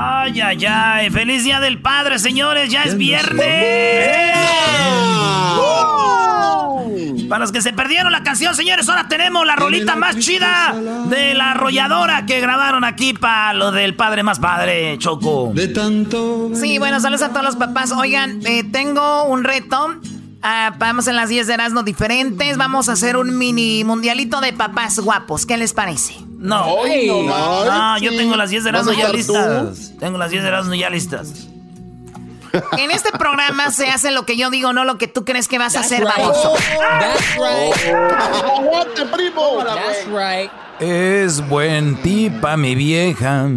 Ay, ay, ay. Feliz Día del Padre, señores. Ya es viernes. Para los que se perdieron la canción, señores, ahora tenemos la rolita más chida de la arrolladora que grabaron aquí para lo del padre más padre, Choco. De tanto. Sí, bueno, saludos a todos los papás. Oigan, eh, tengo un reto. Ah, vamos en las 10 de Erasmo diferentes. Vamos a hacer un mini mundialito de papás guapos. ¿Qué les parece? No, no, yo tengo las 10 de Erasmo ya listas. Tengo las 10 de Erasmo ya listas. En este programa se hace lo que yo digo, no lo que tú crees que vas a hacer, baboso. That's right. ¡Aguante, primo! That's right. Es buen tipa, mi vieja.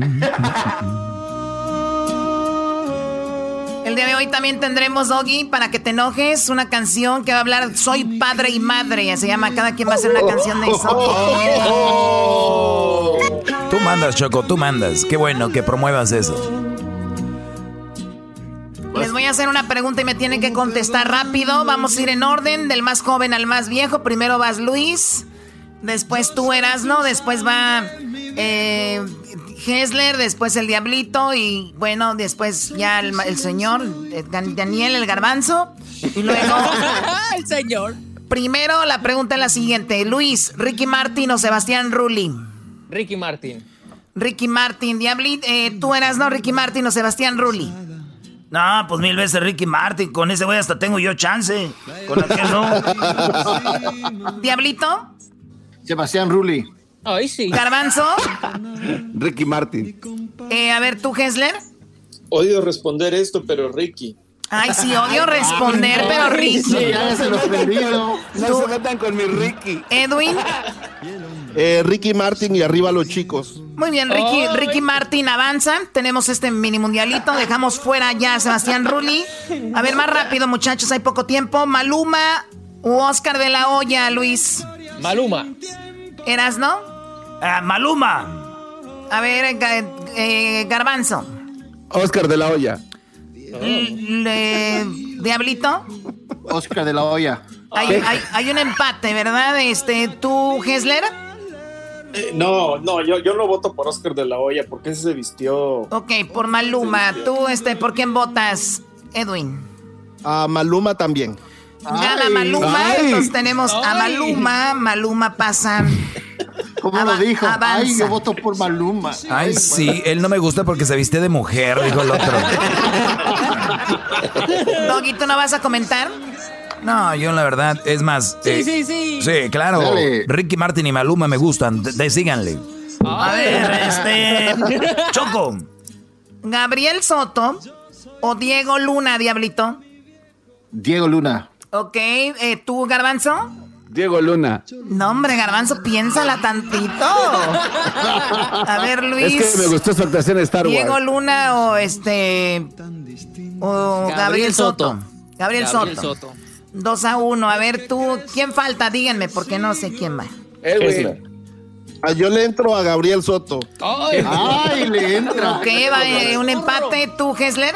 El día de hoy también tendremos, Doggy, para que te enojes, una canción que va a hablar Soy padre y madre. Se llama Cada quien va a hacer una canción de eso. Tú mandas, Choco, tú mandas. Qué bueno que promuevas eso. Les voy a hacer una pregunta y me tienen que contestar rápido. Vamos a ir en orden, del más joven al más viejo. Primero vas Luis, después tú Erasno, después va eh, Hessler, después el Diablito y bueno, después ya el, el señor eh, Dan- Daniel el Garbanzo. Y luego, El señor. primero la pregunta es la siguiente. Luis, Ricky Martin o Sebastián Rulli. Ricky Martin. Ricky Martin, Diablito, eh, tú eras, ¿no? Ricky Martin o Sebastián Rulli. No, pues mil veces Ricky Martin. Con ese güey hasta tengo yo chance. Con aquel no. Diablito, Sebastián Rulli. Ay, sí. Garbanzo, Ricky Martin. eh, a ver, tú, Hessler. Odio responder esto, pero Ricky. Ay, sí, odio responder, pero Ricky. ya se los perdido. Tú- se metan con mi Ricky. Edwin. Eh, Ricky Martin y arriba los chicos. Muy bien, Ricky, Oh, Ricky Martin avanza. Tenemos este mini mundialito. Dejamos fuera ya a Sebastián Rulli. A ver, más rápido, muchachos, hay poco tiempo. Maluma u Oscar de la Hoya, Luis. Maluma. ¿Eras, no? Ah, Maluma. A ver, eh, eh, Garbanzo. Oscar de la Hoya. Le- Diablito. Oscar de la Hoya. Hay, hay- hay un empate, ¿verdad? Este, ¿Tú, Hessler? Eh, no, no, yo, yo no voto por Oscar de la Hoya porque ese se vistió. Ok, por Maluma. ¿Tú, este, por quién votas, Edwin? A Maluma también. Gana Maluma, ay. entonces tenemos a. Maluma. Maluma pasa. ¿Cómo Ava- lo dijo? avanza. Ay, yo voto por Maluma. Ay, sí, él no me gusta porque se viste de mujer, dijo el otro. Doggy, ¿tú no vas a comentar? No, yo la verdad, es más. Sí, eh, sí, sí. Sí, claro. Dale. Ricky Martin y Maluma me gustan. de- de- síganle. A ver, este. Choco. Gabriel Soto o Diego Luna, Diablito. Diego Luna. Ok, eh, ¿tú, Garbanzo? Diego Luna. No, hombre, Garbanzo, piénsala tantito. A ver, Luis. gustó su actuación en Star Diego Luna o este. O Gabriel, Gabriel Soto. Soto. Gabriel, Gabriel Soto. Soto. Dos a uno. A ver, tú, ¿quién falta? Díganme, porque no sé quién va. Hessler. Ah, yo le entro a Gabriel Soto. Ay. Ay, le entra. Ok, va eh, un empate. ¿Tú, Hessler?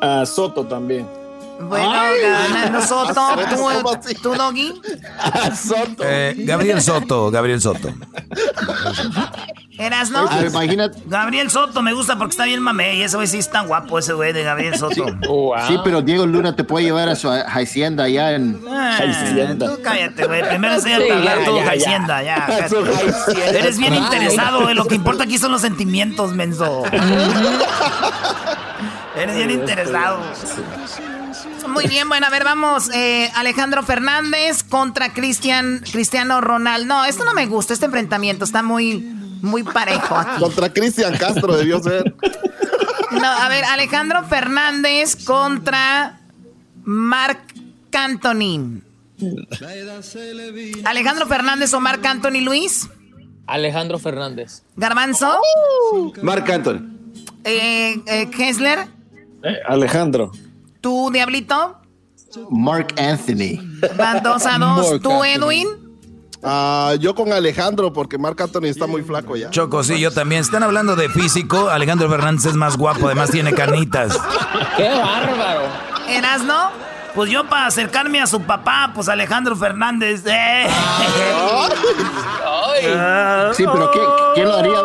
A Soto también. Bueno, ganando Soto. ¿Tú, tú Doggy? Soto. Eh, Gabriel Soto, Gabriel Soto. ¿Eras, no? imagínate. Gabriel Soto me gusta porque está bien mamey. Ese güey sí está guapo, ese güey de Gabriel Soto. Sí, pero Diego Luna te puede llevar a su hacienda allá en. Ah, hacienda. Tú cállate, güey. Primero enséñate a hablar tu hacienda, ya. Eres bien interesado, güey. Lo que importa aquí son los sentimientos, menso. Eres bien interesado. Muy bien, bueno, a ver, vamos. Eh, Alejandro Fernández contra Cristian, Cristiano Ronaldo. No, esto no me gusta, este enfrentamiento está muy, muy parejo aquí. Contra Cristian Castro debió ser. No, a ver, Alejandro Fernández contra Marc Anthony. Alejandro Fernández o Marc Anthony Luis. Alejandro Fernández. Garbanzo. Marc Anthony. Eh, eh, Kessler. Eh, Alejandro. ¿Tú, Diablito? Mark Anthony. Van dos a dos. ¿Tú, Edwin? Ah, yo con Alejandro, porque Marc Anthony está muy flaco ya. Choco, sí, yo también. Están hablando de físico. Alejandro Fernández es más guapo, además tiene carnitas. ¡Qué bárbaro! ¿Eras, no? Pues yo para acercarme a su papá, pues Alejandro Fernández. Eh. Sí, pero ¿quién lo haría?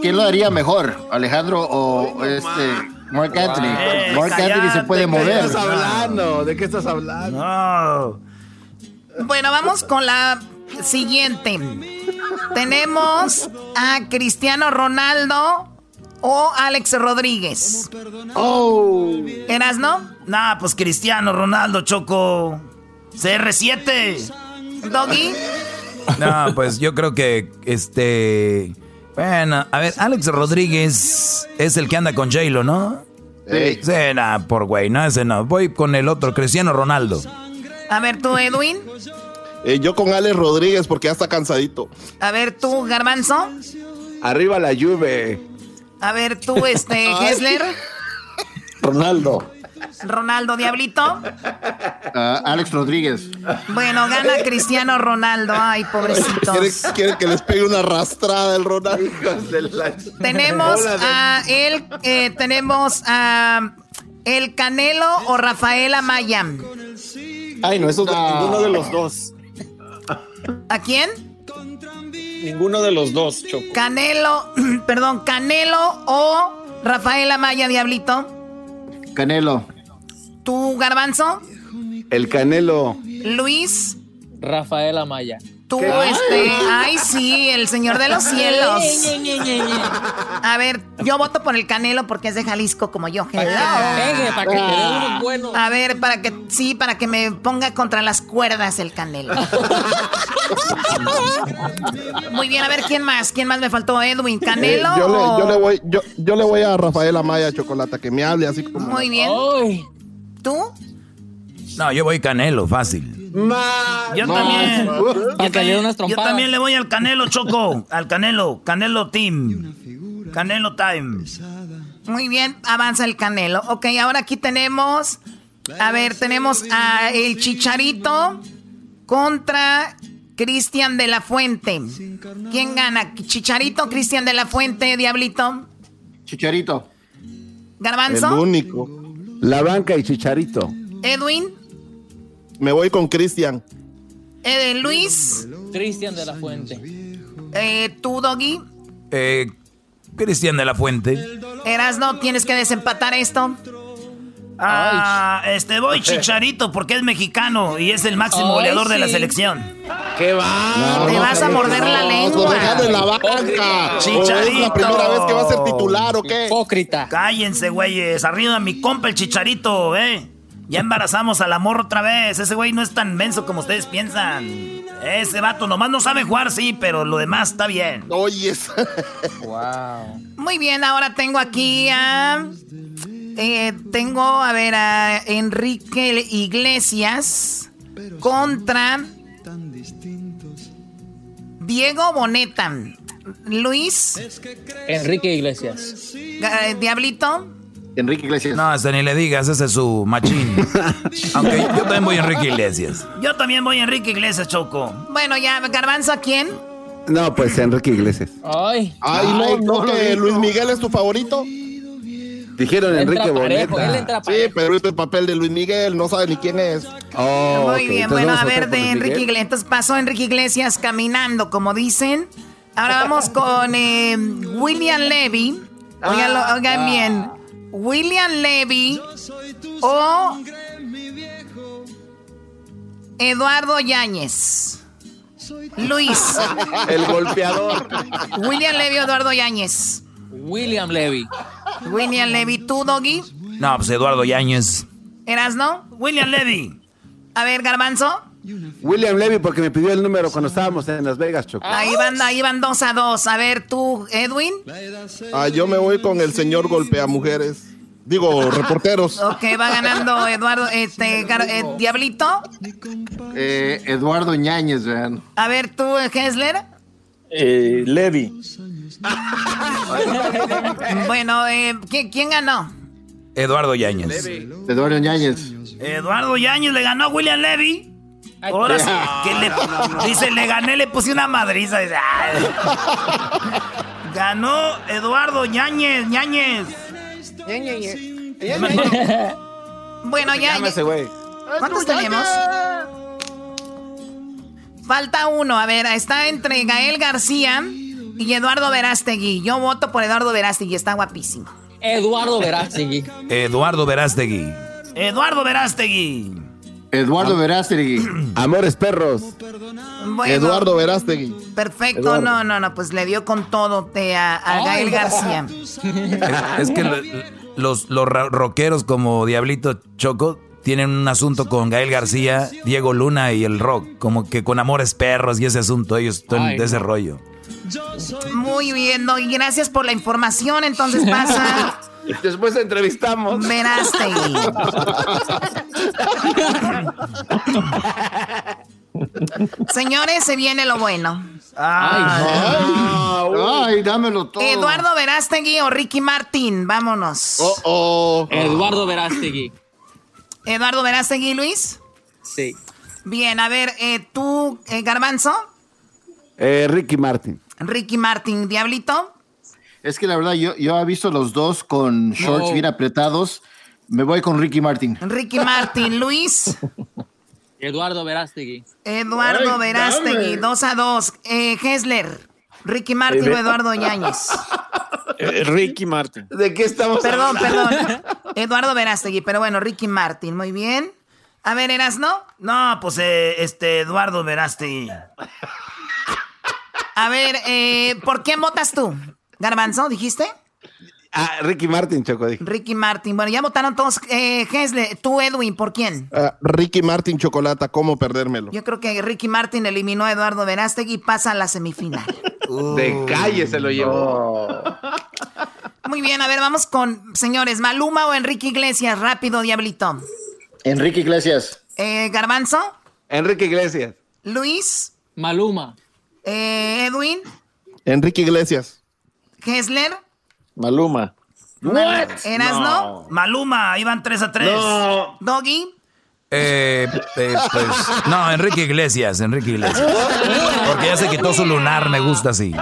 ¿Quién lo haría mejor? ¿Alejandro o este Mark Anthony. Eh, Mark Anthony se puede mover. ¿De qué estás hablando? ¿De qué estás hablando? Bueno, vamos con la siguiente. Tenemos a Cristiano Ronaldo o Alex Rodríguez. Oh. ¿Eras no? Nah, pues Cristiano Ronaldo, Choco. CR7. Doggy. No, pues yo creo que este bueno, a ver, Alex Rodríguez es el que anda con J-Lo, ¿no? Sí. Sí, por güey, no, ese no. Voy con el otro, Cristiano Ronaldo. A ver, tú, Edwin. Eh, yo con Alex Rodríguez porque ya está cansadito. A ver, tú, Garbanzo. Arriba la lluvia. A ver, tú, este, Hessler. Ronaldo. Ronaldo Diablito. Alex Rodríguez. Bueno, gana Cristiano Ronaldo. Ay, pobrecitos. ¿Quiere, que les pegue una arrastrada el Ronaldo? tenemos a él, eh, tenemos a el Canelo o Rafael Amaya. Ay, no, eso ninguno de los dos. ¿A quién? Ninguno de los dos, Choco. Canelo, perdón, Canelo o Rafael Amaya, Diablito. Canelo. ¿Tú, Garbanzo? El Canelo. Luis. Rafael Amaya. Tú, este. Ay, sí, el señor de los cielos. A ver, yo voto por el Canelo porque es de Jalisco como yo. Para que para que te dé unos buenos. A ver, para que, sí, para que me ponga contra las cuerdas el Canelo. Muy bien, a ver, ¿quién más? ¿Quién más me faltó? Edwin, ¿Canelo? Eh, yo, le, yo, le, voy, yo, yo le voy a Rafael Amaya Chocolata, que me hable así como. Muy bien. ¿Tú? No, yo voy Canelo, fácil yo también. Yo, también le voy al Canelo Choco. Al Canelo. Canelo Team. Canelo Time. Muy bien, avanza el Canelo. Ok, ahora aquí tenemos. A ver, tenemos a el Chicharito contra Cristian de la Fuente. ¿Quién gana? ¿Chicharito, Cristian de la Fuente, Diablito? Chicharito. ¿Garbanzo? El único. La banca y Chicharito. ¿Edwin? Me voy con Cristian. Eh, Luis. Cristian de la Fuente. Eh, ¿Tú, Doggy? Eh, Cristian de la Fuente. Eras, no, tienes que desempatar esto. Ah, este voy Chicharito porque es mexicano y es el máximo goleador de la selección. ¡Qué va! Te vas a morder la lengua. de la banca. Chicharito. ¿Es la primera vez que va a ser titular o qué? Hipócrita. Cállense, güeyes. Arriba mi compa el Chicharito, eh. Ya embarazamos al amor otra vez. Ese güey no es tan menso como ustedes piensan. Ese vato nomás no sabe jugar, sí, pero lo demás está bien. Oye. wow. Muy bien, ahora tengo aquí a. Eh, tengo, a ver, a Enrique Iglesias contra Diego Boneta. Luis. Enrique Iglesias. Eh, Diablito. Enrique Iglesias. No, hasta ni le digas, ese es su machín. Aunque yo también voy a Enrique Iglesias. Yo también voy a Enrique Iglesias, Choco. Bueno, ya, Garbanzo, ¿a quién? No, pues Enrique Iglesias. Ay. Ay, no, no, que Luis Miguel es tu favorito. Dijeron Entra Enrique parejo, Boneta. él entra Sí, pero este es el papel de Luis Miguel, no sabe ni quién es. Oh, Muy bien, entonces bueno, a ver, de Enrique Miguel. Iglesias. Entonces pasó Enrique Iglesias caminando, como dicen. Ahora vamos con eh, William Levy. Oigan, Ah, oigan bien. William Levy o Eduardo Yáñez. Luis. El golpeador. William Levy o Eduardo Yáñez. William Levy. William Levy, ¿tú, Doggy? No, pues Eduardo Yáñez. ¿Eras no? William Levy. A ver, Garbanzo. William Levy, porque me pidió el número cuando estábamos en Las Vegas, Choco. Ahí van, ahí van dos a dos. A ver, tú, Edwin. Ah, yo me voy con el señor golpea mujeres. Digo, reporteros. Ok, va ganando Eduardo, este, eh, Diablito. Eh, Eduardo Ñañez, vean. A ver, tú, Hessler. Eh, Levi. Bueno, eh, ¿qui- ¿quién ganó? Eduardo Yáñez. Eduardo Ñañez. Eduardo Yáñez le ganó a William Levy. Ahora sí, que le, dice, le gané, le puse una madriza. Dice, "Ay". Ganó Eduardo Yáñez, Ñañez. Bueno, ya. ¿Cuántos tenemos? Falta uno. A ver, está entre Gael García y Eduardo Verástegui. Yo voto por Eduardo Verástegui, está guapísimo. Eduardo Verástegui. Eduardo Verástegui. Eduardo Verástegui. Eduardo Verástegui. Amores perros. Bueno, Eduardo Verástegui. Perfecto, Eduardo. no, no, no, pues le dio con todo te, a, a Gael García. Es, es que lo- los, los rockeros como Diablito Choco tienen un asunto con Gael García, Diego Luna y el rock. Como que con amores perros y ese asunto, ellos están Ay, de ese no. rollo. Muy bien, no, y gracias por la información. Entonces pasa Después entrevistamos. Verástegui. Señores, se viene lo bueno. Ay, dámelo todo. Eduardo Verástegui o Ricky Martín, vámonos. Oh, oh. Eduardo Verástegui. Eduardo Verástegui, Luis. Sí. Bien, a ver, eh, tú, eh, Garbanzo, Eh, Ricky Martin. Ricky Martín, Diablito. Es que la verdad, yo, yo he visto los dos con shorts No. bien apretados. Me voy con Ricky Martin. Ricky Martín, Luis. Eduardo Verástegui. Eduardo Ay, Verástegui, dame. 2 a 2. Eh, Hessler, Ricky Martín Eh, o Eduardo Yáñez. Eh, Ricky Martin. ¿De qué estamos Perdón, hablando? perdón. Eduardo Verástegui, pero bueno, Ricky Martín, muy bien. A ver, ¿eras no? No, pues eh, este Eduardo Verástegui. A ver, eh, ¿por quién votas tú? Garbanzo, dijiste? Ah, Ricky Martin, Choco. dije. Ricky Martín. Bueno, ya votaron todos. Eh, tú, Edwin, ¿por quién? Ah, Ricky Martin Chocolata, ¿cómo perdérmelo? Yo creo que Ricky Martin eliminó a Eduardo Verástegui y pasa a la semifinal. De calle se lo llevó. Muy bien, a ver, vamos con, señores, Maluma o Enrique Iglesias. Rápido, Diablito. Enrique Iglesias. Eh, Garbanzo, Enrique Iglesias. Luis, Maluma. eh, Edwin, Enrique Iglesias. Hessler, Maluma. Erasno, Maluma, iban 3 a 3. Doggy. Eh, eh, pues, no, Enrique Iglesias, Enrique Iglesias. Porque ya se quitó su lunar, me gusta así.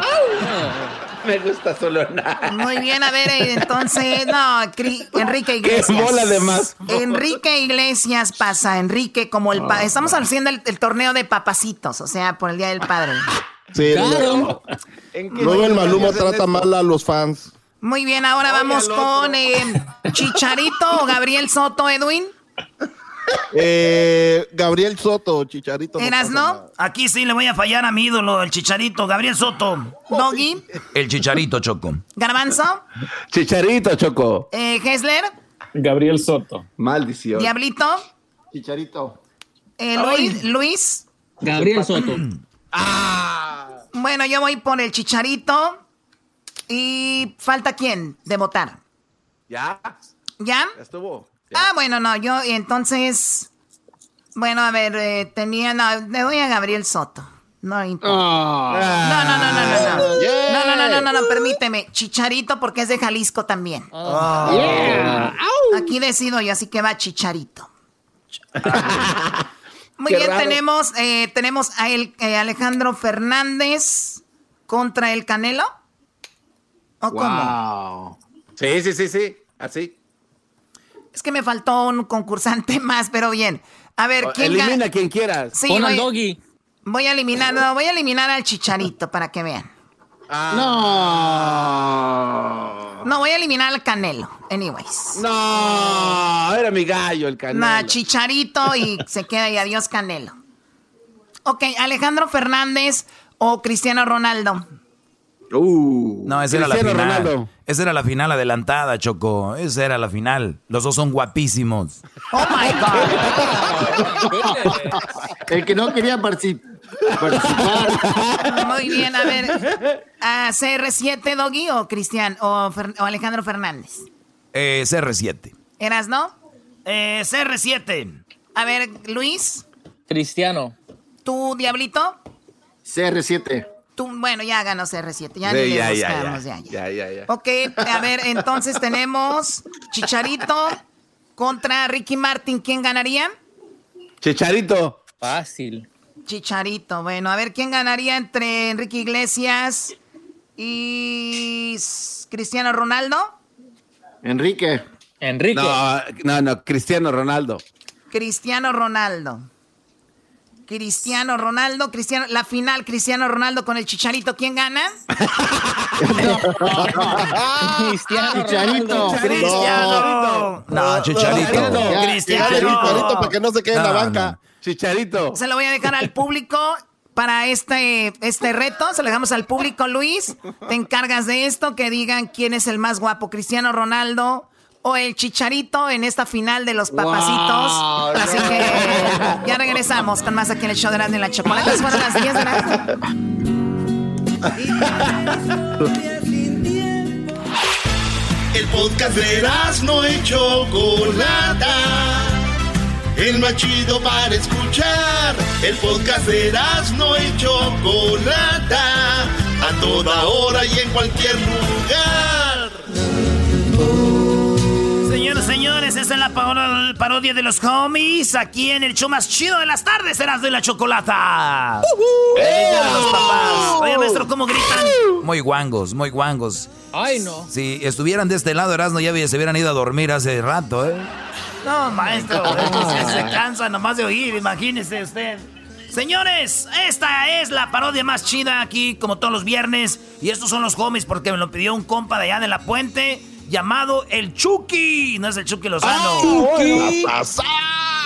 Me gusta solo nada. Muy bien, a ver, entonces, no, Cri- Enrique Iglesias. Qué bola de más. Enrique Iglesias pasa, Enrique como el. Estamos haciendo el, el torneo de papacitos, o sea, por el Día del Padre. Sí, Claro. ¿En qué luego el Maluma trata esto? mal a los fans. Muy bien, ahora vamos con eh, Chicharito o Gabriel Soto, Edwin. Eh, Gabriel Soto, Chicharito. ¿Eras no? Aquí sí le voy a fallar a mi ídolo, el chicharito, Gabriel Soto. Doggy, El chicharito choco. Garbanzo, Chicharito, Choco. eh, Hessler, Gabriel Soto. Maldición. Diablito, Chicharito. eh, Luis, Luis. Gabriel Soto. Bueno, yo voy por el Chicharito. ¿Y falta quién de votar? ¿Ya? ¿Ya? ¿Ya estuvo? Ah, bueno, no, yo entonces... Bueno, a ver, eh, tenía... No, le doy a Gabriel Soto. No importa. No, no, no, no, no, no. No, no, no, no, no, no, permíteme. Chicharito porque es de Jalisco también. Aquí decido yo, así que va Chicharito. Muy Qué bien, raro. tenemos, eh, tenemos a el, eh, Alejandro Fernández contra el Canelo. ¿O cómo? Wow. Sí, sí, sí, sí. ¿Así? Es que me faltó un concursante más, pero bien. A ver, ¿quién Elimina gana? a quien quieras. Sí, Pon al voy, doggy. voy a eliminar, no, voy a eliminar al chicharito para que vean. No. No, voy a eliminar al canelo. Anyways. No, era mi gallo el canal. Nah, chicharito y se queda ahí. Adiós, canelo. Ok, Alejandro Fernández o Cristiano Ronaldo. Uh, No, esa era la final. Ronaldo. Esa era la final adelantada, Choco. Esa era la final. Los dos son guapísimos. Oh my God. El que no quería partici- participar. Muy bien, a ver. ¿a ¿CR7 Doggy o Cristian o, Fer- o Alejandro Fernández? Eh, CR7. ¿Eras no? Eh, CR7. A ver, Luis, Cristiano. tú, Diablito. CR7. Tú, bueno, ya ganó CR7. Ya Sí, ni le ya, ya, buscamos, ya, ya, ya. ya, ya, ya. Ok, a ver, entonces tenemos Chicharito contra Ricky Martin. ¿Quién ganaría? Chicharito. Fácil. Chicharito. Bueno, a ver, ¿quién ganaría entre Enrique Iglesias y Cristiano Ronaldo? Enrique. Enrique. No, no, no, Cristiano Ronaldo. Cristiano Ronaldo. Cristiano Ronaldo, Cristiano, la final, Cristiano Ronaldo con el Chicharito, ¿quién gana? Cristiano Chicharito. Ronaldo. Cristiano. No, Chicharito. Cristiano. Chicharito, para que no se quede en la No, banca. Chicharito. Se lo voy a dejar al público para este, este reto. Se lo dejamos al público, Luis. Te encargas de esto, que digan quién es el más guapo, Cristiano Ronaldo o el Chicharito en esta final de los papacitos. Wow, Así que ya regresamos con más aquí en el show de Erasmo y la Chocolata. Fueron las 10 de la... El podcast de no y Chocolata. El más chido para escuchar. El podcast de no y Chocolata. A toda hora y en cualquier lugar. Señoras, señores, esta es la paro- parodia de los homies aquí en el show más chido de las tardes, serás de la chocolata. ¡Feliz día de los papás! Oye, maestro, ¿cómo gritan? Muy guangos, muy guangos. Ay, no. Si estuvieran de este lado, Erasmo, ya se hubieran ido a dormir hace rato, ¿eh? No, maestro, estos se cansa nomás de oír, imagínese usted. Señores, esta es la parodia más chida aquí, como todos los viernes. Y estos son los homies porque me lo pidió un compa de allá de la puente llamado el Chucky. No es el Chucky Lozano.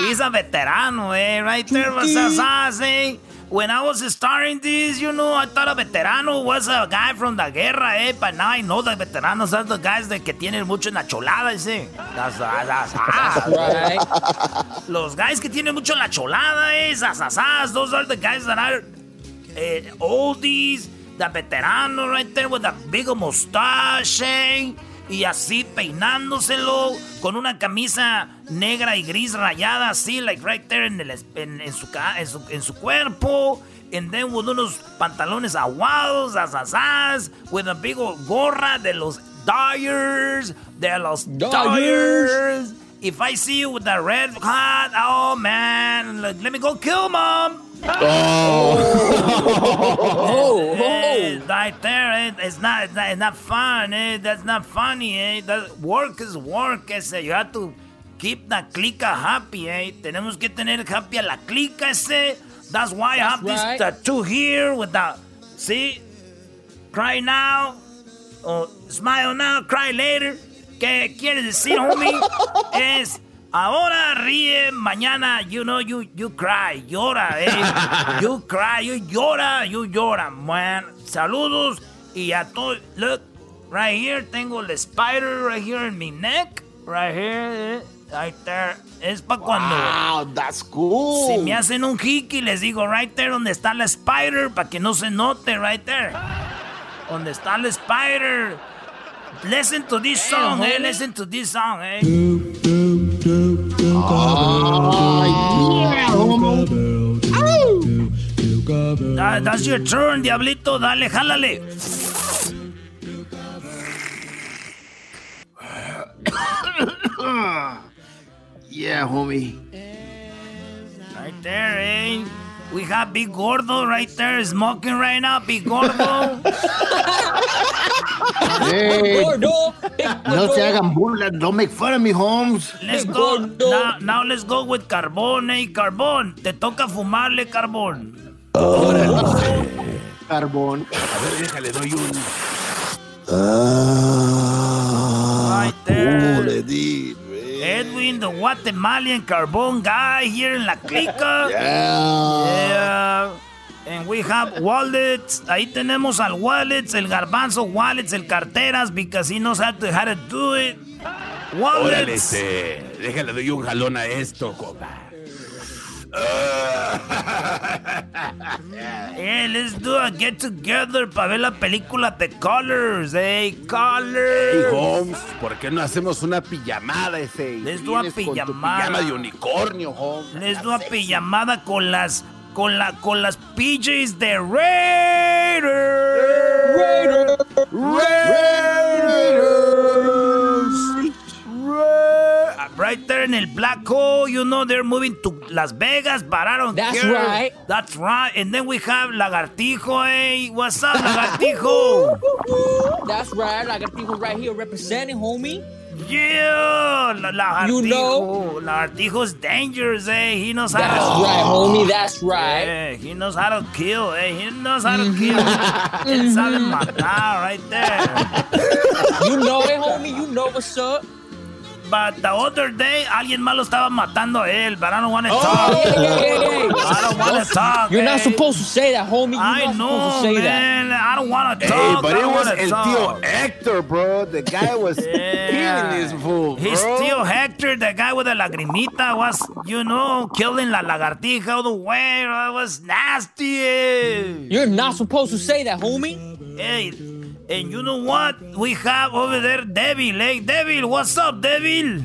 He's a veterano, eh, right there, eh. When I was starting this, you know, I thought a veterano was a guy from the guerra, eh. But now I know that veteranos are the guys de que tienen mucho en la cholada, ese. That's- that's- that's- Right. Los guys que tienen mucho en la cholada, eh. Sasasas, those are the guys that are eh, oldies, the veteranos right there with a big mustache, eh. Y así peinándoselo con una camisa negra y gris rayada así, like right there en, el es- en, en su, ca- en, su, en su cuerpo. And then with unos pantalones aguados, asasas, with a big gorra de los Dyers, de los Dyers. If I see you with that red card, oh man, like, let me go kill mom. Oh, Eh, right there, eh, it's not, it's not, it's not fun, eh? That's not funny, eh? That work is work, ese. You have to keep the clica happy, eh? Tenemos que tener happy a la clica, ese. That's why I have right. this tattoo here with the, see? Cry now, Or smile now, cry later. ¿Qué quiere decir, homie? es ahora ríe, mañana, you know, you, you cry, llora, eh. You cry, you llora, you llora, man. Saludos y a todos. Look, right here, tengo el spider right here in my neck. Right here, eh, right there. Es para cuando. Wow, that's cool. Si me hacen un hiki, les digo right there donde está la spider para que no se note right there. Donde está la spider. Listen to this song, eh. Listen to this song, eh. That- that's your turn, diablito. Dale, jálale. Yeah, homie. Right there, eh. We have Big Gordo right there smoking right now. Big Gordo. Hey, no se hagan burlas, don't make fun of me, Holmes. Let's go. Now, now let's go with Carbón, hey, Carbón. Te toca fumarle, Carbón. Carbón. A ver, déjale, doy un. Right there. Edwin, the Guatemalan Carbón guy here in La Clica. Yeah. Yeah. And we have wallets. Ahí tenemos al wallets, el garbanzo wallets, el carteras, because he knows how to, how to do it. Órale, Wallets. este. Déjale, doy un jalón a esto, compa. Hey, let's do a get together para ver la película The Colors. Hey, Colors. Hey, Holmes, ¿por qué no hacemos una pijamada ese? Vienes con tu pijamada. Pijama de unicornio, Holmes. Les doy a pijamada con las con la con las PJs de Raiders. Raiders. Ra- Right there in el black hole, you know they're moving to Las Vegas, but I don't That's care. right. That's right. And then we have Lagartijo, hey, what's up, Lagartijo? That's right. I got people right here representing, homie. Yeah, la, Lagartijo. You know- Lagartijo's dangerous, eh? He knows how That's to. right, homie. That's right. Yeah, he knows how to kill, eh? He knows how to kill. Él sabe matar right there. You know it, homie. You know what's up. But the other day, alguien malo estaba matando a él, but I don't want to Oh, talk. yeah, yeah, yeah, yeah. I don't want to talk. You're not supposed to say that, homie. You're I not know, supposed to say man. I don't want to Hey, talk. but I it don't was el talk. tío Hector, bro. The guy was killing this fool, bro. He's still Hector, the guy with the lagrimita, was, you know, killing la lagartija all the way. It was nasty. eh. You're not supposed to say that, homie. Hey, and you know what? We have over there Devil, hey, Devil, what's up, Devil?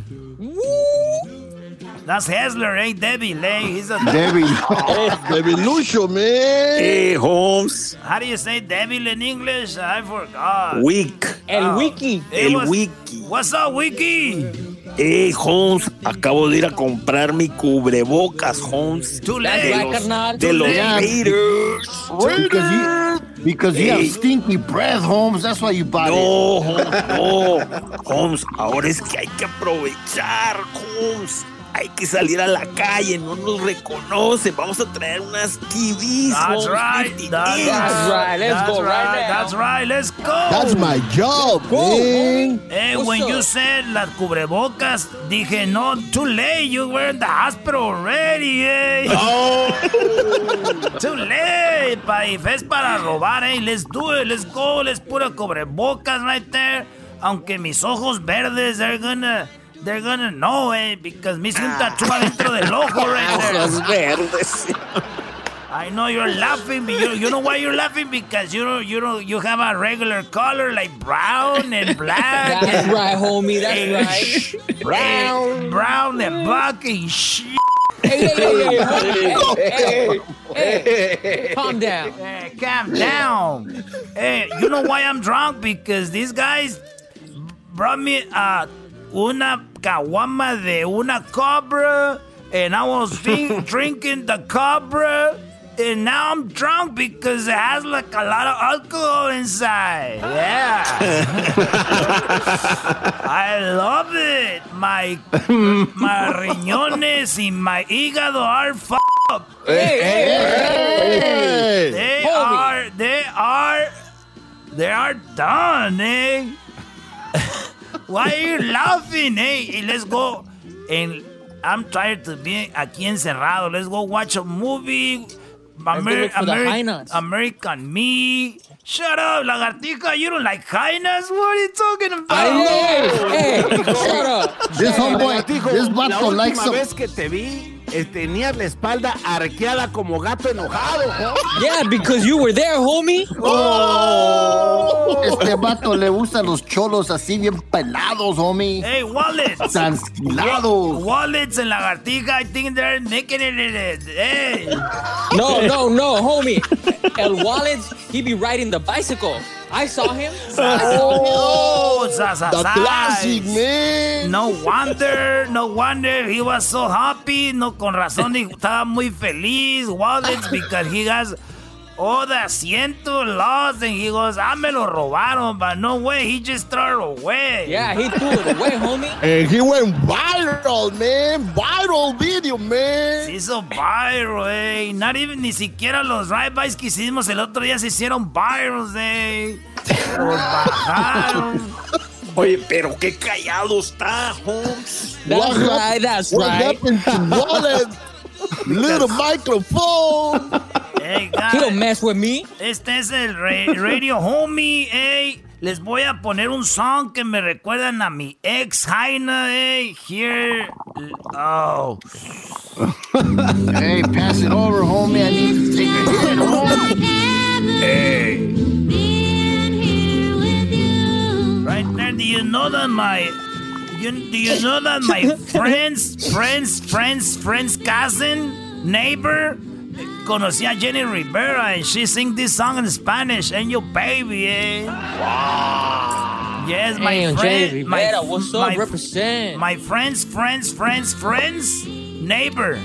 That's Hessler, hey, Devil, hey, he's a... Devil. Oh, David Lucho, man. Hey, Holmes. How do you say devil in English? I forgot. Weak. El Oh. wiki. Hey, El what's- wiki. What's up, Wiki? Hey, Holmes. Acabo de ir a comprar mi cubrebocas, Holmes. Too late. right, carnal. De los. Raiders. Because you, because you Hey. have stinky breath, Holmes. That's why you bought it. No, Holmes, no. Holmes, ahora es que hay que aprovechar, Holmes. Hay que salir a la calle, no nos reconocen. Vamos a traer unas TVs. That's right. 50 That's, right. Let's That's go right. That's right. Let's go. That's my job, Go, man. homie. Hey, What's when you said las cubrebocas, dije, no, too late. You were in the hospital already, eh. too late, pa. If es para robar, eh. Let's do it. Let's go. Let's put a cubrebocas right there. Aunque mis ojos verdes, they're gonna... They're gonna know, eh, because me hice un tatu adentro del ojo ah. right there. Ojos verdes. I know you're laughing, but you, you know why you're laughing? Because you don't, you don't, you have a regular color like brown and black. That's and- right, homie. That's and right. sh- eh, brown, brown and black and shit. Hey, hey, hey, hey, hey, hey, hey. Calm down. Hey, calm down. Hey, you know why I'm drunk? Because these guys brought me uh, una caguama de una cobra, and I was drink, drinking the cobra, and now I'm drunk because it has like a lot of alcohol inside. Yeah. I love it. My my riñones y my hígado are f- up. Hey, hey, Hey. They Homie. are, they are, they are done, eh? Why are you laughing, eh? Hey, let's go. And I'm tired to be aquí encerrado. Let's go watch a movie. Nuts. American Me. Shut up, lagartija. You don't like high nuts? What are you talking about? Hey, shut up. This homeboy, this la vato última likes some. vez que te vi, eh, tenías la espalda arqueada como gato enojado. Yeah, because you were there, homie. Este vato le gustan los cholos así bien pelados, homie. Hey, wallets. Tranquilados. Wallets and lagartija, I think they're making it. Hey. No, no, no, homie. El Wallets, he be riding the bicycle. I saw him. Oh, Sasa The classic, man. No wonder, no wonder he was so happy. No, con razón, y estaba muy feliz. Wallets, because he has all the asiento lost. And he goes, ah, me lo robaron. But no way, he just threw it away. Yeah, he threw it away, homie. And he went viral, man. Viral video, man. Se hizo viral, eh. Not even, ni siquiera los ride-bys que hicimos el otro día se hicieron virals, eh. Los bajaron. Oye, pero qué callado está, Holmes. That's What right, that's what right. happened to Wallet? Little microphone. Hey, guys. He don't mess with me. Este es el ra- Radio Homie, ey. Les voy a poner un song que me recuerdan a mi ex Jaina, ey. Here. Oh. Hey, pass it over, homie. I need to take a hit, homie. Hey. Right there, do you know that my. You, do you know that my friend's, friend's, friend's, friend's cousin, neighbor, conocía a Jenny Rivera and she sing this song in Spanish, and your baby, eh? Wow. Yes, my Damn, friend. Jenny my, Rivera, what's up? my- Represent. My friend's friend's friend's friend's neighbor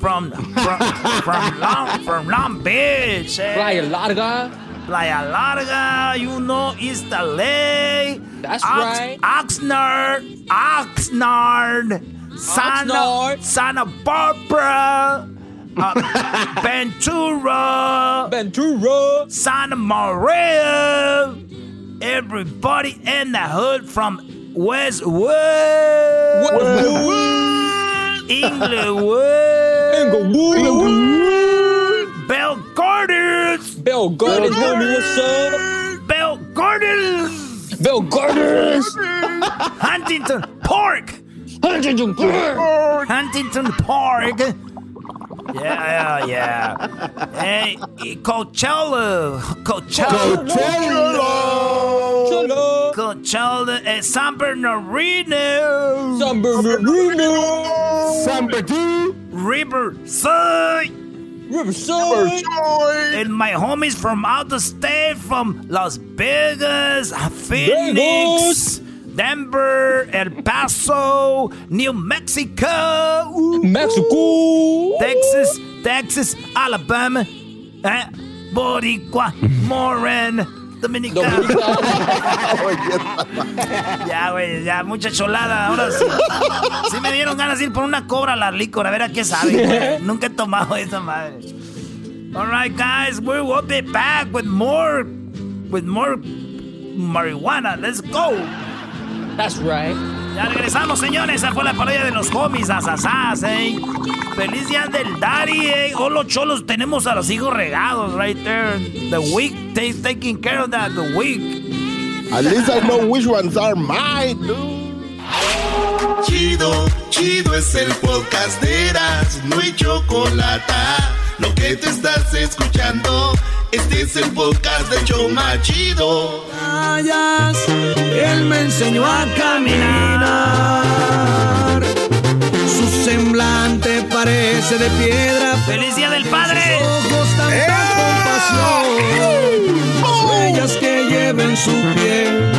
from from from Long from Long Beach. eh? Playa Larga. Playa Larga, you know, East LA. That's Ox- right. Oxnard, Oxnard, Santa, Oxnard. Santa Barbara, uh, Ventura, Ventura. Santa Maria. Everybody in the hood from Westwood, Inglewood, Inglewood. Bell Gardens, Bell Gardens, homie, what's up? Bell Gardens. Bell Gardens. Huntington Park. Huntington Park. Huntington Park. Yeah, yeah, yeah. Hey, Coachella. Coachella. Cholo. Coachella. and San Bernardino. San Bernardino. San Bernardino. Riverside. Riverside. And my homies from out the state, from Las Vegas, Phoenix, Denver, El Paso, New Mexico, ooh, Mexico. Texas, Texas, Alabama, eh, Boricua, Moran, Dominicana. Ya, güey, ya, mucha cholada. Ahora sí. Sí me dieron ganas de ir por una cobra a la licor, a ver a qué sabe. Nunca he tomado esa madre. All right, guys, we will be back with more, with more marijuana. Let's go. That's right. Ya regresamos, señores. Esa fue la parodia de los homies, asasás, eh. Feliz día del daddy, eh. Oh, los cholos tenemos a los hijos regados right there. The week, they taking care of that, the week. At least I know which ones are mine, dude. Chido, chido es el podcast de Eras, no hay chocolate. Lo que te estás escuchando, este es el podcast de Choma Chido. Él me enseñó a caminar. Su semblante parece de piedra. ¡Feliz Día del Padre! Ojos tanta compasión. Las huellas que lleva en su piel.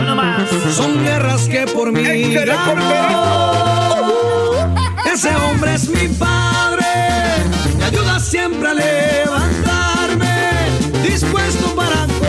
Son guerras que por mí ganó. Ese hombre es mi padre. Me ayuda siempre a levantarme. Dispuesto para.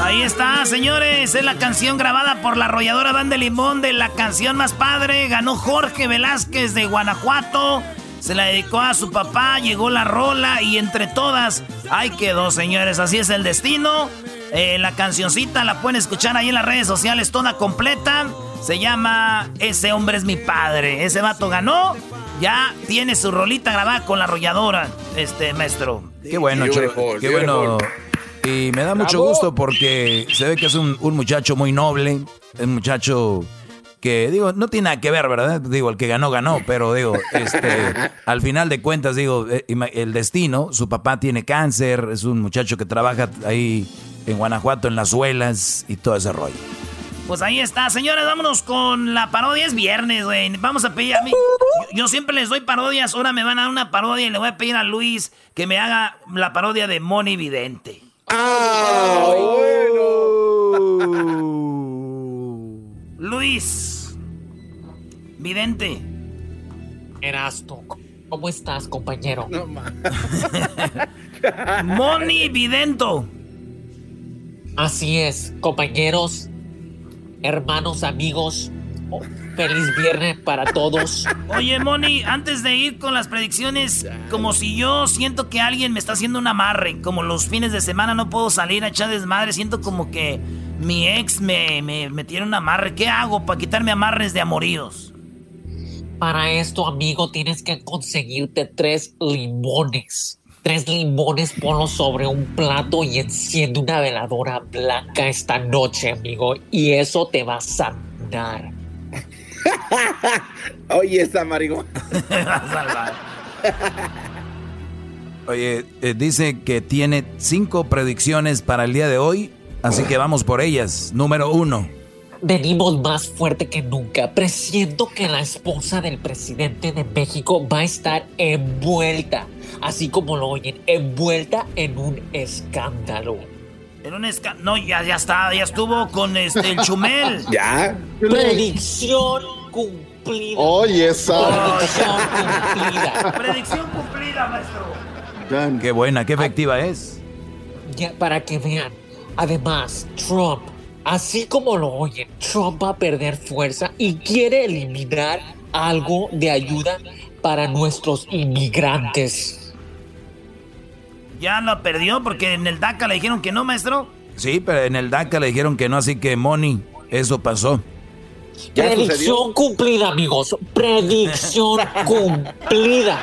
Ahí está, señores. Es la canción grabada por la arrolladora Van de Limón de la canción más padre. Ganó Jorge Velázquez de Guanajuato. Se la dedicó a su papá, llegó la rola y entre todas, ahí quedó, señores. Así es el destino. Eh, la cancioncita la pueden escuchar ahí en las redes sociales toda completa. Se llama Ese hombre es mi padre. Ese vato ganó. Ya tiene su rolita grabada con la arrolladora, este maestro. Qué bueno, qué bueno. Y me da mucho gusto porque se ve que es un, un muchacho muy noble, un muchacho que, digo, no tiene nada que ver, ¿verdad? Digo, el que ganó, ganó, pero digo, este, al final de cuentas, digo, eh, el destino, su papá tiene cáncer, es un muchacho que trabaja ahí en Guanajuato, en las suelas y todo ese rollo. Pues ahí está, señores, vámonos con la parodia. Es viernes, güey. Vamos a pedir a mí. Yo, yo siempre les doy parodias, ahora me van a dar una parodia y le voy a pedir a Luis que me haga la parodia de Moni Vidente. Ah, bueno. Luis. Vidente. Erasto, ¿cómo estás, compañero? No. Moni Vidento. Así es, compañeros, hermanos, amigos. Oh, Feliz viernes para todos. Oye, Moni, antes de ir con las predicciones, como si yo siento que alguien me está haciendo un amarre, como los fines de semana no puedo salir a echar desmadre, siento como que mi ex me, me, me tiene un amarre. ¿Qué hago para quitarme amarres de amoríos? Para esto, amigo, tienes que conseguirte tres limones. Tres limones, ponlos sobre un plato y enciende una veladora blanca esta noche, amigo. Y eso te va a sanar. Oye, esa marihuana. Oye, eh, dice que tiene cinco predicciones para el día de hoy, así que vamos por ellas. Número uno. Venimos más fuerte que nunca. Presiento que la esposa del presidente de México va a estar envuelta, así como lo oyen, envuelta en un escándalo. En un esca... No, ya, ya está, ya estuvo con este, el chumel. Ya. Predicción cumplida. Oye, esa. Predicción cumplida. Predicción cumplida, maestro. Qué buena, qué efectiva es. Ya, para que vean. Además, Trump, así como lo oyen, Trump va a perder fuerza y quiere eliminar algo de ayuda para nuestros inmigrantes. Ya lo perdió porque en el DACA le dijeron que no, maestro. Sí, pero en el DACA le dijeron que no, así que Moni, eso pasó. Predicción cumplida, amigos. Predicción cumplida.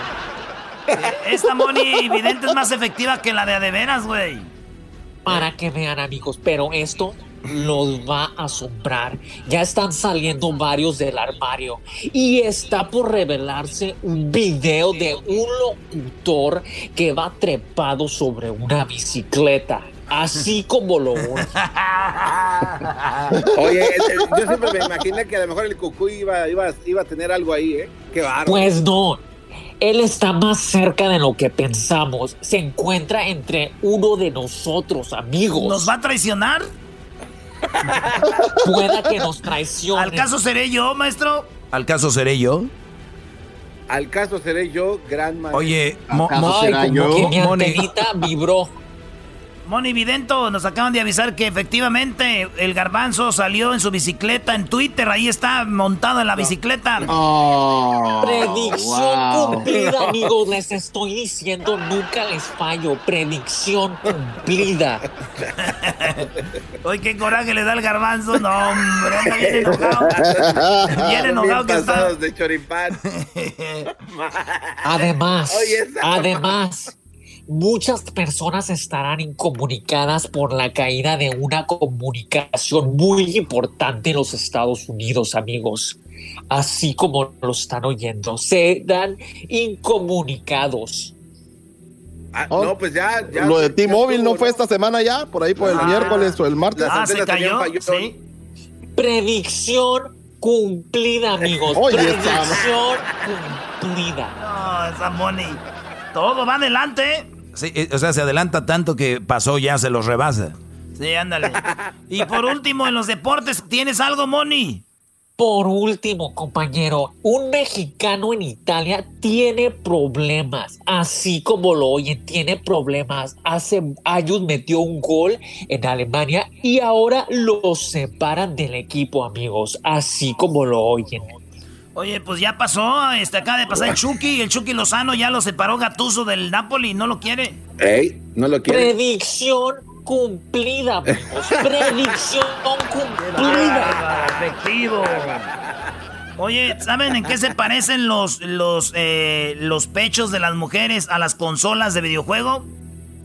Esta Moni Vidente es más efectiva que la de Adeveras, güey. Para que vean, amigos, pero esto los va a asombrar. Ya están saliendo varios del armario y está por revelarse un video de un locutor que va trepado sobre una bicicleta. Así como lo. Oye, eh, eh, yo siempre me imaginé que a lo mejor el cucú iba, iba, iba a tener algo ahí, ¿eh? Qué bárbaro. Pues no. Él está más cerca de lo que pensamos. Se encuentra entre uno de nosotros, amigos. ¿Nos va a traicionar? Pueda que nos traicione. ¿Al caso seré yo, maestro? ¿Al caso seré yo? Al caso seré yo, gran maestro. Oye, Mo- Mo- Ay, como que mi Moni- antenita vibró. Moni Vidento, nos acaban de avisar que efectivamente el garbanzo salió en su bicicleta en Twitter. Ahí está montado en la bicicleta. Predicción cumplida, amigos. Les estoy diciendo, nunca les fallo. Predicción cumplida. Oye, qué coraje le da el garbanzo. No, hombre, anda bien enojado. Bien enojado que está. de choripán. Además, además, muchas personas estarán incomunicadas por la caída de una comunicación muy importante en los Estados Unidos, amigos. Así como lo están oyendo, serán incomunicados. Ah, no, pues ya, ya. Lo de T-Mobile no fue esta semana ya, por ahí por el Ah. miércoles o el martes. Ah, se cayó. Sí. Predicción cumplida, amigos. Oye, Predicción cumplida. No, esa Moni. Todo va adelante. Sí, eh, o sea, se adelanta tanto que pasó ya, se los rebasa. Sí, ándale. Y por último, en los deportes, ¿tienes algo, Moni? Por último, compañero, un mexicano en Italia tiene problemas, así como lo oyen, tiene problemas. Hace años metió un gol en Alemania y ahora lo separan del equipo, amigos, así como lo oyen. Oye, pues ya pasó, este, acaba de pasar el Chucky, el Chucky Lozano ya lo separó Gatuso del Napoli, no lo quiere. Ey, no lo quiere. Predicción cumplida. Predicción cumplida. efectivo. Oye, ¿saben en qué se parecen los, los, eh, los pechos de las mujeres a las consolas de videojuego?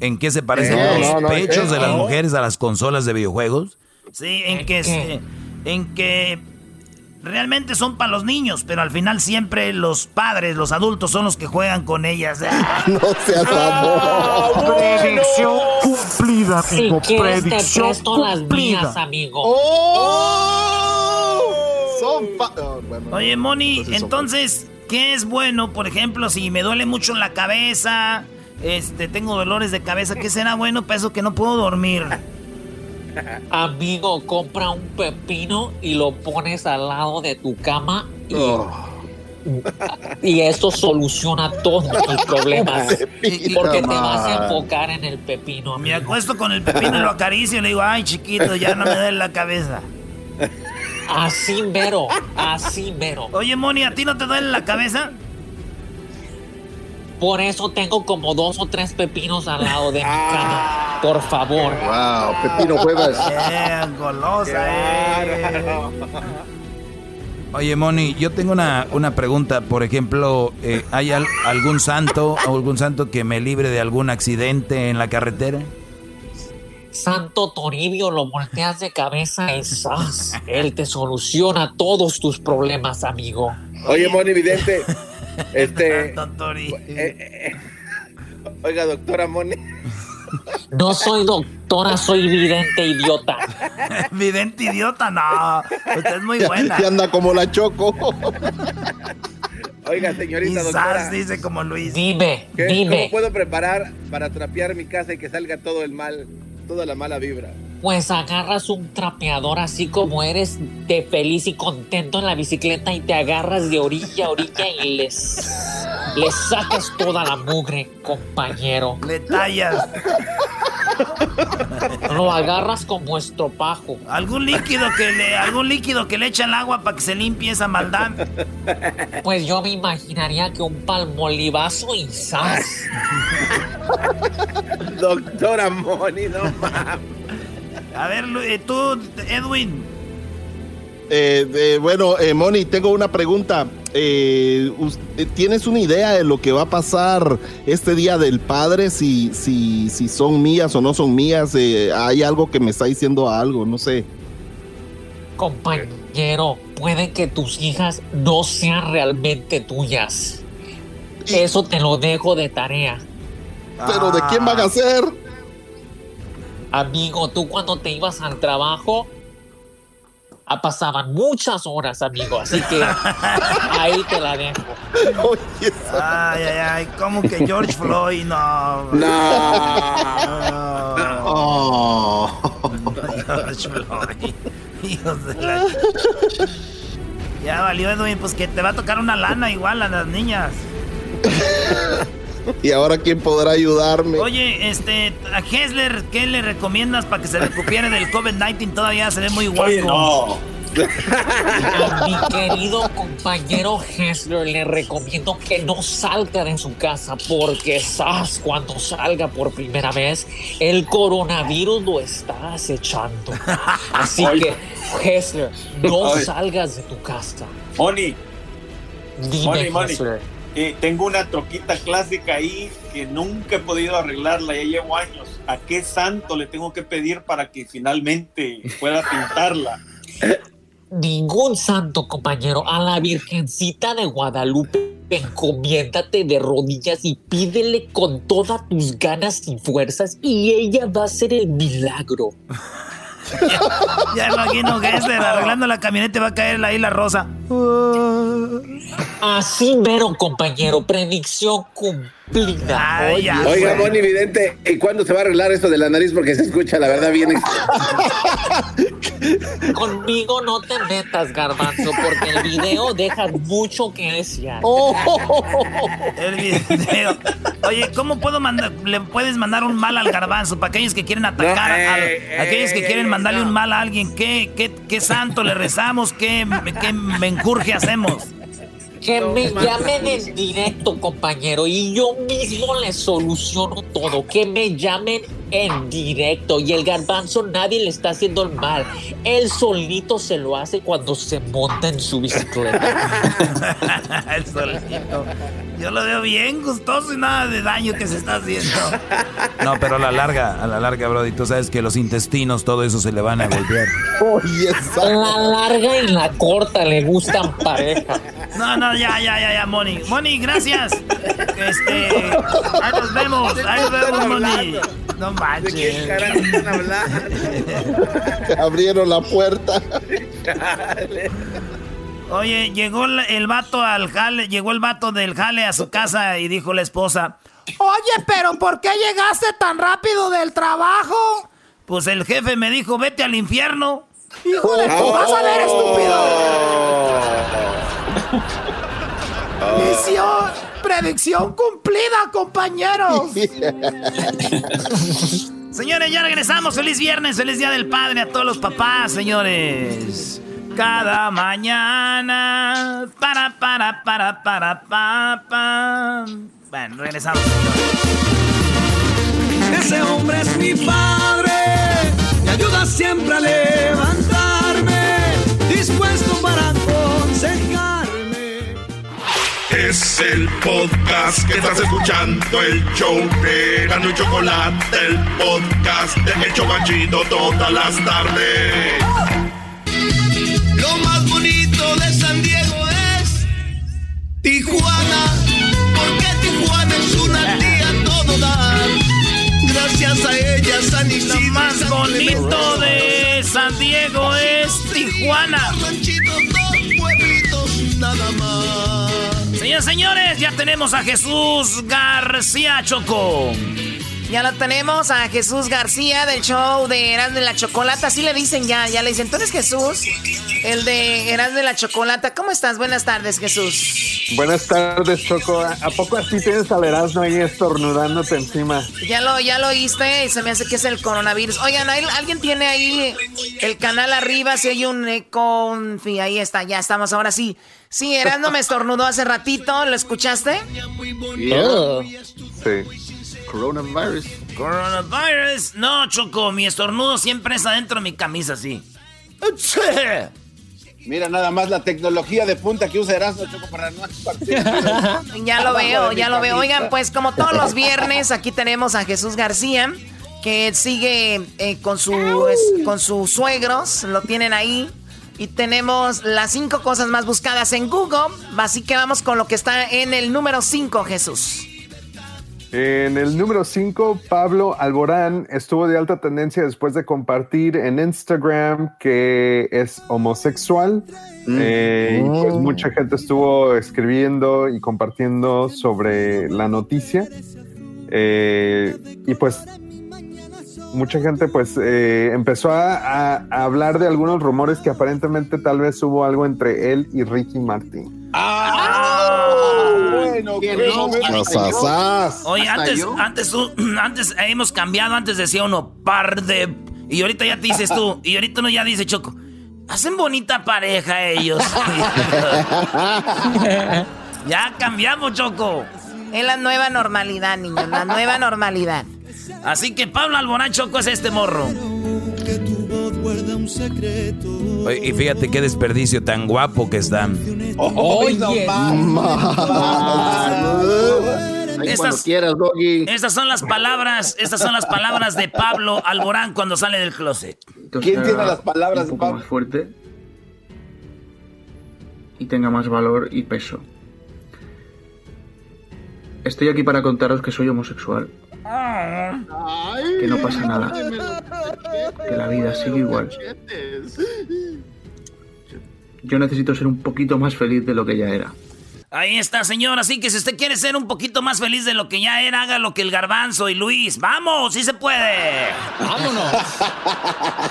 ¿En qué se parecen Eh, los no, no, pechos de las No. mujeres a las consolas de videojuegos? Sí, en ¿En que, qué? eh, en que realmente son para los niños, pero al final siempre los padres, los adultos son los que juegan con ellas. No seas amor. Predicción cumplida, Si amigo. quieres te Predicción presto las mías, cumplida. amigo. ¡Oh! Son pa- oh, bueno, Oye, Moni, entonces son- entonces, ¿qué es bueno? Por ejemplo, si me duele mucho la cabeza, este, tengo dolores de cabeza, ¿qué será bueno para eso que no puedo dormir? Amigo, compra un pepino y lo pones al lado de tu cama y, y esto soluciona todos tus problemas. Porque te vas a enfocar en el pepino. Me acuesto con el pepino y lo acaricio y le digo, ay chiquito, ya no me duele la cabeza. Así mero, así mero. Oye, Moni, ¿a ti no te duele la cabeza? Por eso tengo como dos o tres pepinos al lado de mi cama. Por favor. Wow, pepino juegas. Bien, golosa, eh. Oye, Moni, yo tengo una, una pregunta. Por ejemplo, eh, ¿hay al- algún santo o algún santo que me libre de algún accidente en la carretera? Santo Toribio lo volteas de cabeza y ¡zas! Él te soluciona todos tus problemas, amigo. Oye, Moni Vidente. Este. Tori. eh, eh, oiga, doctora Moni. No soy doctora, soy vidente idiota. Vidente idiota, no. Usted es muy buena. Que anda como la choco. Oiga, señorita Quizás doctora. dice como Luis. Dime, ¿qué- dime. ¿Cómo puedo preparar para trapear mi casa y que salga todo el mal, toda la mala vibra? Pues agarras un trapeador así como eres de feliz y contento en la bicicleta y te agarras de orilla a orilla y les, les sacas toda la mugre, compañero. Le tallas. Lo agarras como estropajo. Algún líquido que le, algún líquido que le echa el agua para que se limpie esa maldad. Pues yo me imaginaría que un palmolivazo y ¡zas! Doctora Moni, no mames. A ver, eh, tú, Edwin. Eh, eh, bueno, eh, Moni, tengo una pregunta. ¿Tienes una idea de lo que va a pasar este día del padre? Si, si, si son mías o no son mías. Eh, hay algo que me está diciendo algo, no sé. Compañero, puede que tus hijas no sean realmente tuyas. Eso te lo dejo de tarea. Pero ¿de quién van a ser? Amigo, tú cuando te ibas al trabajo, ah, pasaban muchas horas, amigo. Así que ahí te la dejo. Ay, ay, ay, como que George Floyd, no. Oh. George Floyd. Hijos de la... Ya valió, Edwin, pues que te va a tocar una lana igual a las niñas. ¿Y ahora quién podrá ayudarme? Oye, este, a Hessler, ¿qué le recomiendas para que se recupere del COVID-19? Todavía se ve muy guapo. Oye, no. A mi querido compañero Hessler le recomiendo que no salga de su casa porque ¿sabes? cuando salga por primera vez el coronavirus lo está acechando. Así Oye. que Hessler, no Oye. salgas de tu casa. Moni, Dime Moni. Hessler. Tengo una troquita clásica ahí que nunca he podido arreglarla, ya llevo años. ¿A qué santo le tengo que pedir para que finalmente pueda pintarla? Ningún santo compañero, a la Virgencita de Guadalupe, encomiéndate de rodillas y pídele con todas tus ganas y fuerzas y ella va a hacer el milagro. Ya imagino Hessler arreglando la camioneta y va a caer ahí la rosa. Así mero, compañero, predicción cumplida. Ay, ya, Oiga. Moni Vidente, ¿y cuándo se va a arreglar eso de la nariz? Porque se escucha, la verdad, bien. Conmigo no te metas, garbanzo, porque el video deja mucho que desear. El video. Oye, ¿cómo puedo mandar? ¿Le puedes mandar un mal al garbanzo? Para aquellos que quieren atacar, No, a, ey, a aquellos que ey, quieren mandarle no. un mal a alguien, ¿qué, qué, qué santo le rezamos? ¿Qué, qué menjurje hacemos? Que me llamen en directo, compañero, y yo mismo les soluciono todo. Que me llamen en directo. Y el garbanzo nadie le está haciendo el mal. Él solito se lo hace cuando se monta en su bicicleta. El solito. Yo lo veo bien gustoso y nada de daño que se está haciendo. No, pero a la larga, a la larga, Brody, tú sabes que los intestinos, todo eso se le van a golpear. La larga y la corta le gustan pareja. No, no, ya, ya, ya, ya, Moni. Moni, gracias. Este, ahí nos vemos, ahí nos vemos, Moni. No ¿De qué manches. carajo están hablando? abrieron la puerta. Oye, llegó el, vato al jale, llegó el vato del jale a su casa y dijo la esposa, Oye, pero ¿por qué llegaste tan rápido del trabajo? Pues el jefe me dijo, vete al infierno. ¡Hijo de tu! ¡Vas a ver, estúpido! Misión, predicción cumplida, compañeros. señores, ya regresamos. Feliz viernes, feliz día del padre a todos los papás, señores. Cada mañana. Para, para, para, para, para, para. Bueno, regresamos, Ese hombre es mi padre. Me ayuda siempre a levantarme. Dispuesto para aconsejarme. Es el podcast que estás escuchando, el show de Gano y Chocolate, el podcast de El Chocachito todas las tardes. Lo más bonito de San Diego es Tijuana, porque Tijuana es una tía todo dar. Gracias a ella San Isidro. Lo más bonito de San Diego es Tijuana. nada más. Señores, señores, ya tenemos a Jesús García Choco. Ya lo tenemos a Jesús García del show de Eras de la Chocolata. Así le dicen ya, ya le dicen. ¿Tú eres Jesús? El de Eras de la Chocolata. ¿Cómo estás? Buenas tardes, Jesús. Buenas tardes, Choco. ¿A poco así tienes al Erasmo ahí estornudándote encima? Ya lo, ya lo oíste y se me hace que es el coronavirus. Oigan, ¿alguien tiene ahí el canal arriba? Si hay un eco, fin, ahí está, ya estamos, ahora sí. Sí, Erasmo me estornudó hace ratito, ¿lo escuchaste? Sí. Coronavirus. Coronavirus. No, Choco, mi estornudo siempre es adentro de mi camisa, sí. Mira nada más la tecnología de punta que usa Erasmo Choco para no Ya lo veo, ya lo veo. Oigan, pues como todos los viernes, aquí tenemos a Jesús García, que sigue eh, con, su, con sus suegros, lo tienen ahí. Y tenemos las cinco cosas más buscadas en Google. Así que vamos con lo que está en el número 5, Jesús. En el número 5, Pablo Alborán estuvo de alta tendencia después de compartir en Instagram que es homosexual. Mm. Eh, y pues Oh. mucha gente estuvo escribiendo y compartiendo sobre la noticia. Eh, y pues mucha gente pues eh, empezó a, a- a hablar de algunos rumores que aparentemente tal vez hubo algo entre él y Ricky Martin. bueno, ¿Quién qué no? momento. Sasasas. Oye, ¿Hasta antes, yo? antes tú, antes hemos cambiado, antes decía uno par de. Y ahorita ya te dices tú, y ahorita uno ya dice Choco. Hacen bonita pareja ellos. ya cambiamos, Choco. Es la nueva normalidad, niños, la nueva normalidad. Así que Pablo Alborán Choco es este morro. Oye, y fíjate qué desperdicio tan guapo que está. Oye, Estas- quieras. Estas son las palabras, estas son las palabras de Pablo Alborán cuando sale del closet. ¿Quién tiene las palabras un de poco Pablo? más fuerte y tenga más valor y peso. Estoy aquí para contaros que soy homosexual, que no pasa nada, que la vida sigue igual. Yo necesito ser un poquito más feliz de lo que ya era. Ahí está, señor. Así que si usted quiere ser un poquito más feliz de lo que ya era, haga lo que el garbanzo y Luis. ¡Vamos! ¡Sí se puede! ¡Vámonos!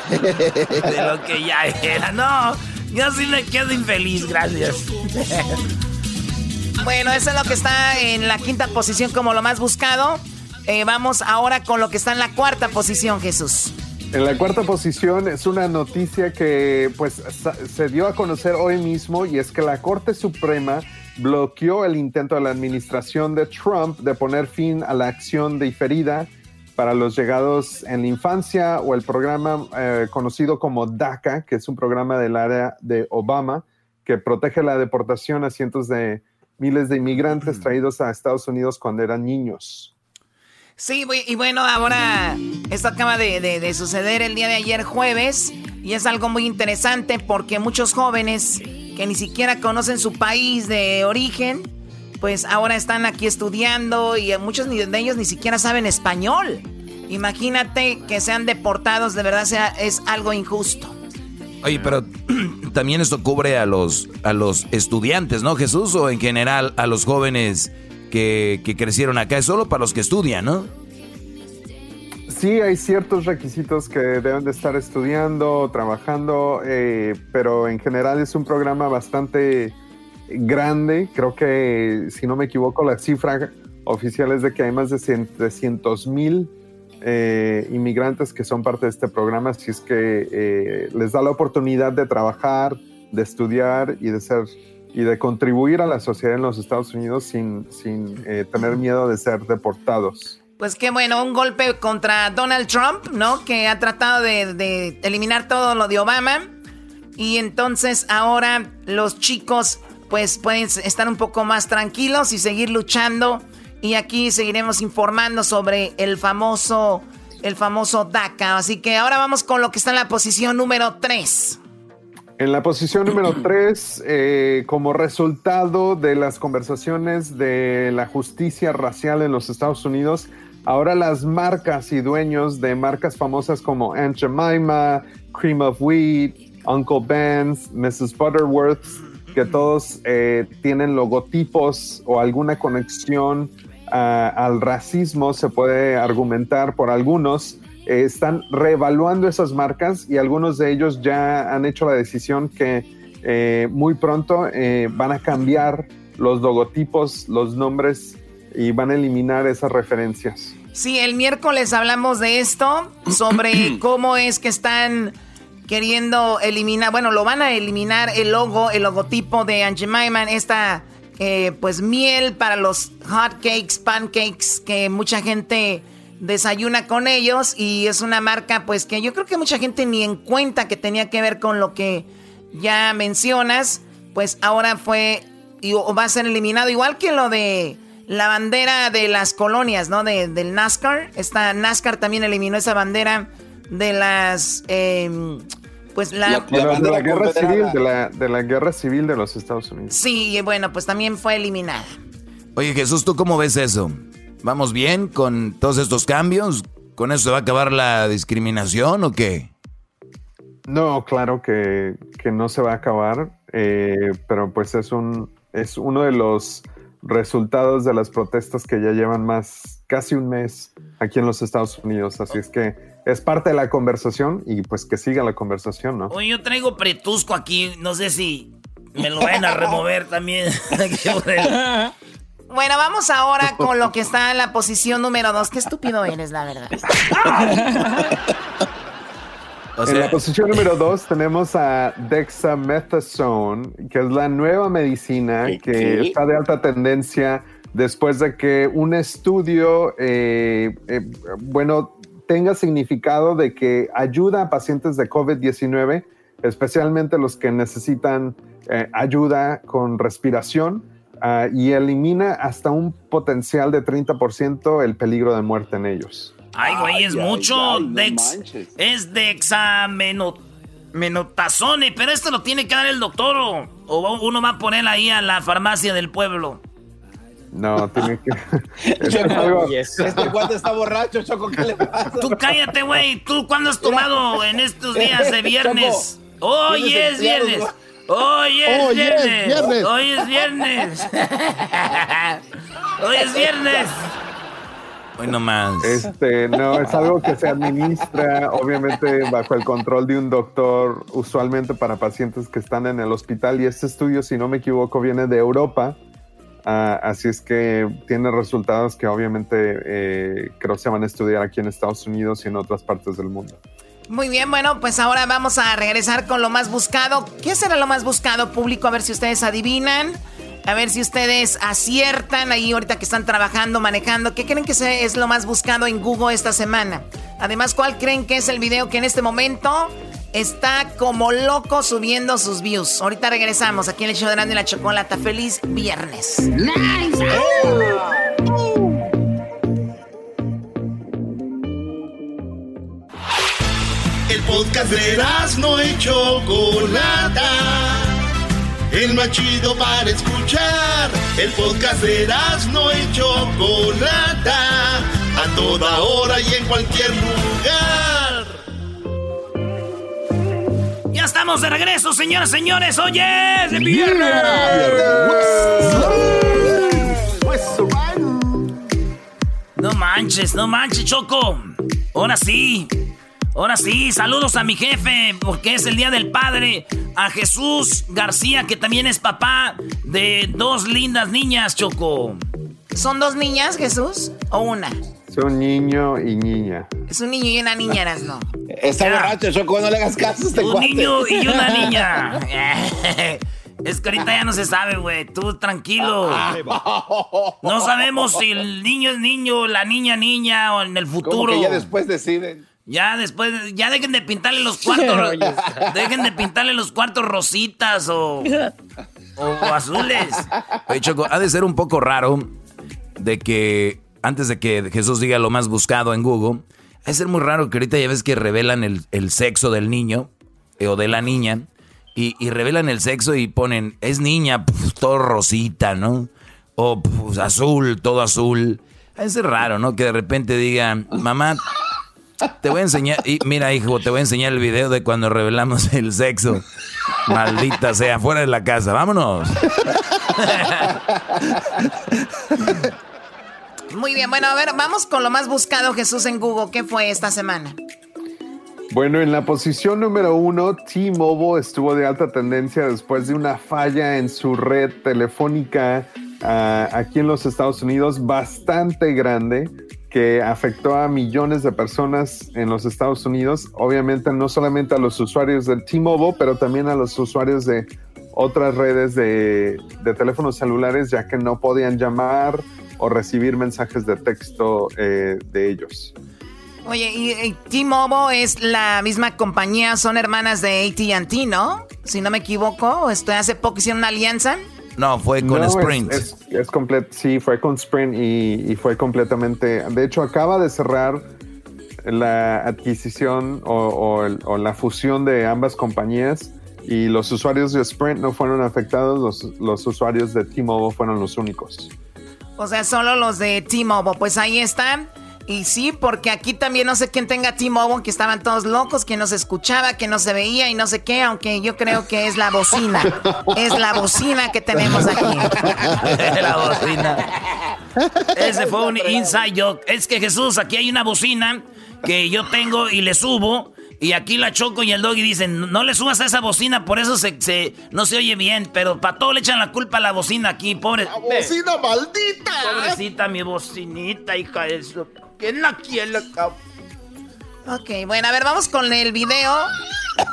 De lo que ya era. No, yo sí me quedo infeliz, gracias. Bueno, eso es lo que está en la quinta posición como lo más buscado. Eh, vamos ahora con lo que está en la cuarta posición, Jesús. En la cuarta posición es una noticia que pues se dio a conocer hoy mismo y es que la Corte Suprema bloqueó el intento de la administración de Trump de poner fin a la acción diferida para los llegados en la infancia o el programa eh, conocido como DACA, que es un programa del área de Obama que protege la deportación a cientos de miles de inmigrantes traídos a Estados Unidos cuando eran niños. Sí, y bueno, ahora esto acaba de, de- de suceder el día de ayer jueves y es algo muy interesante porque muchos jóvenes que ni siquiera conocen su país de origen, pues ahora están aquí estudiando y muchos de ellos ni siquiera saben español. Imagínate que sean deportados, de verdad sea, es algo injusto. Oye, pero también esto cubre a los, a los estudiantes, ¿no, Jesús? O en general a los jóvenes que, que crecieron acá. Es solo para los que estudian, ¿no? sí hay ciertos requisitos que deben de estar estudiando, trabajando, eh, pero en general es un programa bastante grande. Creo que, si no me equivoco, la cifra oficial es de que hay más de 300 mil eh, inmigrantes que son parte de este programa, así es que eh, les da la oportunidad de trabajar, de estudiar y de ser y de contribuir a la sociedad en los Estados Unidos sin, sin tener miedo de ser deportados. Pues qué bueno, un golpe contra Donald Trump, ¿no? Que ha tratado de, eliminar todo lo de Obama. Y entonces ahora los chicos pues pueden estar un poco más tranquilos y seguir luchando. Y aquí seguiremos informando sobre el famoso, el famoso DACA. Así que ahora vamos con lo que está en la posición número 3. En la posición número 3, eh, como resultado de las conversaciones de la justicia racial en los Estados Unidos, Ahora las marcas y dueños de marcas famosas como Aunt Jemima, Cream of Wheat, Uncle Ben's, Mrs. Butterworth, que todos eh, tienen logotipos o alguna conexión ah, al racismo, se puede argumentar por algunos, eh, están reevaluando esas marcas y algunos de ellos ya han hecho la decisión que eh, muy pronto van a cambiar los logotipos, los nombres y van a eliminar esas referencias. Sí, el miércoles hablamos de esto, sobre cómo es que están queriendo eliminar, bueno, lo van a eliminar el logo, el logotipo de Aunt esta eh, pues miel para los hot cakes, pancakes, que mucha gente desayuna con ellos y es una marca pues que yo creo que mucha gente ni en cuenta que tenía que ver con lo que ya mencionas, pues ahora fue y, o va a ser eliminado, igual que lo de la bandera de las colonias, ¿no? De, del NASCAR. Esta NASCAR también eliminó esa bandera de las... Em, pues la, de, la, guerra civil, de la, de la guerra civil de los Estados Unidos. Sí, bueno, pues también fue eliminada. Oye Jesús, ¿tú cómo ves eso? ¿Vamos bien con todos estos cambios? ¿Con eso se va a acabar la discriminación o qué? No, claro que, que no se va a acabar, eh, pero pues es un es uno de los resultados de las protestas que ya llevan más casi un mes aquí en los Estados Unidos. Así es que es parte de la conversación y pues que siga la conversación, ¿no? Oye, yo traigo pretusco aquí, no sé si me lo van a remover también. bueno, vamos ahora con lo que está en la posición número dos. Qué estúpido eres, la verdad. en la posición número dos tenemos a dexamethasone, que es la nueva medicina que está de alta tendencia después de que un estudio, eh, eh, bueno, tenga significado de que ayuda a pacientes de COVID-19, especialmente los que necesitan eh, ayuda con respiración, ah, y elimina hasta un potencial de 30% el peligro de muerte en ellos. Ay, güey, es mucho. Dex, es dexamenotazone, pero esto lo tiene que dar el doctor o, uno va a poner ahí a la farmacia del pueblo. No, tiene que. Este cuando está borracho, Choco, ¿qué le pasa? Tú cállate, güey. ¿Tú cuándo has tomado en estos días de viernes? Hoy es viernes. Hoy es viernes. Hoy es viernes. Hoy es viernes. Hoy no más. Este, no, es algo que se administra, obviamente, bajo el control de un doctor, usualmente para pacientes que están en el hospital. Y este estudio, si no me equivoco, viene de Europa. Ah, así es que tiene resultados que obviamente eh, creo se van a estudiar aquí en Estados Unidos y en otras partes del mundo. Muy bien, bueno, pues ahora vamos a regresar con lo más buscado. ¿Qué será lo más buscado público? A ver si ustedes adivinan. A ver si ustedes aciertan ahí ahorita que están trabajando, manejando. ¿Qué creen que es lo más buscado en Google esta semana? Además, ¿cuál creen que es el video que en este momento está como loco subiendo sus views? Ahorita regresamos aquí en el show de y la Chocolata. Feliz viernes. Nice. Podcast de no hecho Chocolata el más chido para escuchar. El podcast de no y Chocolata, a toda hora y en cualquier lugar. Ya estamos de regreso, señoras y señores. Oye, de viernes. No manches, no manches, Choco. Ahora sí. Ahora sí, saludos a mi jefe, porque es el Día del Padre. A Jesús García, que también es papá de dos lindas niñas, Choco. ¿Son dos niñas, Jesús? ¿O una? Es un niño y niña. Es un niño y una niña, eras no. Está borracho, Choco, no le hagas caso a este Un cuate. niño y una niña. Es que ahorita ya no se sabe, güey. Tú tranquilo. No sabemos si el niño es niño, la niña niña o en el Como futuro. que ya después deciden. Ya después, ya dejen de pintarle los cuartos. dejen de pintarle los cuartos rositas o, o azules. Oye, Choco, ha de ser un poco raro de que antes de que Jesús diga lo más buscado en Google, ha de ser muy raro que ahorita ya ves que revelan el, el sexo del niño eh, o de la niña y, y revelan el sexo y ponen, es niña, pf, todo rosita, ¿no? O pf, azul, todo azul. Ha de ser raro, ¿no? Que de repente digan, mamá, te voy a enseñar, y mira hijo, te voy a enseñar el video de cuando revelamos el sexo. Maldita sea, fuera de la casa, vámonos. Muy bien, bueno, a ver, vamos con lo más buscado, Jesús, en Google. ¿Qué fue esta semana? Bueno, en la posición número uno, T-Mobile estuvo de alta tendencia después de una falla en su red telefónica ah, aquí en los Estados Unidos bastante grande que afectó a millones de personas en los Estados Unidos. Obviamente no solamente a los usuarios de T-Mobile, pero también a los usuarios de otras redes de, teléfonos celulares, ya que no podían llamar o recibir mensajes de texto eh, de ellos. Oye, y, y T-Mobile es la misma compañía, son hermanas de AT&T, ¿no? Si no me equivoco, esto hace poco hicieron una alianza. No, fue con No, es- Sprint. Es, es complet- sí, fue con Sprint y, y fue completamente. De hecho, acaba de cerrar la adquisición o, o el- o la fusión de ambas compañías y los usuarios de Sprint no fueron afectados, los, los usuarios de T-Mobile fueron los únicos. O sea, solo los de T-Mobile. Pues ahí están. Y sí, porque aquí también no sé quién tenga T-Mobile, que estaban todos locos, que no se escuchaba, que no se veía y no sé qué, aunque yo creo que es la bocina. es la bocina que tenemos aquí. la bocina. Ese fue un inside joke. Es que Jesús, aquí hay una bocina que yo tengo y le subo. Y aquí la Choco y el Doggy dicen, no le subas a esa bocina, por eso se, se- no se oye bien. Pero para todo le echan la culpa a la bocina aquí, pobre. ¡La bocina maldita! Pobrecita mi bocinita, hija de eso. ¿Quién la quiere, cabrón? Ok, bueno, a ver, vamos con el video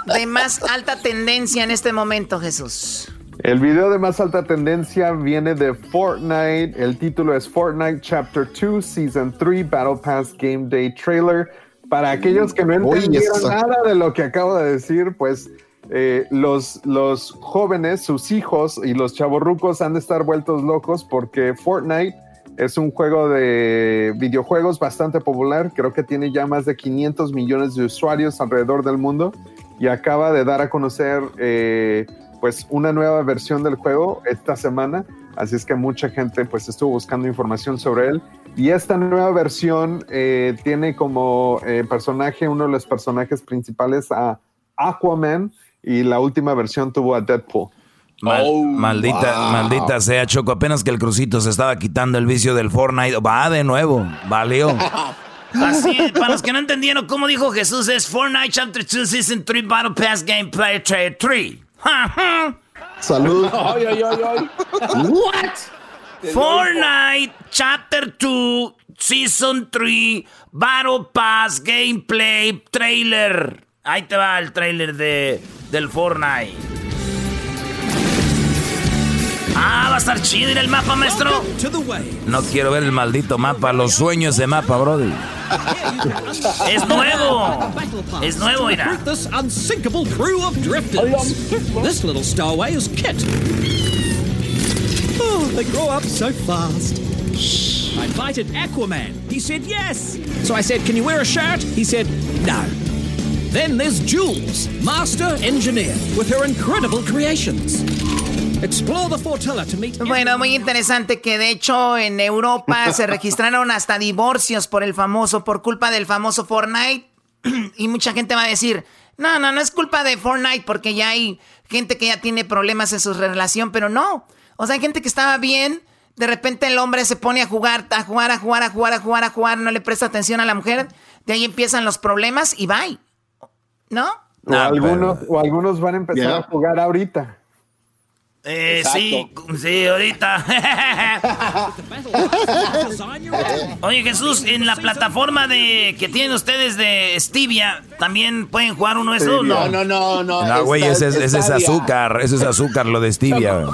de más alta tendencia en este momento, Jesús. El video de más alta tendencia viene de Fortnite. El título es Fortnite Chapter 2 Season 3 Battle Pass Game Day Trailer. Para aquellos que no entendieron nada de lo que acabo de decir, pues eh, los, los jóvenes, sus hijos y los chavorrucos han de estar vueltos locos porque Fortnite es un juego de videojuegos bastante popular. Creo que tiene ya más de 500 millones de usuarios alrededor del mundo y acaba de dar a conocer eh, pues una nueva versión del juego esta semana. Así es que mucha gente pues estuvo buscando información sobre él. Y esta nueva versión eh, tiene como eh, personaje, uno de los personajes principales a Aquaman y la última versión tuvo a Deadpool. Mal- Oh, maldita, wow. maldita sea, Choco. Apenas que el crucito se estaba quitando el vicio del Fortnite. Va de nuevo. Valió. Así, para los que no entendieron cómo dijo Jesús, es Fortnite Chapter 2 Season 3 Battle Pass Gameplay Trailer 3. Salud. Ay, ay, ay, ay. What? Fortnite Chapter 2 Season 3 Battle Pass Gameplay Trailer. Ahí te va el trailer de, del Fortnite. Ah, va a estar chido ir el mapa, maestro. No quiero ver el maldito mapa. Los sueños de mapa, Brody. Es nuevo. Es nuevo, mira. This unsinkable crew of drifters. This little stowaway is Kit. Oh, they grow up so fast. I invited Aquaman. He said yes. So I said, Can you wear a shirt? He said, No. Then there's Jules, master engineer, with her incredible creations. Explore the Fortilla to meet. Bueno, muy interesante que de hecho en Europa se registraron hasta divorcios por el famoso, por culpa del famoso Fortnite. Y mucha gente va a decir, no, no, no es culpa de Fortnite porque ya hay gente que ya tiene problemas en su relación, pero no. O sea, hay gente que estaba bien, de repente el hombre se pone a jugar, a jugar, a jugar, a jugar, a jugar, a jugar, no le presta atención a la mujer. de ahí empiezan los problemas y bye. ¿No? O, algunos, o algunos van a empezar a jugar ahorita. Eh, sí, sí, ahorita. Oye, Jesús, en la plataforma de que tienen ustedes de Stevia, ¿también pueden jugar uno de esos? No, no, no, no. No, güey, ese, es- ese es azúcar, eso es azúcar, lo de Stevia. güey.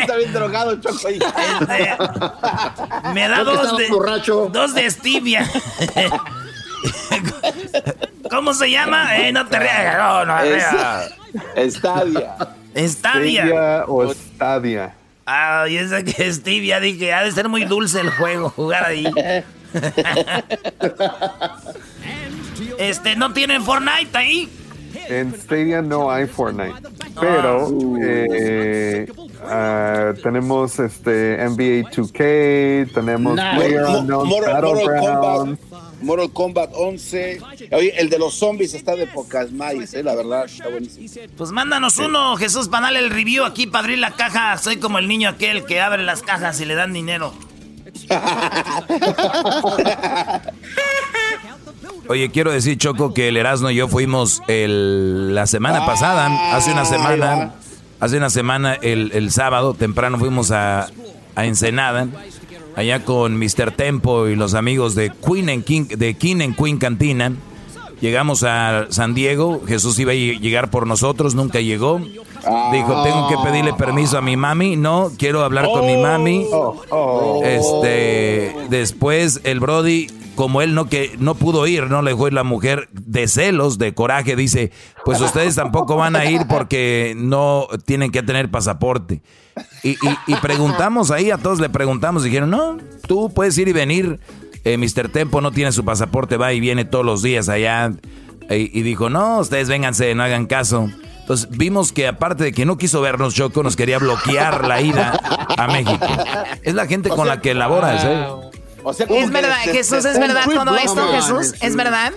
está bien drogado, Choco. ahí. Me da dos de, dos de Stevia. ¿Cómo se llama? Eh, no te rías. No, no, rías. Estadia. Estadia. Stevia o Stadia. Ah, y esa que es Stevia, dije, ha de ser muy dulce el juego, jugar ahí. este, ¿no tienen Fortnite ahí? En Stadia no hay Fortnite, pero eh, ah, tenemos este NBA 2K, tenemos Nah. Player Mo- Unknown Mortal. Kombat, Mortal Kombat 11. Oye, el de los zombies está de pocas maíz, eh, la verdad, está buenísimo. Pues mándanos uno, Jesús, para darle el review aquí, para abrir la caja. Soy como el niño aquel que abre las cajas y le dan dinero. Oye, quiero decir, Choco, que el Erasmo y yo fuimos el, la semana pasada, hace una semana, hace una semana, el, el sábado, temprano fuimos a, a Ensenada, allá con Mr. Tempo y los amigos de Queen and King, de King and Queen Cantina. Llegamos a San Diego, Jesús iba a ll- llegar por nosotros, nunca llegó. Dijo, tengo que pedirle permiso a mi mami. No, quiero hablar con mi mami. Este, después el Brody, como él no que no pudo ir, no le dejó ir la mujer de celos, de coraje, dice, pues ustedes tampoco van a ir porque no tienen que tener pasaporte. Y, y- y preguntamos ahí, a todos le preguntamos, dijeron, no, tú puedes ir y venir. Eh, Mr. Tempo no tiene su pasaporte, va y viene todos los días allá. Y, y dijo, no, ustedes vénganse, no hagan caso. Entonces vimos que aparte de que no quiso vernos, Choco nos quería bloquear la ida a México. Es la gente con la que laboras, ¿eh? O sea, como Es que verdad, Jesús, es verdad todo esto, Jesús, es verdad.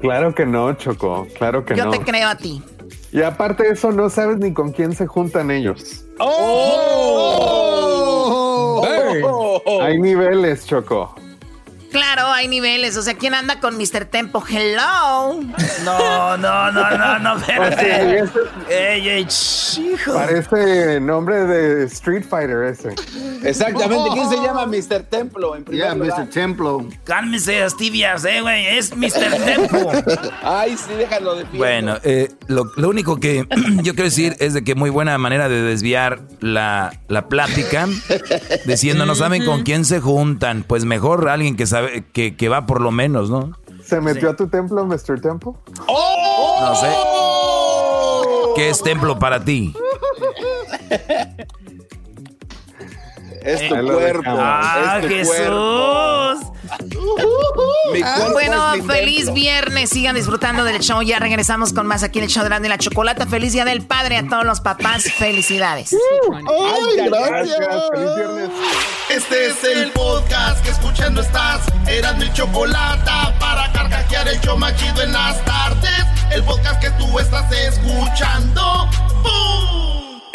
Claro que no, Choco, claro que Yo no. te creo a ti. Y aparte de eso, no sabes ni con quién se juntan ellos. Hay niveles, Choco. Claro, hay niveles. O sea, ¿quién anda con Mr. Tempo? Hello. No, no, no, no, no, espérate. ese Ey, ey, hijo. parece nombre de Street Fighter ese. Exactamente. ¿Quién se llama Mr. Templo en primer Yeah, lugar? Mr. Templo. Cálmese, Stivias, eh, güey. Es Mr. Tempo. Ay, sí, déjalo de pie. Bueno, eh, lo, lo único que yo quiero decir es de que muy buena manera de desviar la, la plática, diciendo no saben con quién se juntan, pues mejor alguien que sabe que, que va por lo menos, ¿no? ¿Se metió a tu templo, Mr. Temple? No sé. ¿Qué es templo para ti? Es tu cuerpo. Ah, es tu Jesús. cuerpo. Ah, bueno, feliz templo. viernes. Sigan disfrutando del show. Ya regresamos con más aquí en el show de Grande y la Chocolata. Feliz Día del Padre a todos los papás. Felicidades. Ay, gracias. Feliz viernes. Este es el podcast que escuchando estás. Eran mi chocolate para carcajear el show machido en las tardes. El podcast que tú estás escuchando. ¡Bum!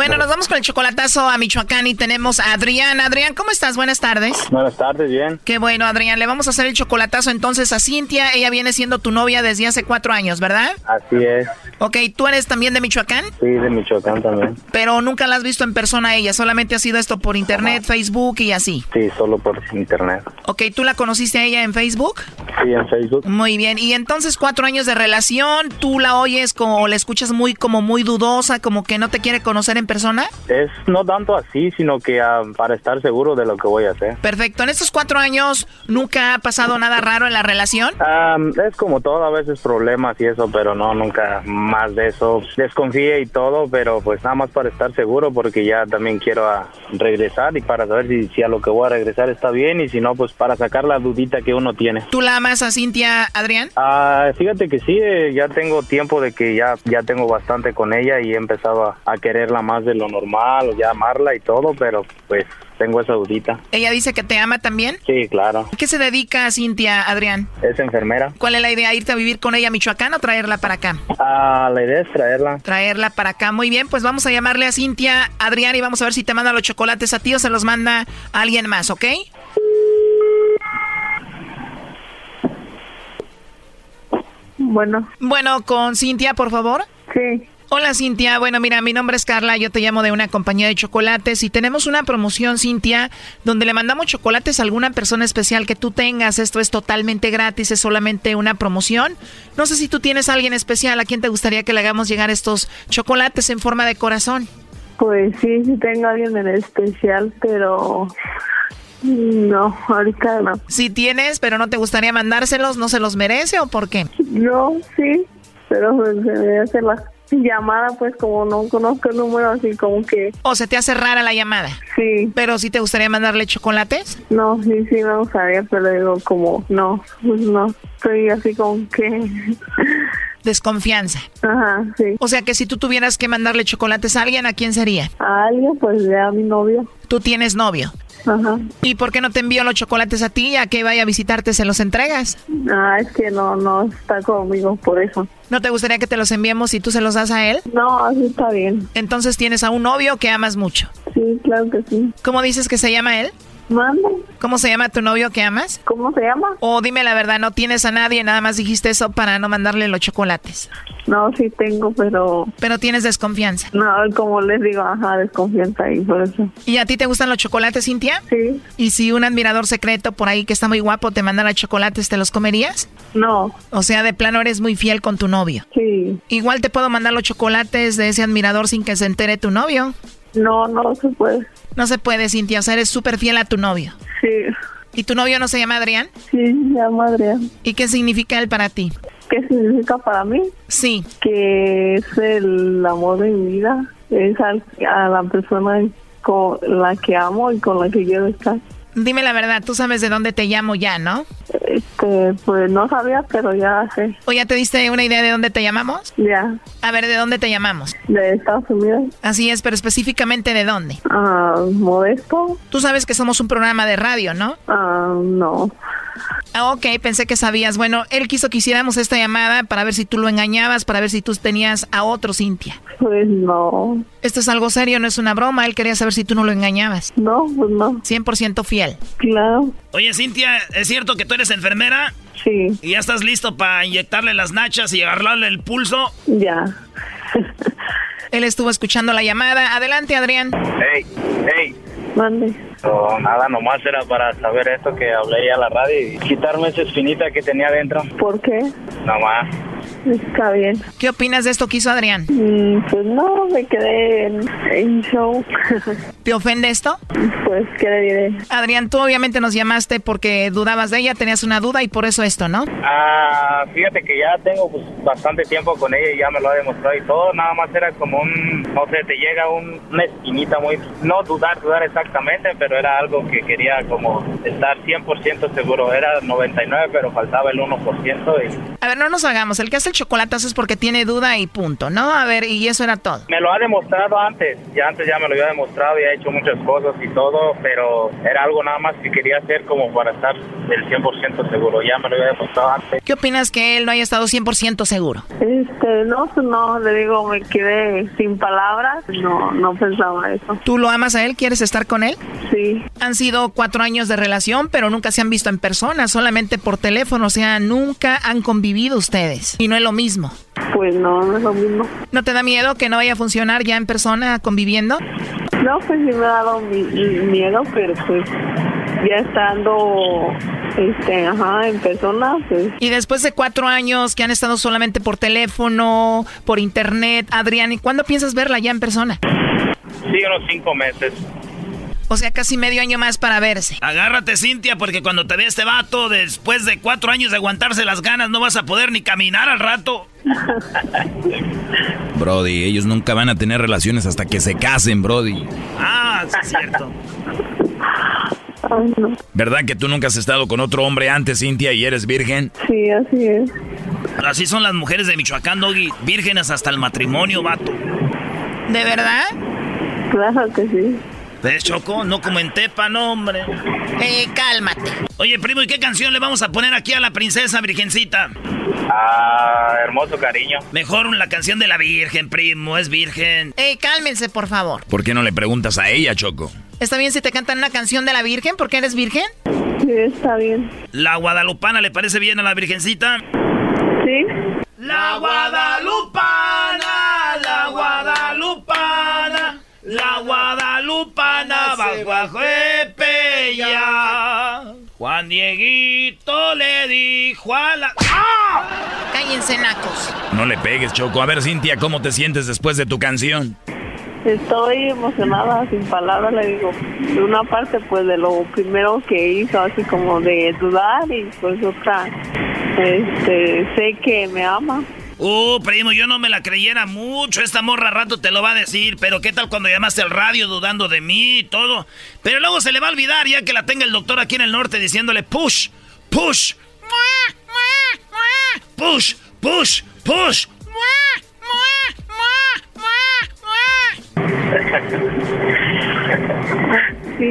Bueno, nos vamos con el chocolatazo a Michoacán y tenemos a Adrián. Adrián, ¿cómo estás? Buenas tardes. Buenas tardes, bien. Qué bueno, Adrián. Le vamos a hacer el chocolatazo entonces a Cintia. Ella viene siendo tu novia desde hace cuatro años, ¿verdad? Así es. Ok, ¿tú eres también de Michoacán? Sí, de Michoacán también. Pero nunca la has visto en persona a ella, solamente ha sido esto por internet, Facebook y así. Sí, solo por internet. Ok, ¿tú la conociste a ella en Facebook? Sí, en Facebook. Muy bien. Y entonces cuatro años de relación, ¿tú la oyes como, la escuchas muy, como muy dudosa, como que no te quiere conocer en persona? Es no tanto así, sino que ah, para estar seguro de lo que voy a hacer. Perfecto. En estos cuatro años, ¿nunca ha pasado nada raro en la relación? Es como todo, a veces problemas y eso, pero no, nunca más de eso. Desconfíe y todo, pero pues nada más para estar seguro, porque ya también quiero ah, regresar y para saber si, si a lo que voy a regresar está bien y si no, pues para sacar la dudita que uno tiene. ¿Tú la amas a Cintia, Adrián? Ah, fíjate que sí, eh, ya tengo tiempo de que ya, ya tengo bastante con ella y he empezado a, a quererla más de lo normal, o ya amarla y todo, pero pues tengo esa dudita. ¿Ella dice que te ama también? Sí, claro. ¿A ¿Qué se dedica Cintia, Adrián? Es enfermera. ¿Cuál es la idea? ¿Irte a vivir con ella a Michoacán o traerla para acá? Ah, la idea es traerla. Traerla para acá. Muy bien, pues vamos a llamarle a Cintia, Adrián, y vamos a ver si te manda los chocolates a ti o se los manda a alguien más, ¿ok? Bueno. Bueno, con Cintia, por favor. Sí. Hola Cintia, bueno mira, mi nombre es Carla, yo te llamo de una compañía de chocolates y tenemos una promoción Cintia donde le mandamos chocolates a alguna persona especial que tú tengas, esto es totalmente gratis, es solamente una promoción. No sé si tú tienes a alguien especial a quien te gustaría que le hagamos llegar estos chocolates en forma de corazón. Pues sí, sí tengo a alguien en especial, pero no, ahorita no. Si tienes, pero no te gustaría mandárselos, ¿no se los merece o por qué? No, sí, pero pues, se me hace la llamada, pues como no conozco el número, así como que... ¿O se te hace rara la llamada? Sí. ¿Pero sí te gustaría mandarle chocolates? No, sí, sí me gustaría, pero digo como, no, pues no, estoy así como que... Desconfianza. Ajá, sí. O sea que si tú tuvieras que mandarle chocolates a alguien, ¿a quién sería? A alguien, pues ya a mi novio. ¿Tú tienes novio? Ajá. ¿Y por qué no te envío los chocolates a ti? ¿A que vaya a visitarte se los entregas? Ah, es que no, no está conmigo, por eso. ¿No te gustaría que te los enviemos y tú se los das a él? No, así está bien. Entonces tienes a un novio que amas mucho. Sí, claro que sí. ¿Cómo dices que se llama él? Manda. ¿Cómo se llama tu novio que amas? ¿Cómo se llama? O dime la verdad, no tienes a nadie, nada más dijiste eso para no mandarle los chocolates. No, sí tengo, pero... Pero tienes desconfianza. No, como les digo, ajá, desconfianza ahí, por eso. ¿Y a ti te gustan los chocolates, Cintia? Sí. ¿Y si un admirador secreto por ahí que está muy guapo te mandara chocolates, te los comerías? No. O sea, de plano eres muy fiel con tu novio. Sí. Igual te puedo mandar los chocolates de ese admirador sin que se entere tu novio. No, no se puede. No se puede, Cintia. O sea, eres súper fiel a tu novio. Sí. ¿Y tu novio no se llama Adrián? Sí, se llama Adrián. ¿Y qué significa él para ti? ¿Qué significa para mí? Sí. Que es el amor de mi vida. Es al- a la persona con la que amo y con la que quiero estar. Dime la verdad, tú sabes de dónde te llamo ya, ¿no? Este, pues no sabía, pero ya sé. ¿O ya te diste una idea de dónde te llamamos? Ya. A ver, ¿de dónde te llamamos? De Estados Unidos. Así es, pero específicamente de dónde. Ah, modesto. Tú sabes que somos un programa de radio, ¿no? Ah, no. Ah, ok, pensé que sabías. Bueno, él quiso que hiciéramos esta llamada para ver si tú lo engañabas, para ver si tú tenías a otro Cintia. Pues no. Esto es algo serio, no es una broma. Él quería saber si tú no lo engañabas. No, pues no. 100% fiel. Claro. Oye, Cintia, ¿es cierto que tú eres enfermera? Sí. ¿Y ya estás listo para inyectarle las nachas y agarrarle el pulso? Ya. Él estuvo escuchando la llamada. Adelante, Adrián. Hey, hey. Mande. So, nada, nomás era para saber esto que hablé ya a la radio y quitarme esa espinita que tenía dentro. ¿Por qué? Nomás. Está bien. ¿Qué opinas de esto que hizo Adrián? Mm, pues no, me quedé en, en show. ¿Te ofende esto? Pues, ¿qué le diré? Adrián, tú obviamente nos llamaste porque dudabas de ella, tenías una duda y por eso esto, ¿no? Ah, fíjate que ya tengo pues, bastante tiempo con ella y ya me lo ha demostrado y todo. Nada más era como un, no sé, te llega un- una esquinita muy, no dudar, dudar exactamente, pero era algo que quería como estar 100% seguro. Era 99, pero faltaba el 1% y A ver, no nos hagamos. El que hace el chocolatazo es porque tiene duda y punto, ¿no? A ver, y eso era todo. me lo ha demostrado antes. Ya antes ya me lo había demostrado y ha hecho muchas cosas y todo, pero era algo nada más que quería hacer como para estar del 100% seguro. Ya me lo había demostrado antes. ¿Qué opinas que él no haya estado 100% seguro? Este, no, pues no, le digo, me quedé sin palabras. No, no pensaba eso. ¿Tú lo amas a él? ¿Quieres estar con él? Sí. Han sido cuatro años de relación, pero nunca se han visto en persona, solamente por teléfono. O sea, nunca han convivido ustedes. Y no es lo mismo. Pues no, no es lo mismo. ¿No te da miedo que no vaya a funcionar ya en persona conviviendo? No, pues sí me ha dado mi- mi- miedo, pero pues ya estando, este, ajá, en persona, pues. Y después de cuatro años que han estado solamente por teléfono, por internet, Adrián, ¿y cuándo piensas verla ya en persona? Sí, unos cinco meses. O sea, casi medio año más para verse. Agárrate, Cintia, porque cuando te vea este vato, después de cuatro años de aguantarse las ganas, no vas a poder ni caminar al rato. Brody, ellos nunca van a tener relaciones hasta que se casen, Brody. Ah, sí es cierto. ¿Verdad que tú nunca has estado con otro hombre antes, Cintia, y eres virgen? Sí, así es. Así son las mujeres de Michoacán, Doggy. Vírgenes hasta el matrimonio, vato. ¿De verdad? Claro que sí. ¿Ves, Choco? No como en Tepa, no, hombre. Eh, cálmate. Oye, primo, ¿y qué canción le vamos a poner aquí a la princesa virgencita? Ah, hermoso cariño. Mejor la canción de la virgen, primo, es virgen. Eh, cálmense, por favor. ¿Por qué no le preguntas a ella, Choco? ¿Está bien si te cantan una canción de la virgen porque eres virgen? Sí, está bien. ¿La guadalupana le parece bien a la virgencita? Sí. La guadalupana, Juan Dieguito le dijo a la... ¡Ah! Cállense, nacos. No le pegues, Choco. A ver, Cintia, ¿cómo te sientes después de tu canción? Estoy emocionada, sin palabras, le digo. De una parte, pues, de lo primero que hizo, así como de dudar, y pues otra, este, sé que me ama. Uh, primo, yo no me la creyera mucho. Esta morra rato te lo va a decir. Pero ¿qué tal cuando llamaste al radio dudando de mí y todo? Pero luego se le va a olvidar ya que la tenga el doctor aquí en el norte diciéndole push, push, push, push, push. Sí.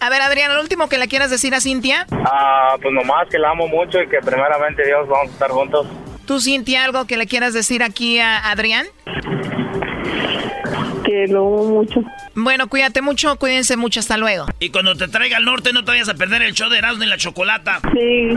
A ver, Adrián, lo último que le quieras decir a Cintia. Ah, pues nomás que la amo mucho y que primeramente Dios vamos a estar juntos. ¿Tú, Cintia, algo que le quieras decir aquí a Adrián? Que lo amo mucho. Bueno, cuídate mucho, cuídense mucho, hasta luego. Y cuando te traiga al norte no te vayas a perder el show de Erasmo y la Chocolata. Sí.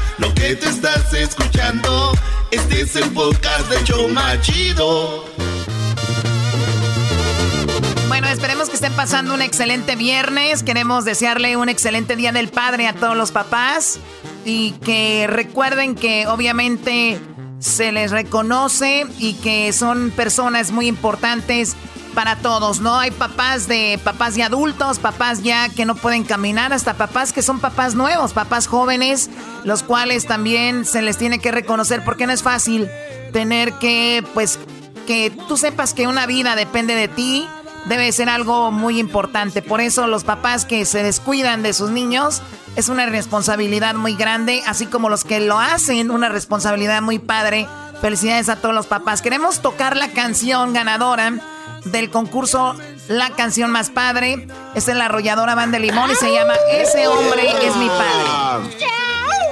Lo que te estás escuchando, este es el podcast de Choma Chido. Bueno, esperemos que estén pasando un excelente viernes. Queremos desearle un excelente día del padre a todos los papás. Y que recuerden que obviamente se les reconoce y que son personas muy importantes para todos, ¿no? Hay papás de papás y adultos, papás ya que no pueden caminar, hasta papás que son papás nuevos, papás jóvenes, los cuales también se les tiene que reconocer porque no es fácil tener que, pues, que tú sepas que una vida depende de ti, debe ser algo muy importante. Por eso los papás que se descuidan de sus niños es una responsabilidad muy grande, así como los que lo hacen, una responsabilidad muy padre. Felicidades a todos los papás. Queremos tocar la canción ganadora del concurso La canción más padre. Es en la arrolladora Banda de Limón y se llama Ese hombre es mi padre.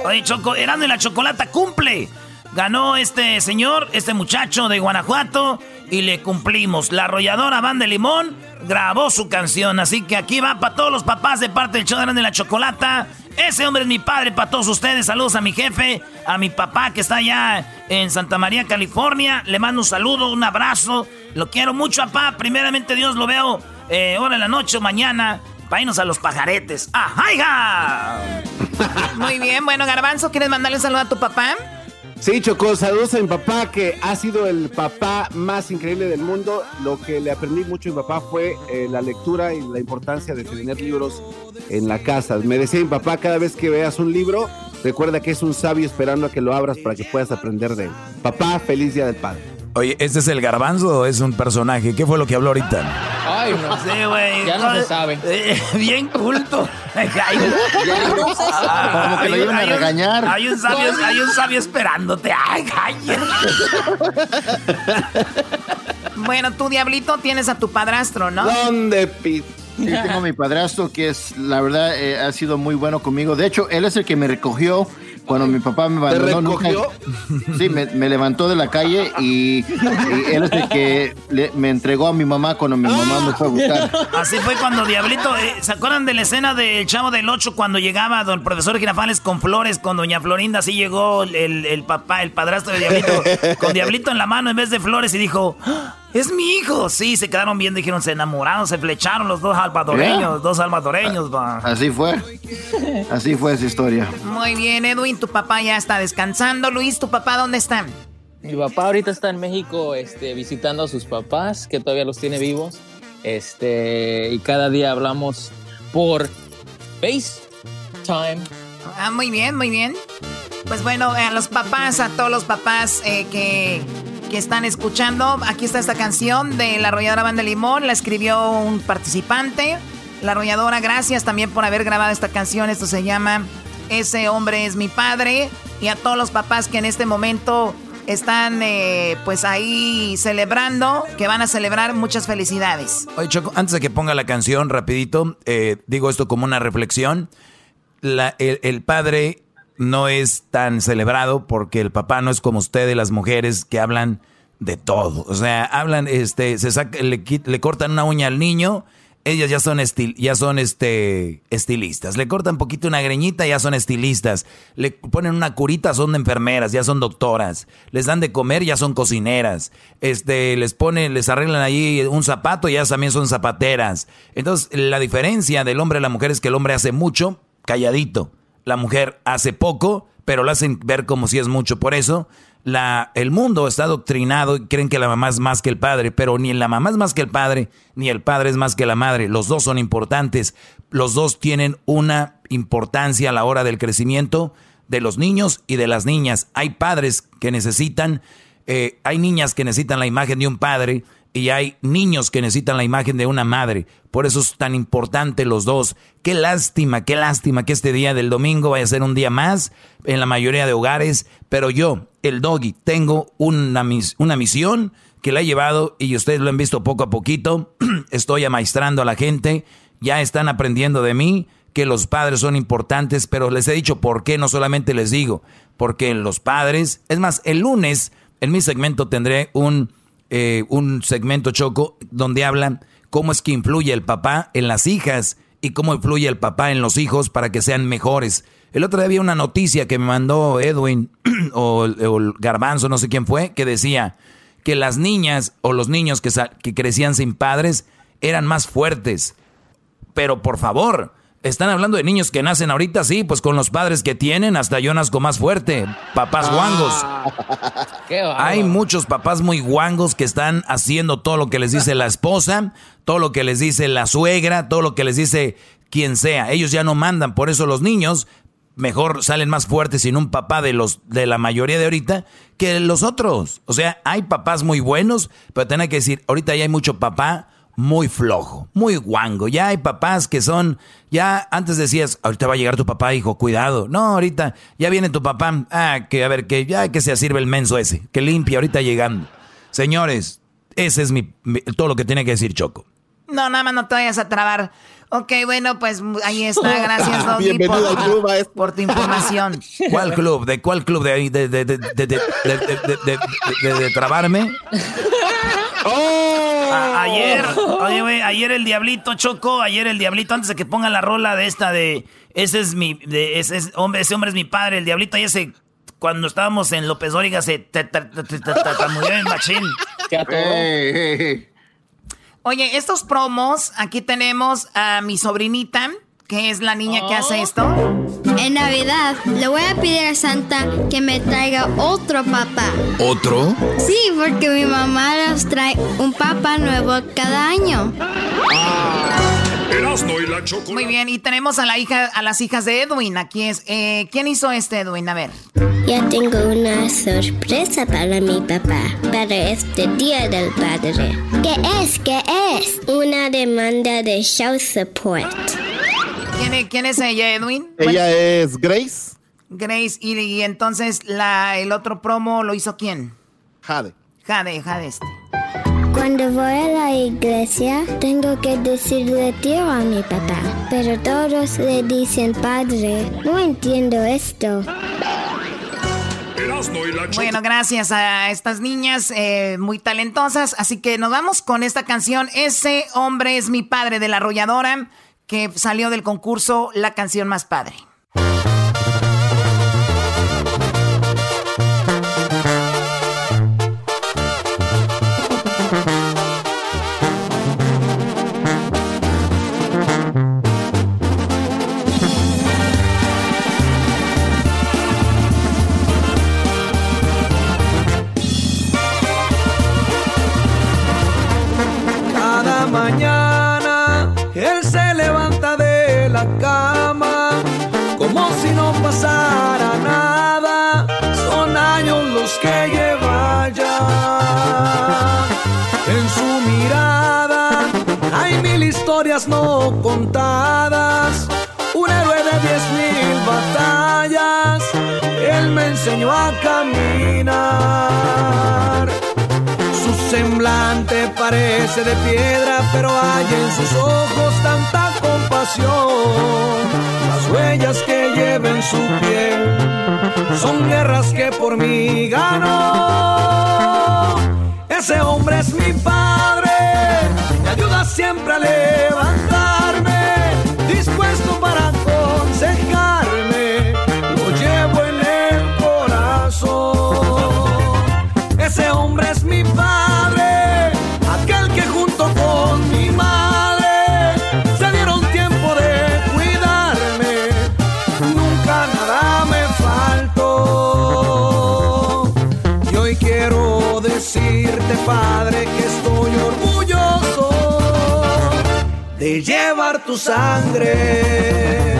Oye, Choco, Erasmo y la Chocolata cumple. Ganó este señor, este muchacho de Guanajuato, y le cumplimos. La arrolladora Banda de Limón grabó su canción, así que aquí va para todos los papás de parte del show de la Chocolata. Ese hombre es mi padre para todos ustedes. Saludos a mi jefe, a mi papá que está allá en Santa María, California. Le mando un saludo, un abrazo. Lo quiero mucho, papá. Primeramente Dios lo veo eh, ahora en la noche o mañana. Para irnos a los pajaretes. ¡Ajá! Muy bien, bueno, Garbanzo, ¿quieres mandarle un saludo a tu papá? Sí, Chocó, saludos a mi papá, que ha sido el papá más increíble del mundo. Lo que le aprendí mucho a mi papá fue eh, la lectura y la importancia de tener libros en la casa. Me decía mi papá, cada vez que veas un libro, recuerda que es un sabio esperando a que lo abras para que puedas aprender de él. Papá, feliz Día del Padre. Oye, ¿este es el garbanzo o es un personaje? ¿Qué fue lo que habló ahorita? Ay, no sé, güey. Ya no se sabe. Eh, bien culto. Hay, Como que lo iban a regañar. Hay un sabio, hay un sabio esperándote. Ay, cállate. Bueno, tú, Diablito, tienes a tu padrastro, ¿no? ¿Dónde, pi? Sí, tengo mi padrastro que es, la verdad, eh, ha sido muy bueno conmigo. De hecho, él es el que me recogió cuando mi papá me abandonó. nunca- recogió? sí, me, me levantó de la calle y, y él es el que le- me entregó a mi mamá cuando mi mamá me fue a buscar. Así fue cuando Diablito, eh, ¿se acuerdan de la escena del Chavo del Ocho cuando llegaba don profesor Girafales con flores con doña Florinda? Así llegó el, el papá, el padrastro de Diablito, con Diablito en la mano en vez de flores y dijo, "¡Ah! Es mi hijo. Sí, se quedaron viendo, dijeron, se enamoraron, se flecharon los dos salvadoreños, dos salvadoreños, va. Así fue. Así fue esa historia. Muy bien, Edwin, tu papá ya está descansando. Luis, ¿tu papá dónde está? Mi papá ahorita está en México este, visitando a sus papás, que todavía los tiene vivos. Este, y cada día hablamos por FaceTime. Ah, muy bien, muy bien. Pues bueno, a los papás, a todos los papás eh, que, que están escuchando, aquí está esta canción de la arrolladora Banda Limón, la escribió un participante. La arrolladora, gracias también por haber grabado esta canción. Esto se llama Ese hombre es mi padre. Y a todos los papás que en este momento están eh, pues ahí celebrando, que van a celebrar muchas felicidades. Oye, Choco, antes de que ponga la canción, rapidito, eh, digo esto como una reflexión. El padre no es tan celebrado porque el papá no es como ustedes, las mujeres que hablan de todo. O sea, hablan, este, se saca, le, cortan una uña al niño, ellas ya son ya son este estilistas. Le cortan poquito una greñita, ya son estilistas. Le ponen una curita, son enfermeras, ya son doctoras. Les dan de comer, ya son cocineras. Este, les ponen, les arreglan ahí un zapato, ya también son zapateras. Entonces, la diferencia del hombre a la mujer es que el hombre hace mucho, calladito. La mujer hace poco, pero lo hacen ver como si es mucho. Por eso, la, el mundo está adoctrinado y creen que la mamá es más que el padre, pero ni la mamá es más que el padre, ni el padre es más que la madre. Los dos son importantes. Los dos tienen una importancia a la hora del crecimiento de los niños y de las niñas. Hay padres que necesitan, eh, hay niñas que necesitan la imagen de un padre y hay niños que necesitan la imagen de una madre. Por eso es tan importante los dos. Qué lástima, qué lástima que este día del domingo vaya a ser un día más en la mayoría de hogares. Pero yo, el doggy, tengo una, mis- una misión que la he llevado y ustedes lo han visto poco a poquito. Estoy amaestrando a la gente. Ya están aprendiendo de mí que los padres son importantes, pero les he dicho por qué, no solamente les digo, porque los padres, es más, el lunes en mi segmento tendré un eh, un segmento choco donde hablan cómo es que influye el papá en las hijas y cómo influye el papá en los hijos para que sean mejores. El otro día había una noticia que me mandó Edwin o, o Garbanzo, no sé quién fue, que decía que las niñas o los niños que, que crecían sin padres eran más fuertes. Pero por favor, están hablando de niños que nacen ahorita, sí, pues con los padres que tienen, hasta yo nazco más fuerte. Papás guangos. Hay muchos papás muy guangos que están haciendo todo lo que les dice la esposa, todo lo que les dice la suegra, todo lo que les dice quien sea. Ellos ya no mandan, por eso los niños mejor salen más fuertes sin un papá de los de la mayoría de ahorita que los otros. O sea, hay papás muy buenos, pero tengo que decir, ahorita ya hay mucho papá muy flojo, muy guango. Ya hay papás que son, ya antes decías, ahorita va a llegar tu papá, hijo, cuidado. No, ahorita ya viene tu papá, ah, que a ver, que ya que se sirve el menso ese, que limpia ahorita llegando. Señores, ese es mi, mi- todo lo que tiene que decir Choco. No, nada más no te vayas a trabar. Ok, bueno, pues ahí está. Gracias, Doggy, Bienvenido al club, por, por tu información. ¿Cuál club? ¿De cuál club? ¿De ahí? ¿De, de, de, de, de, A- ayer, oye, güey, ayer el diablito chocó, ayer el diablito, antes de que pongan la rola de esta de ese es mi, de, ese, es, hombre, ese hombre es mi padre, el diablito ayer se, cuando estábamos en López Dóriga se te- te- te- te- te- tartamudeó en machín. Oye, estos promos, aquí tenemos a mi sobrinita, que es la niña que hace esto. En Navidad le voy a pedir a Santa que me traiga otro papá. ¿Otro? Sí, porque mi mamá nos trae un papá nuevo cada año. Erasno y la chocolate. Muy bien, y tenemos a la hija, a las hijas de Edwin. Aquí es. eh, ¿Quién hizo este Edwin? A ver. Ya tengo una sorpresa para mi papá para este Día del Padre. ¿Qué es? ¿Qué es? Una demanda de show support. ¿Quién, es- quién es ella, Edwin? Ella es Grace Grace. Y, y entonces la, el otro promo lo hizo quién? Jade. Jade, Jade este. Cuando voy a la iglesia, tengo que decirle tío a mi papá, pero todos le dicen padre. No entiendo esto. Bueno, gracias a estas niñas eh, muy talentosas. Así que nos vamos con esta canción. Ese hombre es mi padre de la arrolladora que salió del concurso La canción más padre. Cada mañana no contadas. Un héroe de diez mil batallas. Él me enseñó a caminar. Su semblante parece de piedra, pero hay en sus ojos tanta compasión. Las huellas que lleva en su piel son guerras que por mí ganó. Ese hombre es mi padre, siempre a levantarme, dispuesto para aconsejarme. Lo llevo en el corazón. Ese hombre es llevar tu sangre.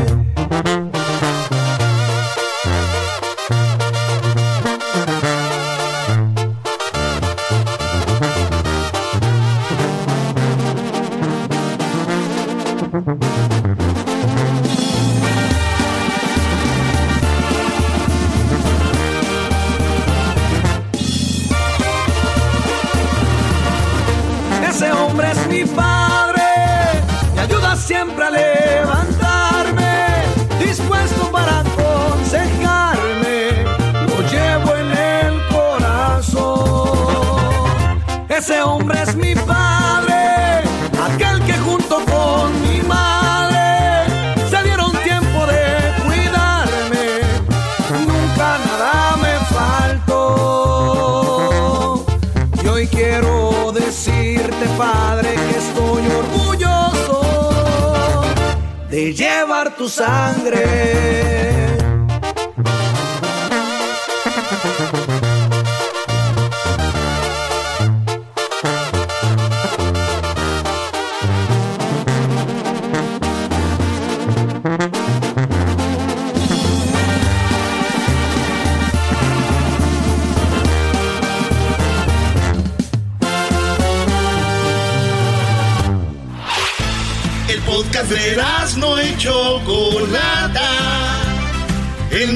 Siempre a levantarme, dispuesto para aconsejarme, lo llevo en el corazón. Ese hombre es llevar tu sangre.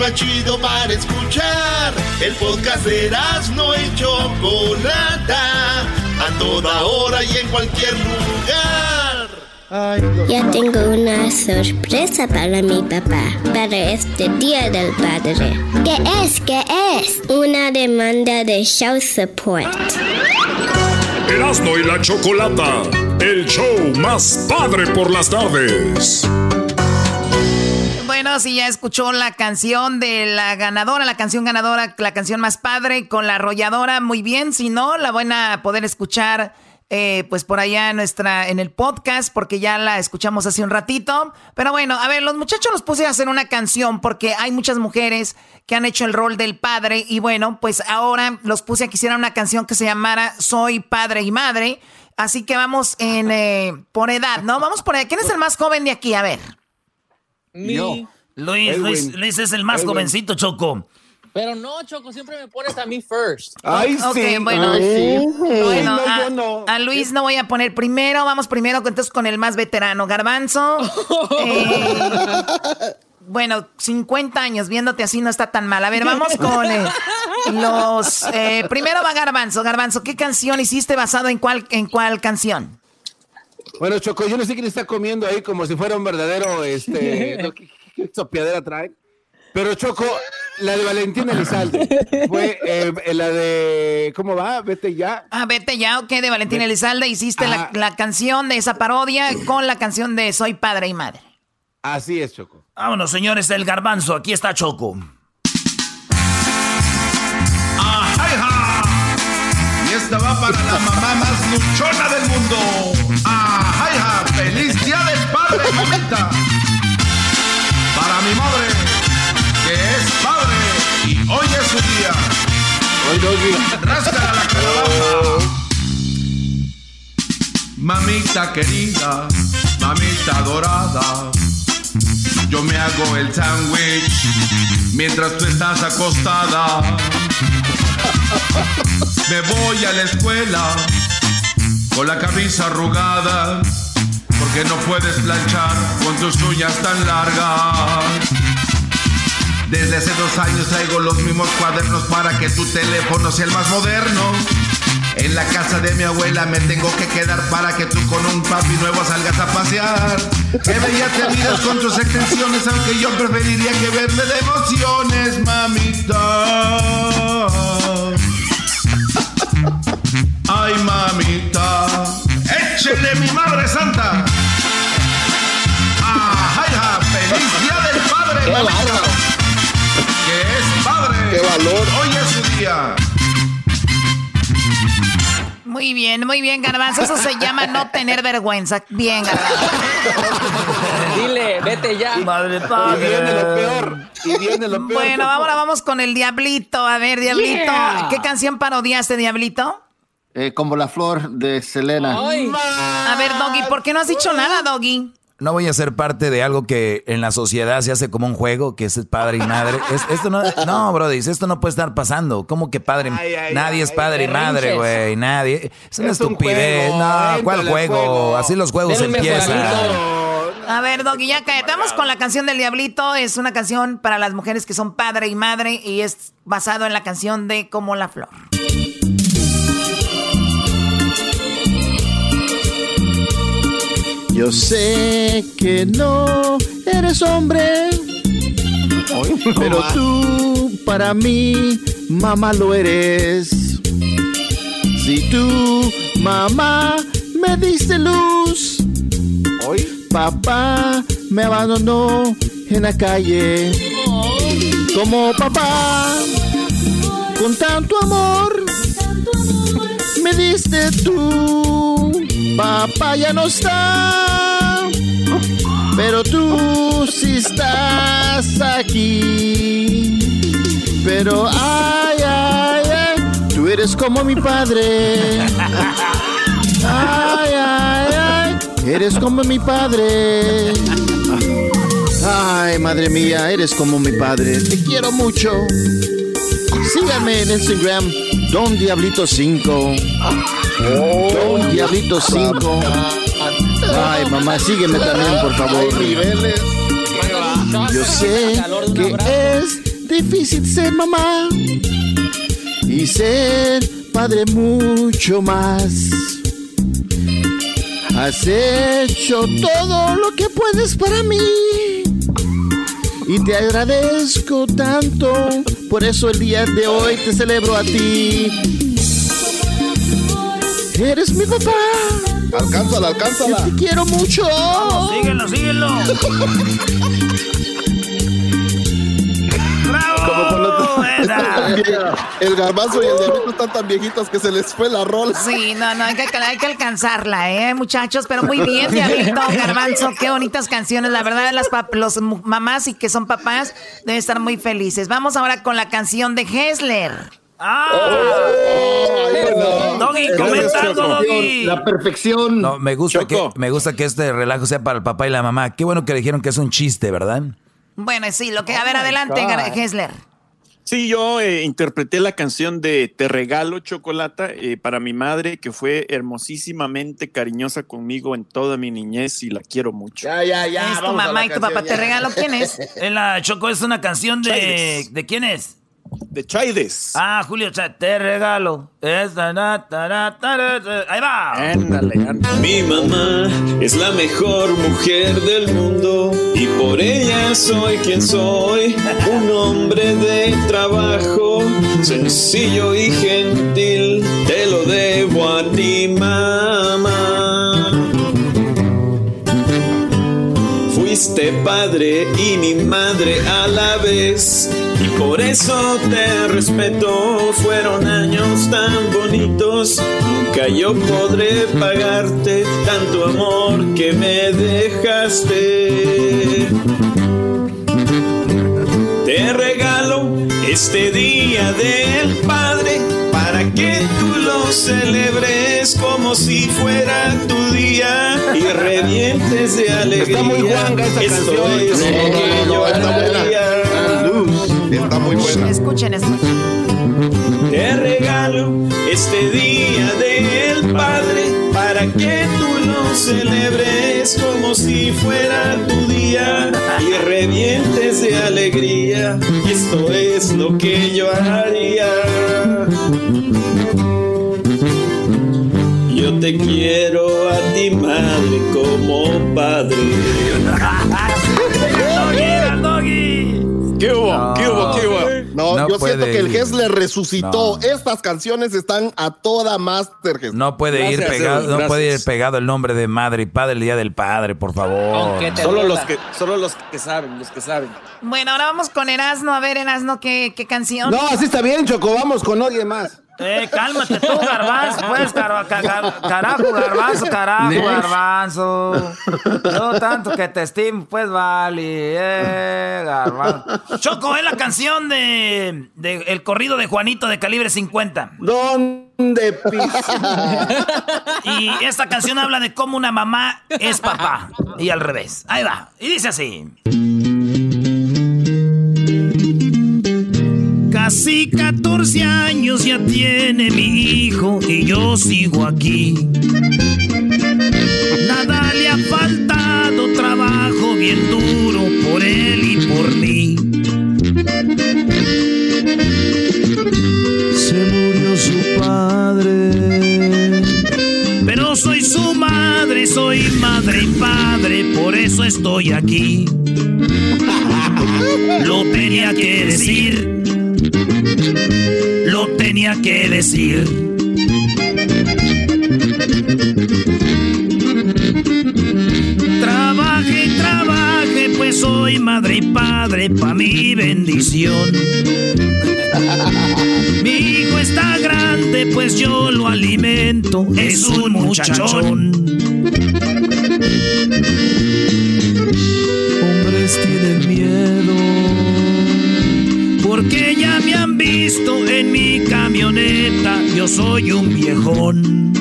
Más chido para escuchar. El podcast de no y Chocolata. A toda hora y en cualquier lugar. Ya tengo una sorpresa para mi papá, para este Día del Padre. ¿Qué es? ¿Qué es? Una demanda de show support. Erasmo y la Chocolata, el show más padre por las tardes. Bueno, si ya escuchó la canción de la ganadora, la canción ganadora, la canción más padre con la arrolladora, muy bien. Si no, la van a poder escuchar eh, pues por allá en nuestra, en el podcast, porque ya la escuchamos hace un ratito. Pero bueno, a ver, los muchachos los puse a hacer una canción porque hay muchas mujeres que han hecho el rol del padre. Y bueno, pues ahora los puse a que hicieran una canción que se llamara Soy padre y madre. Así que vamos en eh, por edad, ¿no? Vamos por edad. ¿Quién es el más joven de aquí? A ver. Mi- Luis, Luis, Luis es el más Edwin. jovencito, Choco. Pero no, Choco, siempre me pones a mí first. Ok, bueno, bueno, a, a Luis no voy a poner primero, vamos primero entonces con el más veterano, Garbanzo. Eh, Bueno, 50 años viéndote así no está tan mal. A ver, vamos con eh, los... Eh, primero va Garbanzo. Garbanzo, ¿qué canción hiciste basado en cuál, en cuál canción? Bueno, Choco, yo no sé quién está comiendo ahí como si fuera un verdadero, este, ¿no? ¿qué, sopiadera trae? Pero Choco, la de Valentín Elizalde fue eh, la de, ¿cómo va? Vete ya. Ah, vete ya, ok, de Valentín Elizalde. Hiciste la, Ah. la canción de esa parodia con la canción de Soy Padre y Madre. Así es, Choco. Vámonos, señores del garbanzo. Aquí está Choco. Y esta va para la mamá más luchona del mundo. ¡Ajá! ¡Feliz día del padre, mamita! Hoy es su día. Ráscala la calabaza. Mamita querida, mamita dorada, yo me hago el sándwich mientras tú estás acostada. Me voy a la escuela con la camisa arrugada porque no puedes planchar con tus uñas tan largas. Desde hace dos años traigo los mismos cuadernos para que tu teléfono sea el más moderno. En la casa de mi abuela me tengo que quedar para que tú con un papi nuevo salgas a pasear. Que bellas te miras con tus extensiones, aunque yo preferiría que verme de emociones, mamita. Ay, mamita. Échele mi madre santa. Ajá, feliz día del padre, mamita. Que es padre. Qué valor. Hoy es su día. Muy bien, muy bien, Garbanzo. Eso se llama no tener vergüenza. Bien, Garbanzo. Dile, vete ya. Madre Y viene lo peor. Y viene lo peor. Bueno, ahora vamos con el Diablito. A ver, Diablito, Yeah. ¿qué canción parodiaste, Diablito? Eh, como la flor de Selena. A ver, Doggy, ¿por qué no has dicho nada, Doggy? No voy a ser parte de algo que en la sociedad se hace como un juego, que es padre y madre. Es- esto no, no, Brody, esto no puede estar pasando. ¿Cómo que padre? Ay, ay, nadie ay, es padre y madre, güey. Nadie. Es una Es un estupidez. juego, no, ¿cuál juego? juego. Así los juegos empiezan. A ver, Doggy, ya. Vamos con la canción del Diablito. Es una canción para las mujeres que son padre y madre y es basado en la canción de Como la Flor. Yo sé que no eres hombre, pero tú para mí, mamá, lo eres. Si tú, mamá, me diste luz, papá me abandonó en la calle. Como papá, con tanto amor, me diste tú. Papá ya no está, pero tú sí estás aquí. Pero ay, ay, ay, tú eres como mi padre. Ay, ay, ay, eres como mi padre. Ay, madre mía, eres como mi padre. Te quiero mucho. Síganme en Instagram, Don Diablito 5. Don Diablito 5. Ay, mamá, sígueme también, por favor. Yo sé que es difícil ser mamá y ser padre mucho más. Has hecho todo lo que puedes para mí y te agradezco tanto. Por eso el día de hoy te celebro a ti. Eres mi papá. Alcánzala, alcánzala. Te quiero mucho. Síguelo, síguelo. el garbanzo y el diablito están tan viejitos que se les fue la rola. Sí, no, no, hay que, hay que alcanzarla, ¿eh, muchachos? Pero muy bien, Diablito, Garbanzo, qué bonitas canciones. La verdad, las pap- los mamás y que son papás deben estar muy felices. Vamos ahora con la canción de Hessler. ¡Ah! no. Doggy, comentando, Doggy. La perfección. No, me gusta, que, me gusta que este relajo sea para el papá y la mamá. Qué bueno que dijeron que es un chiste, ¿verdad? Bueno, sí, lo que... A ver, adelante, Hessler. Sí, yo eh, interpreté la canción de Te regalo chocolata eh, para mi madre, que fue hermosísimamente cariñosa conmigo en toda mi niñez y la quiero mucho. Ya, ya, ya. Es tu mamá y tu canción, papá. ya. ¿Te regalo quién es? En la Choco es una canción de. ¿De quién es? De Chaides. Ah, Julio Chávez. Te regalo. Esta, na, ta, na, ta, na, ta. Ahí va. Ándale, ándale. Mi mamá es la mejor mujer del mundo y por ella soy quien soy, un hombre de trabajo, sencillo y gentil, te lo debo a ti mamá. Fuiste padre y mi madre a la vez y por eso te respeto. Fueron años tan bonitos, nunca yo podré pagarte tanto amor que me dejaste. Te regalo este día del Padre que tú lo celebres como si fuera tu día y revientes de alegría. Está muy guanga esta Esto canción. es No, lo no, que no, está buena. haría. Está muy buena. Escuchen, escuchen. Te regalo este día del Padre para que tú lo celebres como si fuera tu día y revientes de alegría. Y esto es lo que yo haría. Te quiero a ti, madre, como padre. ¿Qué hubo? ¿Qué hubo? ¿Qué hubo? No, No yo puede siento que el. GES le resucitó. No. Estas canciones están a toda Master GES. No puede ir pegado, no puede ir pegado el nombre de madre y padre el día del padre, por favor. Solo los que, solo los que saben, los que saben. Bueno, ahora vamos con Erasno. A ver, Erasno, ¿qué, qué canción? No, así está bien, Choco. Vamos con alguien más. Eh, cálmate tú, garbanzo, pues, car- ca- ca- carajo, garbanzo, carajo, garbanzo. Yo tanto que te estimo, pues, vale, eh, garbanzo. Choco, es la canción de, de el corrido de Juanito de calibre 50. ¿Dónde pis? Y esta canción habla de cómo una mamá es papá. Y al revés. Ahí va. Y dice así. Casi 14 años ya tiene mi hijo y yo sigo aquí. Nada le ha faltado, trabajo bien duro por él y por mí. Se murió su padre. Pero soy su madre, soy madre y padre, por eso estoy aquí. Lo tenía que decir. Tenía que decir. Trabaje, trabaje, pues soy madre y padre pa' mi bendición. Mi hijo está grande, pues yo lo alimento, es un muchachón. Yo soy un viejón.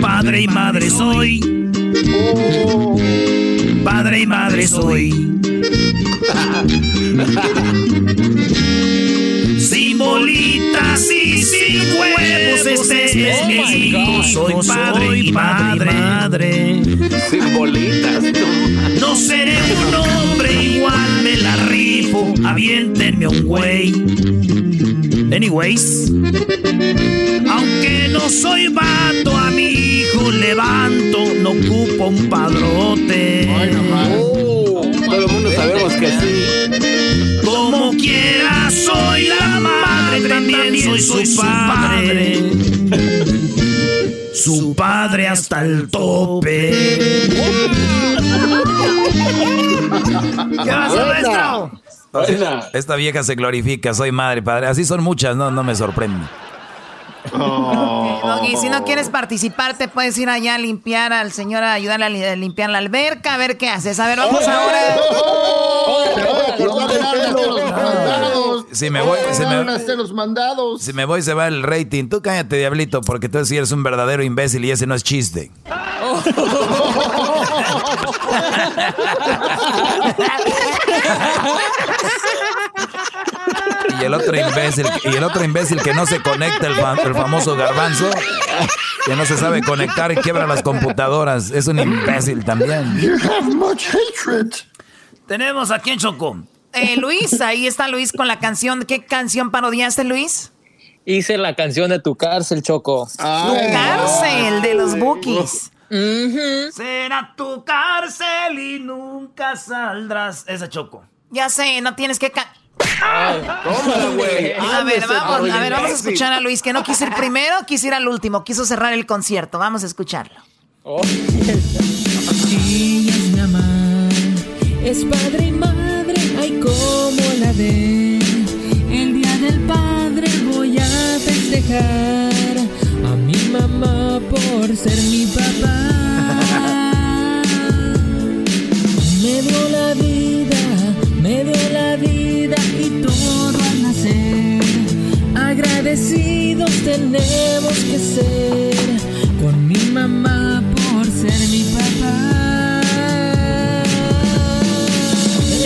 Padre y madre soy, padre y madre soy. Sin bolitas y sin huevos, este es mi hijo. Soy padre y madre. Sin bolitas. No seré un hombre igual, me la rifo. Aviéntenme un güey. Anyways, aunque no soy vato, a mi hijo levanto, no ocupo un padrote. Todo el mundo sabemos que sí. Como quiera, soy la madre, también soy su padre. Su padre hasta el tope. ¿Qué pasa, maestro? Esta vieja se glorifica, soy madre, padre. Así son muchas, no, no me sorprende. Doggy, si no quieres participar, te puedes ir allá a limpiar al señor, a ayudarle a li- a limpiar la alberca, a ver qué haces. A ver, vamos ahora. Si me voy, si me, hacer los mandados. si me voy se va el rating. Tú cállate, diablito, porque tú sí eres un verdadero imbécil y ese no es chiste. Y el otro imbécil, y el otro imbécil que no se conecta, el, el famoso garbanzo, que no se sabe conectar y quiebra las computadoras. Es un imbécil también. Tenemos aquí en Choco. Eh, Luis, ahí está Luis con la canción. ¿Qué canción parodiaste, Luis? Hice la canción de tu cárcel, Choco. tu cárcel, de los bookies. Será tu cárcel y nunca saldrás. Esa Choco. Ya sé, no tienes que... güey. A ver, vamos, a ver, vamos a escuchar a Luis, que no quiso ir primero, quiso ir al último, quiso cerrar el concierto. Vamos a escucharlo. Oh. Ella es mi mamá, es padre y madre, ay, como la ve. El día del padre voy a festejar a mi mamá por ser mi papá. Me dio la vida, me dio la vida y todo al nacer. Agradecidos tenemos que ser con mi mamá por ser mi papá.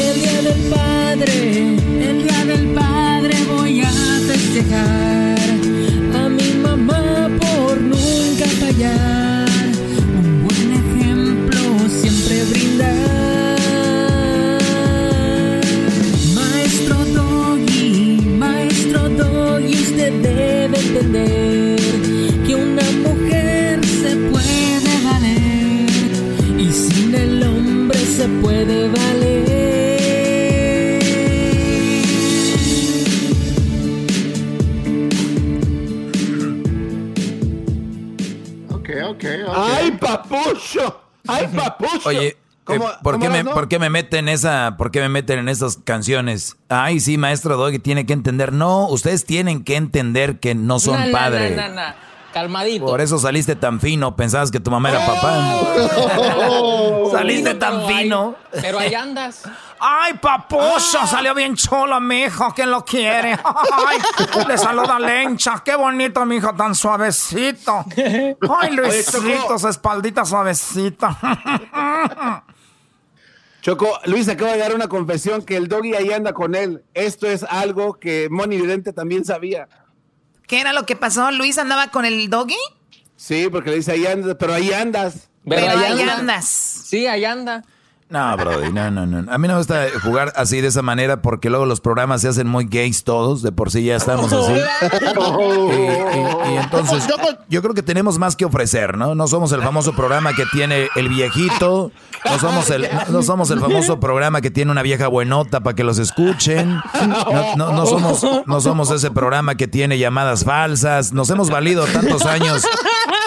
El día del padre, el día del padre voy a festejar a mi mamá por nunca fallar. ¿Por qué me meten esa, por qué me meten en esas canciones? Ay, sí, maestro Doggy tiene que entender. No, ustedes tienen que entender que no son na, padres. na. Calmadito. Por eso saliste tan fino, pensabas que tu mamá era papá. Saliste tan fino. Pero ahí andas. Ay, papucho, salió bien chulo, mijo, ¿quién lo quiere? Ay, le saluda Lencha, qué bonito, mijo, tan suavecito. Ay, Luisito, su espaldita suavecita. Choco, Luis acaba de dar una confesión que el doggy ahí anda con él. Esto es algo que Moni Vidente también sabía. ¿Qué era lo que pasó? ¿Luis andaba con el doggy? Sí, porque le dice ahí andas, pero ahí andas. Pero ahí andas. Sí, ahí anda. No, Brody, no, no, no. A mí no me gusta jugar así de esa manera porque luego los programas se hacen muy gays todos, de por sí ya estamos así. Y, y- y entonces yo creo que tenemos más que ofrecer, ¿no? No somos el famoso programa que tiene el viejito, no somos el, no somos el famoso programa que tiene una vieja buenota para que los escuchen, no, no- no somos, no somos ese programa que tiene llamadas falsas, nos hemos valido tantos años,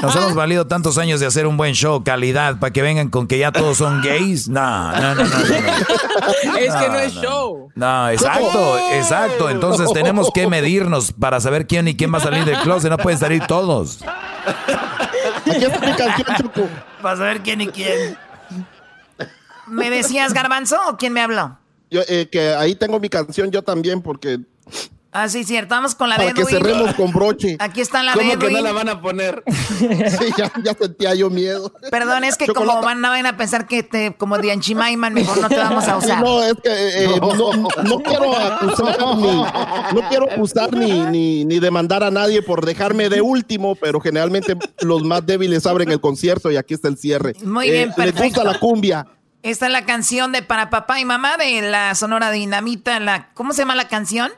nos hemos valido tantos años de hacer un buen show, calidad, para que vengan con que ya todos son gays. No, no, no, no. no. Es que no No, es no. show. No, exacto, exacto. Entonces tenemos que medirnos para saber quién y quién va a salir del closet. No pueden salir todos. Aquí está mi canción, Choco. Para saber quién y quién. ¿Me decías garbanzo o quién me habló? Yo, eh, que ahí tengo mi canción yo también porque Ah, sí, cierto. Vamos con la para de que Edwin. cerremos con broche. Aquí está la ¿Cómo de que no Edwin. la van a poner? Sí, ya, ya sentía yo miedo. Perdón, es que como van, van a pensar que te, como de Anchimaiman, mejor no te vamos a usar. No, es que eh, eh, no, no quiero acusar ni, no quiero acusar ni, ni, ni demandar a nadie por dejarme de último, pero generalmente los más débiles abren el concierto y aquí está el cierre. Muy Eh, bien, Les perfecto. gusta la cumbia. Esta es la canción de para papá y mamá de la Sonora Dinamita. La, ¿Cómo se llama la canción?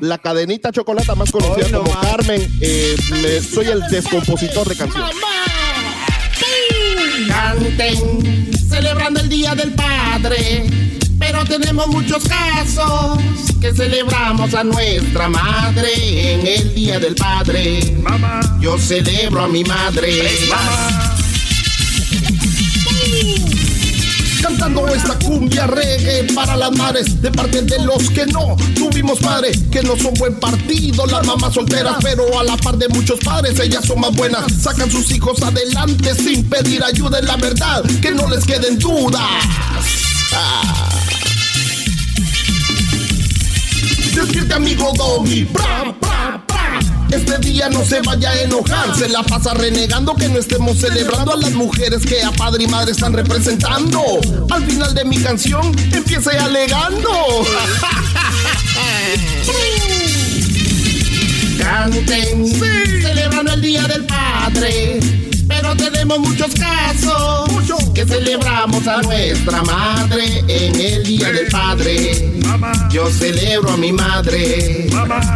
La cadenita chocolata más conocida no como. Carmen. eh, me- soy el descompositor de canciones. Canten, celebrando el Día del Padre. Pero tenemos muchos casos que celebramos a nuestra madre en el Día del Padre. Yo celebro a mi madre. Cantando esta cumbia reggae para las madres de parte de los que no tuvimos padre, que no son buen partido, las mamás solteras, pero a la par de muchos padres, ellas son más buenas, sacan sus hijos adelante sin pedir ayuda en la verdad, que no les queden dudas. Ah. Despierte amigo Doggy, bra, bra, bra. Este día no se vaya a enojar, se la pasa renegando que no estemos celebrando a las mujeres que a padre y madre están representando. Al final de mi canción empiece alegando. canten, celebrando el Día del Padre. Pero tenemos muchos casos que celebramos a nuestra madre en el Día del Padre. Yo celebro a mi madre.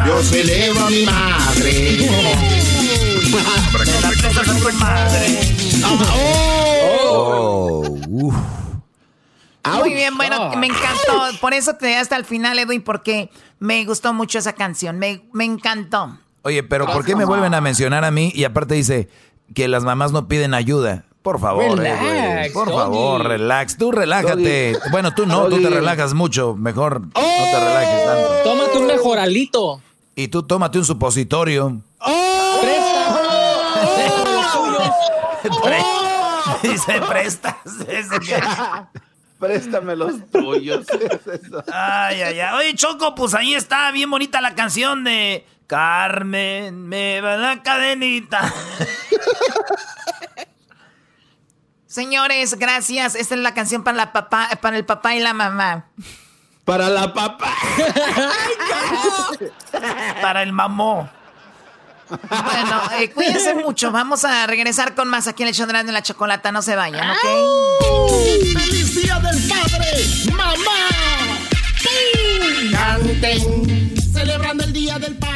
Yo celebro a mi madre. Oh, uf. Muy bien, bueno, me encantó. Por eso te hasta el final, Edwin, porque me gustó mucho esa canción. Me, me encantó. Oye, pero ¿por qué me vuelven a mencionar a mí? Y aparte dice que las mamás no piden ayuda. Por favor, Relax, Edwin, por Doggy. favor, relax. Tú relájate. Bueno, tú no, tú te relajas mucho. Mejor no te relajes tanto. Tómate un mejoralito. Y tú tómate un supositorio. Pre- Dice, prestas. Ese que- Préstame los tuyos. Ay, ay, ay. Oye, Choco, pues ahí está bien bonita la canción de Carmen, me va la cadenita. Señores, gracias. Esta es la canción para, la papá, para el papá y la mamá. Para la papá. Para el mamó. Bueno, eh, cuídense mucho. Vamos a regresar con más aquí en el show de la chocolata. No se vayan, ¿ok? ¡Feliz Día del Padre! ¡Mamá! ¡Pum! Canten, celebrando el Día del Padre.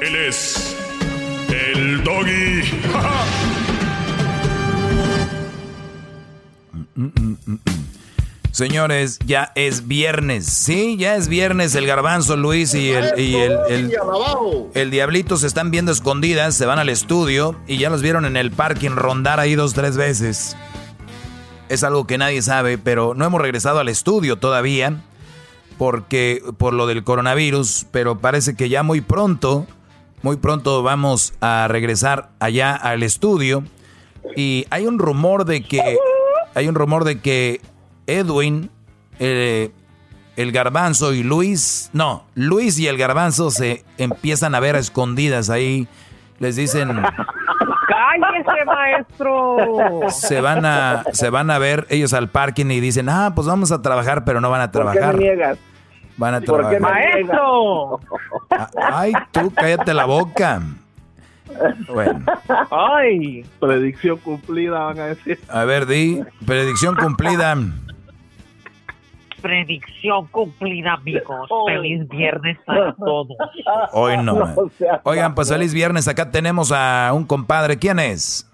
Él es el doggy. Señores, ya es viernes. Sí, ya es viernes. El garbanzo, Luis y el, y el, el, el diablito se están viendo escondidas. Se van al estudio y ya los vieron en el parking rondar ahí dos, tres veces. Es algo que nadie sabe, pero no hemos regresado al estudio todavía. Porque por lo del coronavirus, pero parece que ya muy pronto, muy pronto vamos a regresar allá al estudio. Y hay un rumor de que, hay un rumor de que Edwin, eh, el garbanzo y Luis, no, Luis y el garbanzo se empiezan a ver a escondidas ahí. Les dicen, ¡Cállese, maestro! se van a, se van a ver ellos al parking y dicen, ah, pues vamos a trabajar, pero no van a ¿Por qué me trabajar. niegas? Van a ¿Por qué me trabajar. ¡Maestro! Ay, tú cállate la boca. Bueno, ¡Ay! Predicción cumplida, van a decir. a ver, di, predicción cumplida. Predicción cumplida, amigos. Feliz viernes para todos. Hoy no. man. Oigan, pues feliz viernes. Acá tenemos a un compadre. ¿Quién es?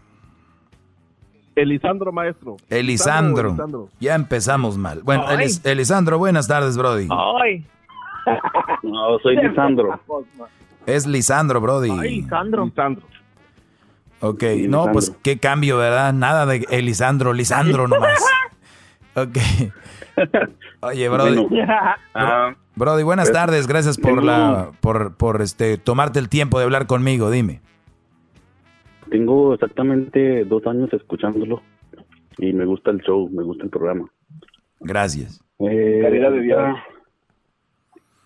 Elisandro, maestro. Elisandro. Elisandro. Ya empezamos mal. Bueno, Ay. Elis- Elisandro, buenas tardes, Brody. ¡Ay! No, soy Lisandro. Es Lisandro, Brody. Lisandro. Lisandro. Ok, Sí, no, Lisandro. pues qué cambio, ¿verdad? Nada de Elisandro, Lisandro nomás. Ok. Oye, Brody. Bueno, ah, Brody, buenas pues, tardes. Gracias por la por, por este tomarte el tiempo de hablar conmigo. Dime. Tengo exactamente dos años escuchándolo y me gusta el show, me gusta el programa. Gracias. Eh, Calidad de vida. ahorita-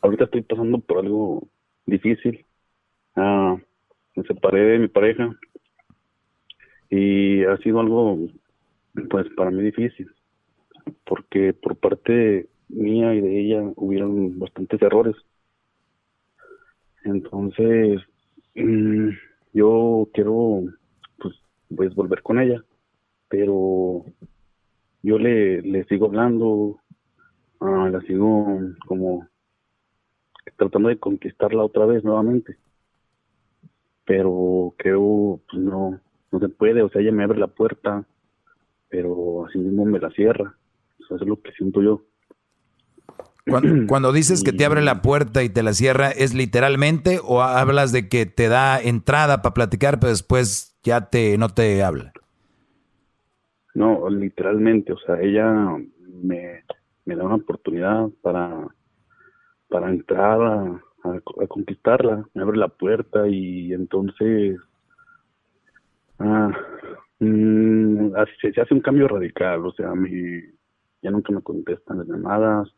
Ahorita estoy pasando por algo difícil. Ah, me separé de mi pareja y ha sido algo, pues, para mí difícil, porque por parte mía y de ella hubieron bastantes errores. Entonces, mm, yo quiero, pues, pues, volver con ella, pero yo le, le sigo hablando, ah, la sigo como tratando de conquistarla otra vez nuevamente. Pero creo, pues no, no se puede, o sea, ella me abre la puerta, pero así mismo me la cierra. Eso es lo que siento yo. Cuando, cuando dices que te abre la puerta y te la cierra, ¿es literalmente o hablas de que te da entrada para platicar, pero después ya te no te habla? No, literalmente, o sea, ella me, me da una oportunidad para, para entrar a, a, a conquistarla, me abre la puerta y entonces ah, mm, así- se, hace un cambio radical, o sea, me, ya nunca me contestan las llamadas,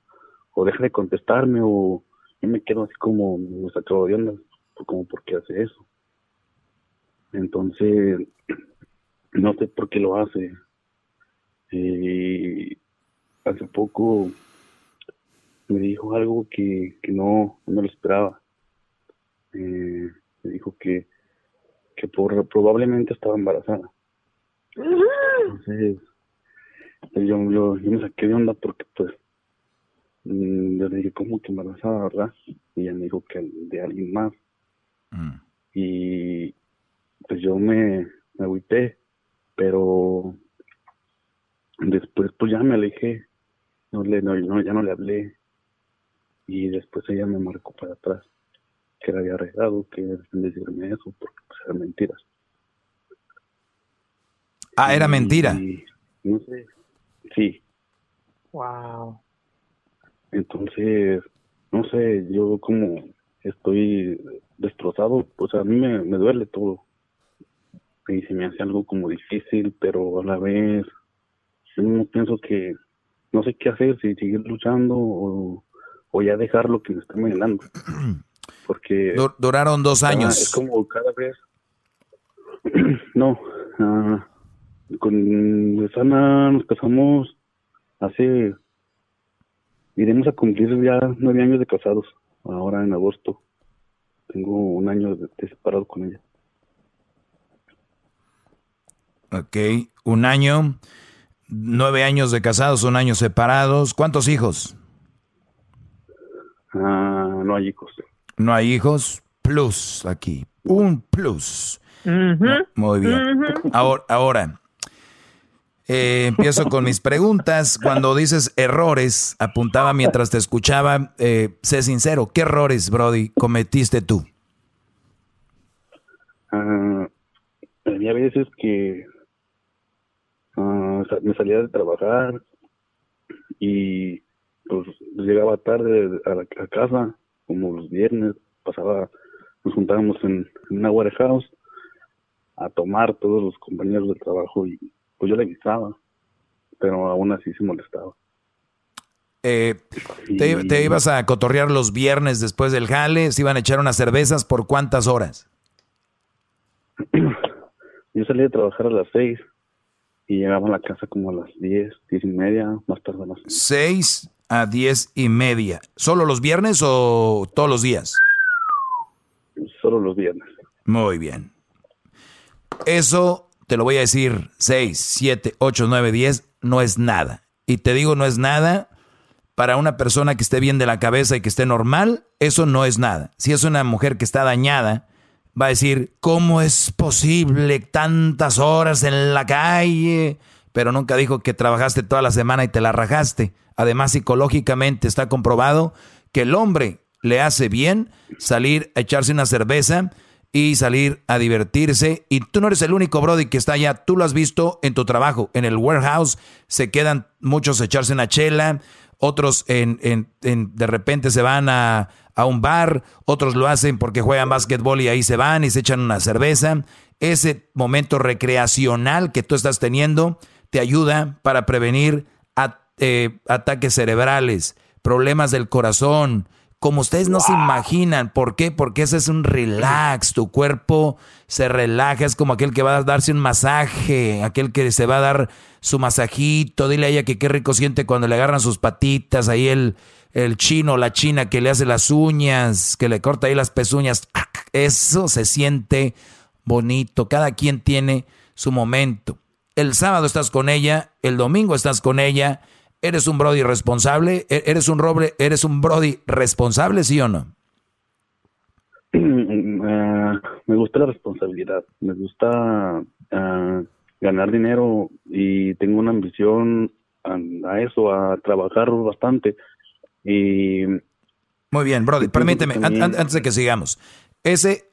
o deja de contestarme, o yo me quedo así como, me sacado de onda, como por qué hace eso. Entonces, no sé por qué lo hace. Y hace poco me dijo algo que, que no, no lo esperaba. Eh, me dijo que, que por, probablemente estaba embarazada. Entonces, yo, yo, yo me saqué de onda porque pues yo le dije, ¿cómo que embarazada, verdad? Y ella me dijo que de alguien más. Y pues yo me, me agüité, pero después pues ya me alejé, no le, no, no, ya no le hablé. Y después ella me marcó para atrás, que la había arreglado, que decirme eso, porque pues eran mentiras. Ah, era mentira. Y, no sé, sí, Wow. Entonces, no sé, yo como estoy destrozado, pues a mí me, me duele todo. Y se me hace algo como difícil, pero a la vez yo no pienso que no sé qué hacer, si seguir luchando o, o ya dejar lo que me está envenenando. Porque Du- duraron dos años. es como cada vez. no, ah, con Sana nos casamos hace iremos a cumplir ya nueve años de casados, ahora en agosto. Tengo un año de, de separado con ella. Ok, un año, nueve años de casados, un año separados. ¿Cuántos hijos? Ah, no hay hijos. No hay hijos. Plus aquí. Un plus. Muy bien. Ahora, ahora eh, empiezo con mis preguntas. Cuando dices errores, apuntaba mientras te escuchaba. eh, sé sincero, ¿qué errores, Brody, cometiste tú? Ah, había veces que ah, me salía de trabajar y pues llegaba tarde a casa, como los viernes, pasaba, nos juntábamos en, en una warehouse a tomar todos los compañeros del trabajo y pues yo le avisaba, pero aún así se molestaba. Eh, te, te ibas a cotorrear los viernes después del jale? ¿Se iban a echar unas cervezas por cuántas horas? Yo salía de trabajar a las seis y llegaba a la casa como a las diez, diez y media, más tarde más. Seis a diez y media. ¿Solo los viernes o todos los días? Solo los viernes. Muy bien. Eso te lo voy a decir 6, 7, 8, 9, 10, no es nada. Y te digo no es nada para una persona que esté bien de la cabeza y que esté normal, eso no es nada. Si es una mujer que está dañada, va a decir, ¿cómo es posible tantas horas en la calle? Pero nunca dijo que trabajaste toda la semana y te la rajaste. Además, psicológicamente está comprobado que el hombre le hace bien salir a echarse una cerveza y salir a divertirse. Y tú no eres el único Brody que está allá. Tú lo has visto en tu trabajo. En el warehouse se quedan muchos a echarse una chela, otros en, en- de repente se van a, a un bar, otros lo hacen porque juegan básquetbol y ahí se van y se echan una cerveza. Ese momento recreacional que tú estás teniendo te ayuda para prevenir eh, ataques cerebrales, problemas del corazón, como ustedes no se imaginan. ¿Por qué? Porque ese es un relax. Tu cuerpo se relaja. Es como aquel que va a darse un masaje, aquel que se va a dar su masajito. Dile a ella que qué rico siente cuando le agarran sus patitas. Ahí el, el chino, la china que le hace las uñas, que le corta ahí las pezuñas. Eso se siente bonito. Cada quien tiene su momento. El sábado estás con ella, el domingo estás con ella. ¿Eres un Brody responsable? ¿E- ¿Eres un roble? ¿Eres un Brody responsable, sí o no? Ah, me gusta la responsabilidad, me gusta ah, ganar dinero y tengo una ambición a, a eso, a trabajar bastante. Y Muy bien, Brody, permíteme, an- an- antes de que sigamos. Ese,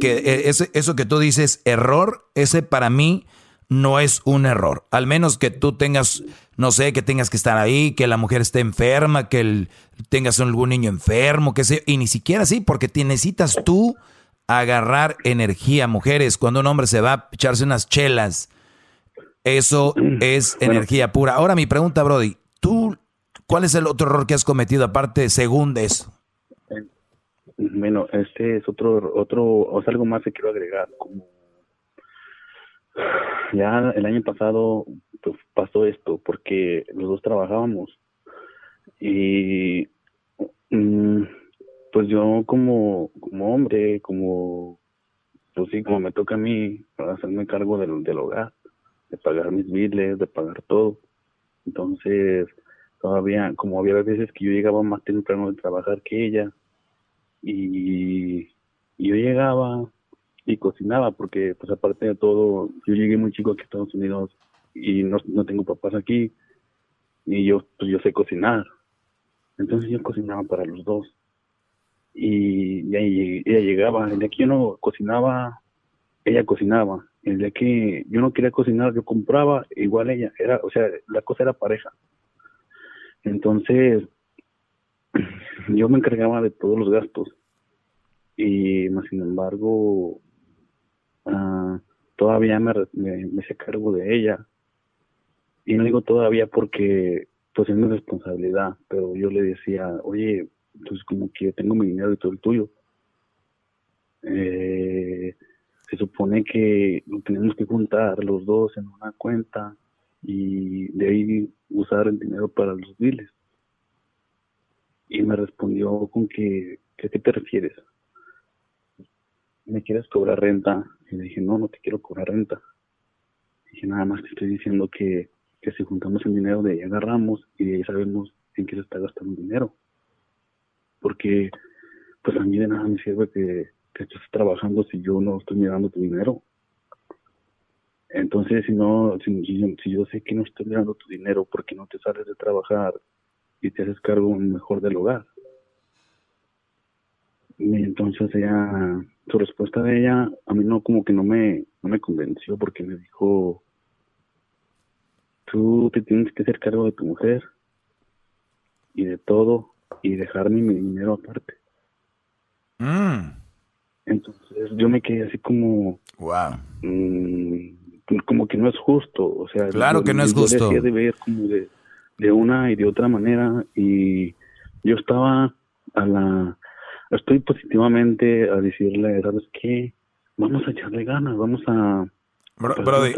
que, eh, ese, eso que tú dices, error, ese para mí no es un error. Al menos que tú tengas, no sé, que tengas que estar ahí, que la mujer esté enferma, que el, tengas algún niño enfermo, que sea, y ni siquiera así, porque te necesitas tú agarrar energía, mujeres. Cuando un hombre se va a echarse unas chelas, eso es energía pura. Ahora mi pregunta, Brody, ¿tú cuál es el otro error que has cometido aparte según de eso? Bueno, este es otro, otro, o sea, algo más que quiero agregar, como ya el año pasado pues, pasó esto porque los dos trabajábamos y mm, pues yo como, como hombre, como, pues sí, como me toca a mí hacerme cargo del, del hogar, de pagar mis biles, de pagar todo. Entonces, todavía, como había veces que yo llegaba más temprano de trabajar que ella, y, yo llegaba y cocinaba, porque pues aparte de todo, yo llegué muy chico aquí a Estados Unidos y no, no tengo papás aquí, y yo, pues yo sé cocinar. Entonces yo cocinaba para los dos y, ella llegaba. El día que yo no cocinaba, ella cocinaba. El día que yo no quería cocinar, yo compraba, igual ella. era O sea, la cosa era pareja. Entonces, yo me encargaba de todos los gastos. Y más sin embargo, uh, todavía me, me, me hice cargo de ella. Y no digo todavía porque pues es mi responsabilidad, pero yo le decía, oye, entonces como que tengo mi dinero y todo el tuyo. Eh, se supone que lo tenemos que juntar los dos en una cuenta y de ahí usar el dinero para los biles. Y me respondió con que, ¿qué te refieres? ¿Me quieres cobrar renta? Y le dije, no, no te quiero cobrar renta. dije, nada más te estoy diciendo que, que si juntamos el dinero de ahí agarramos y de ahí sabemos en qué se está gastando el dinero porque pues a mí de nada me sirve que, que estés trabajando si yo no estoy mirando tu dinero. Entonces, si no, si, si, yo sé que no estoy mirando tu dinero porque no te sales de trabajar y te haces cargo mejor del hogar. Y entonces ella, su respuesta de ella, a mí no como que no me, no me convenció porque me dijo, tú te tienes que hacer cargo de tu mujer y de todo y dejarme mi dinero aparte. Mm. Entonces yo me quedé así como... Wow. Mm, como que no es justo, o sea... Claro que no es justo. Yo de ver como de, de una y de otra manera y yo estaba a la... Estoy positivamente a decirle, ¿sabes qué? Vamos a echarle ganas, vamos a... brody,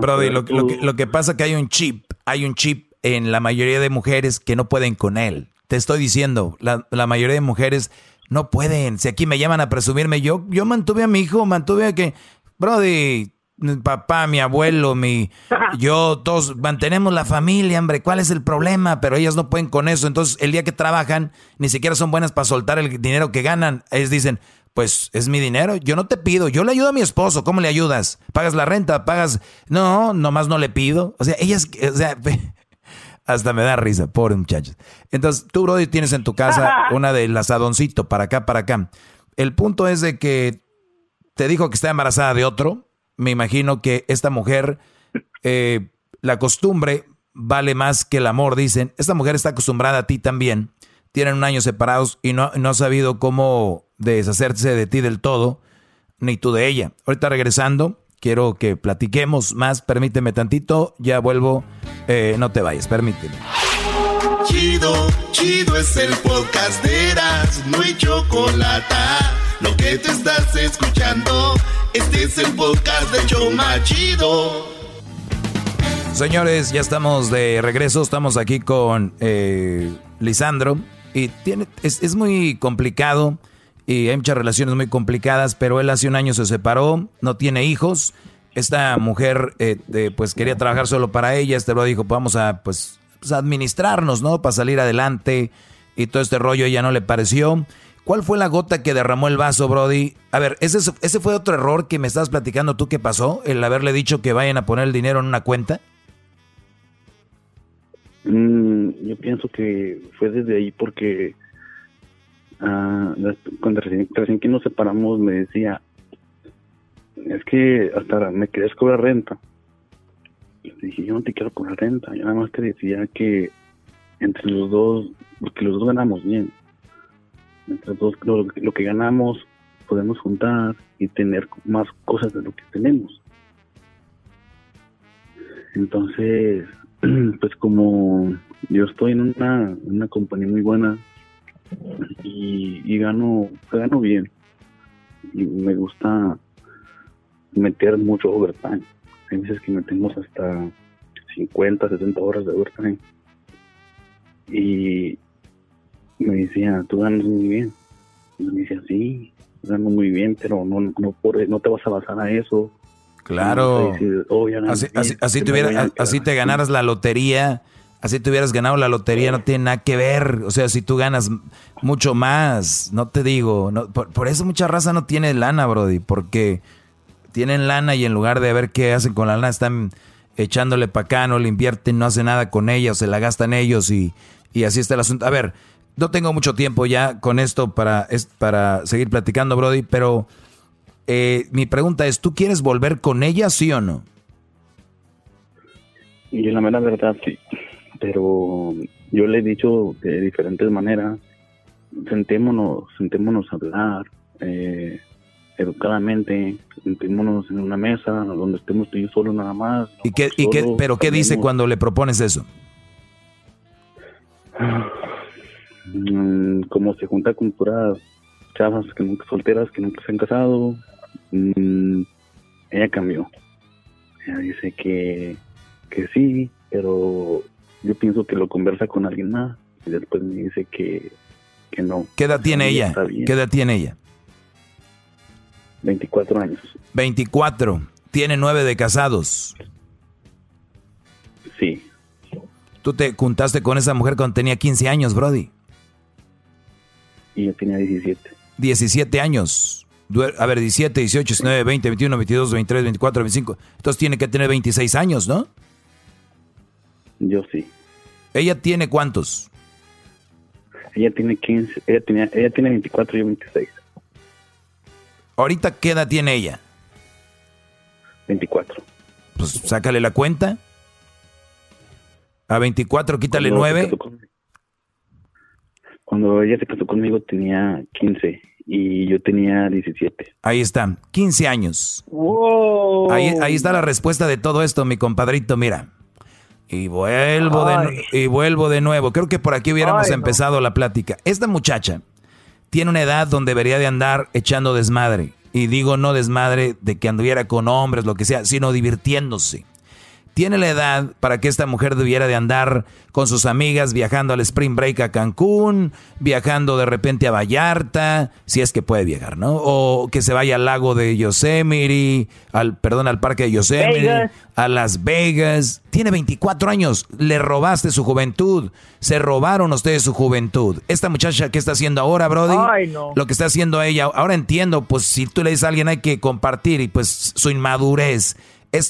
brody, lo, lo, que, lo que pasa que hay un chip, hay un chip en la mayoría de mujeres que no pueden con él. Te estoy diciendo, la, la, mayoría de mujeres no pueden. Si aquí me llaman a presumirme, yo, yo mantuve a mi hijo, mantuve a que, Brody, mi papá, mi abuelo, mi, yo, todos mantenemos la familia, hombre, ¿cuál es el problema? Pero ellas no pueden con eso. Entonces, el día que trabajan, ni siquiera son buenas para soltar el dinero que ganan. Ellos dicen, pues es mi dinero, yo no te pido, yo le ayudo a mi esposo, ¿cómo le ayudas? ¿Pagas la renta? ¿Pagas? No, nomás no le pido. O sea, ellas, o sea, hasta me da risa, pobre muchachos. Entonces, tú, Brody, tienes en tu casa una del asadoncito para acá, para acá. El punto es de que te dijo que está embarazada de otro. Me imagino que esta mujer, eh, la costumbre vale más que el amor, dicen. Esta mujer está acostumbrada a ti también. Tienen un año separados y no, no ha sabido cómo deshacerse de ti del todo, ni tú de ella. Ahorita regresando, quiero que platiquemos más. Permíteme tantito, ya vuelvo. Eh, no te vayas, permíteme. Chido, chido es el podcast de Eras, no hay chocolate. Lo que te estás escuchando, este es el podcast de Choma Chido. Señores, ya estamos de regreso. Estamos aquí con eh, Lisandro. Y tiene, es, es muy complicado y hay muchas relaciones muy complicadas, pero él hace un año se separó, no tiene hijos. Esta mujer eh, pues quería trabajar solo para ella, este lo dijo, vamos a pues, pues, administrarnos, ¿no? Para salir adelante y todo este rollo ya no le pareció. ¿Cuál fue la gota que derramó el vaso, Brody? A ver, ese, ese fue otro error que me estabas platicando tú que pasó, el haberle dicho que vayan a poner el dinero en una cuenta. Mm, yo pienso que fue desde ahí porque Ah, cuando recién, que nos separamos me decía, es que hasta me querías cobrar renta. Le dije, yo no te quiero poner renta, yo nada más te decía que entre los dos, porque los dos ganamos bien, los dos lo, que ganamos podemos juntar y tener más cosas de lo que tenemos. Entonces, pues como yo estoy en una, una compañía muy buena y, y gano, gano bien y me gusta meter mucho overtime. Hay veces que metemos hasta 50, 60 horas de overtime. Y me decía, tú ganas muy bien. Y me decía, sí, gano muy bien, pero no, no, por, no te vas a basar a eso. Claro. Decir, "Oh, Así, bien, así, así te hubiera- así ganaras la lotería, así te hubieras ganado la lotería, no tiene nada que ver. O sea, si tú ganas mucho más, no te digo. no- por, por eso mucha raza no tiene lana, Brody, porque tienen lana y en lugar de ver qué hacen con la lana, están echándole pa' acá, no le invierten, no hacen nada con ella, o se la gastan ellos y, y así está el asunto. A ver, no tengo mucho tiempo ya con esto para, es, para seguir platicando, Brody, pero eh, mi pregunta es, ¿tú quieres volver con ella, sí o no? Y la mera verdad, sí. Pero yo le he dicho de diferentes maneras, sentémonos, sentémonos a hablar eh, educadamente, sentémonos en una mesa donde estemos tú y yo solo nada más. ¿Y qué, y qué, pero qué dice cuando le propones eso? Mm, como se junta con puras chavas que nunca solteras, que nunca se han casado, mm, ella cambió. Ella dice que, que sí, pero yo pienso que lo conversa con alguien más y después me dice que, que no. ¿Qué edad tiene Sí, ella? ¿Qué edad tiene ella? 24 años. 24. Tiene nueve de casados. Sí. Tú te juntaste con esa mujer cuando tenía 15 años, Brody. Y yo tenía 17. 17 años. A ver, 17, 18, 19, 20, 21, 22, 23, 24, 25. Entonces tiene que tener 26 años, ¿no? Yo sí. ¿Ella tiene cuántos? Ella tiene 15, ella, tenía, ella tiene 24 y yo 26. Ahorita, ¿qué edad tiene ella? 24. Pues sácale la cuenta. A 24, quítale Cuando se 9. casó con- Cuando ella se casó conmigo tenía 15 y yo tenía 17. Ahí está, 15 años. ¡Wow! Ahí, ahí está la respuesta de todo esto, mi compadrito, mira. Y vuelvo, de, y vuelvo de nuevo. Creo que por aquí hubiéramos Ay, no. empezado la plática. Esta muchacha tiene una edad donde debería de andar echando desmadre. Y digo no desmadre de que anduviera con hombres, lo que sea, sino divirtiéndose. Tiene la edad para que esta mujer debiera de andar con sus amigas viajando al Spring Break a Cancún, viajando de repente a Vallarta, si es que puede viajar, ¿no? O que se vaya al lago de Yosemite, al, perdón, al parque de Yosemite, Vegas. a Las Vegas. Tiene 24 años, le robaste su juventud, se robaron ustedes su juventud. Esta muchacha, ¿qué está haciendo ahora, Brody? Ay, no. Lo que está haciendo ella, ahora entiendo, pues si tú le dices a alguien hay que compartir y pues su inmadurez.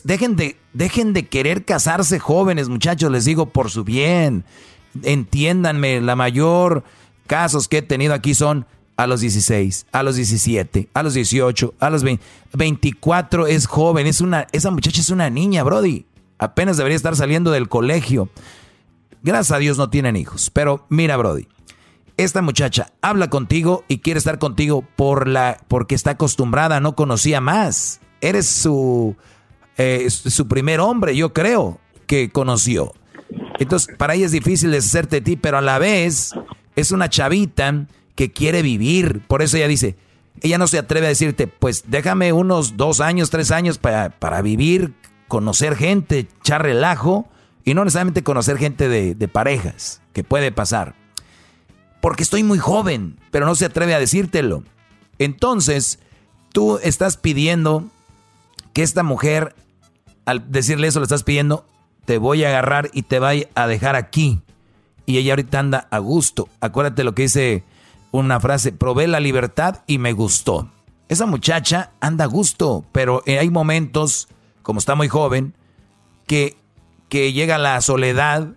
Dejen, de, dejen de querer casarse jóvenes, muchachos, les digo por su bien. Entiéndanme, la mayor casos que he tenido aquí son a los 16, a los 17, a los 18, a los 20. 24 es joven, es una, esa muchacha es una niña, Brody. Apenas debería estar saliendo del colegio. Gracias a Dios no tienen hijos. Pero mira, Brody, esta muchacha habla contigo y quiere estar contigo por la, porque está acostumbrada, no conocía más. Eres su, eh, su primer hombre, yo creo, que conoció. Entonces, para ella es difícil deshacerte de ti, pero a la vez es una chavita que quiere vivir. Por eso ella dice, ella no se atreve a decirte, pues déjame unos dos años, tres años para, para vivir, conocer gente, echar relajo y no necesariamente conocer gente de, de parejas, que puede pasar. Porque estoy muy joven, pero no se atreve a decírtelo. Entonces, tú estás pidiendo que esta mujer, al decirle eso, le estás pidiendo, te voy a agarrar y te voy a dejar aquí. Y ella ahorita anda a gusto. Acuérdate lo que dice una frase, probé la libertad y me gustó. Esa muchacha anda a gusto, pero hay momentos, como está muy joven, que, que llega la soledad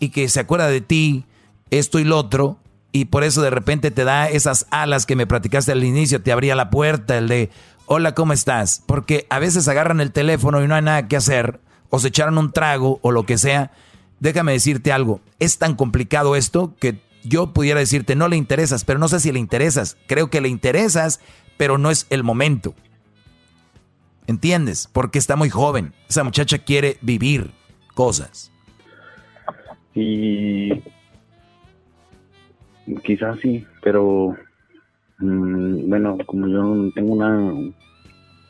y que se acuerda de ti, esto y lo otro, y por eso de repente te da esas alas que me platicaste al inicio, te abría la puerta, el de, hola, ¿cómo estás? Porque a veces agarran el teléfono y no hay nada que hacer, o se echaron un trago o lo que sea, déjame decirte algo, es tan complicado esto que yo pudiera decirte, no le interesas, pero no sé si le interesas, creo que le interesas, pero no es el momento. ¿Entiendes? Porque está muy joven, esa muchacha quiere vivir cosas. Y quizás sí, pero mm, bueno, como yo tengo una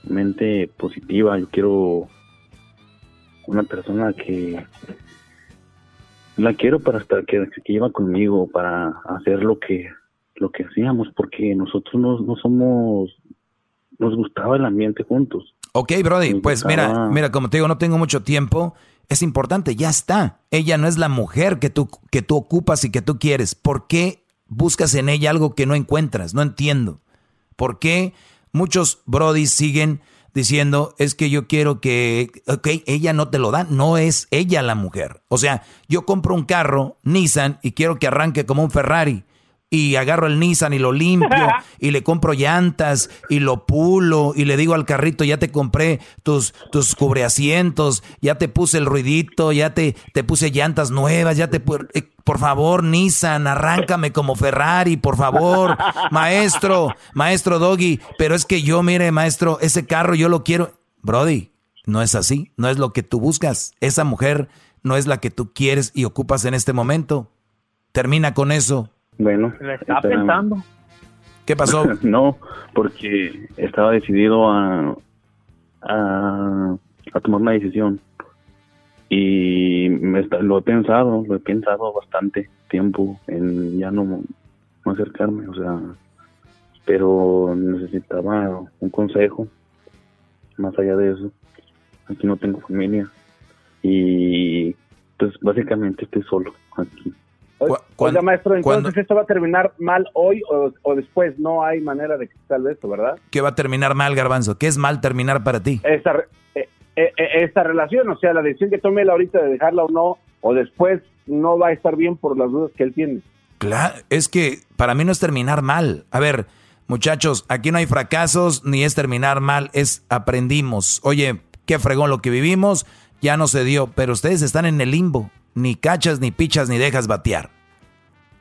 mente positiva, yo quiero una persona que la quiero para estar que, que lleva conmigo para hacer lo que lo que hacíamos porque nosotros no, no somos nos gustaba el ambiente juntos Ok, Brody, pues mira, mira, como te digo, no tengo mucho tiempo. Es importante, ya está. Ella no es la mujer que tú, que tú ocupas y que tú quieres. ¿Por qué buscas en ella algo que no encuentras? No entiendo. ¿Por qué muchos Brody siguen diciendo, es que yo quiero que, ok, ella no te lo da, no es ella la mujer. O sea, yo compro un carro, Nissan, y quiero que arranque como un Ferrari y agarro el Nissan y lo limpio y le compro llantas y lo pulo y le digo al carrito, ya te compré tus, tus cubreasientos, ya te puse el ruidito, ya te, te puse llantas nuevas, ya te... Eh, por favor, Nissan, arráncame como Ferrari, por favor, maestro, maestro Doggy, pero es que yo, mire, maestro, ese carro yo lo quiero. Brody, no es así, no es lo que tú buscas. Esa mujer no es la que tú quieres y ocupas en este momento. Termina con eso, bueno. ¿Le está pensando? ¿Qué pasó? no, porque estaba decidido a, a, tomar una decisión. Y me lo he pensado, lo he pensado bastante tiempo en ya no, no acercarme, o sea, pero necesitaba un consejo más allá de eso. Aquí no tengo familia y pues básicamente estoy solo aquí. Oiga, maestro, entonces esto va a terminar mal hoy o, después. No hay manera de que salve esto, ¿verdad? ¿Qué va a terminar mal, Garbanzo? ¿Qué es mal terminar para ti? Esta, eh, eh, eh, esta relación, o sea, la decisión que tome él ahorita de dejarla o no, o después no va a estar bien por las dudas que él tiene. Claro, es que para mí no es terminar mal. A ver, muchachos, aquí no hay fracasos ni es terminar mal, es aprendimos. Oye, qué fregón lo que vivimos, ya no se dio, pero ustedes están en el limbo ni cachas, ni pichas, ni dejas batear.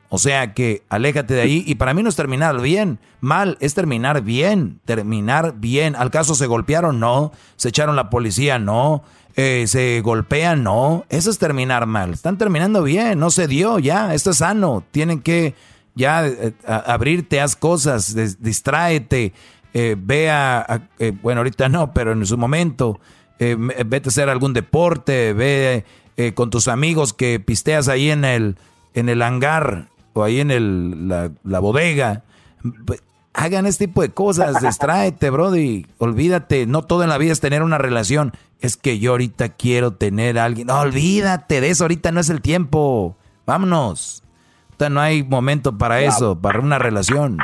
O sea que aléjate de ahí y para mí no es terminar bien, mal, es terminar bien, terminar bien. ¿Al caso se golpearon? No. ¿Se echaron la policía? No. Eh, ¿Se golpean? No. Eso es terminar mal. Están terminando bien, no se dio ya, esto es sano. Tienen que ya eh, abrirte, haz cosas, distráete, eh, vea, bueno, ahorita no, pero en su momento, vete a hacer algún deporte, ve eh, con tus amigos que pisteas ahí en el, en el hangar o ahí en el, la, bodega. Hagan este tipo de cosas, distráete, Brody. Olvídate, no todo en la vida es tener una relación. Es que yo ahorita quiero tener a alguien. No, olvídate de eso, ahorita no es el tiempo. Vámonos. Ahorita no hay momento para eso, para una relación.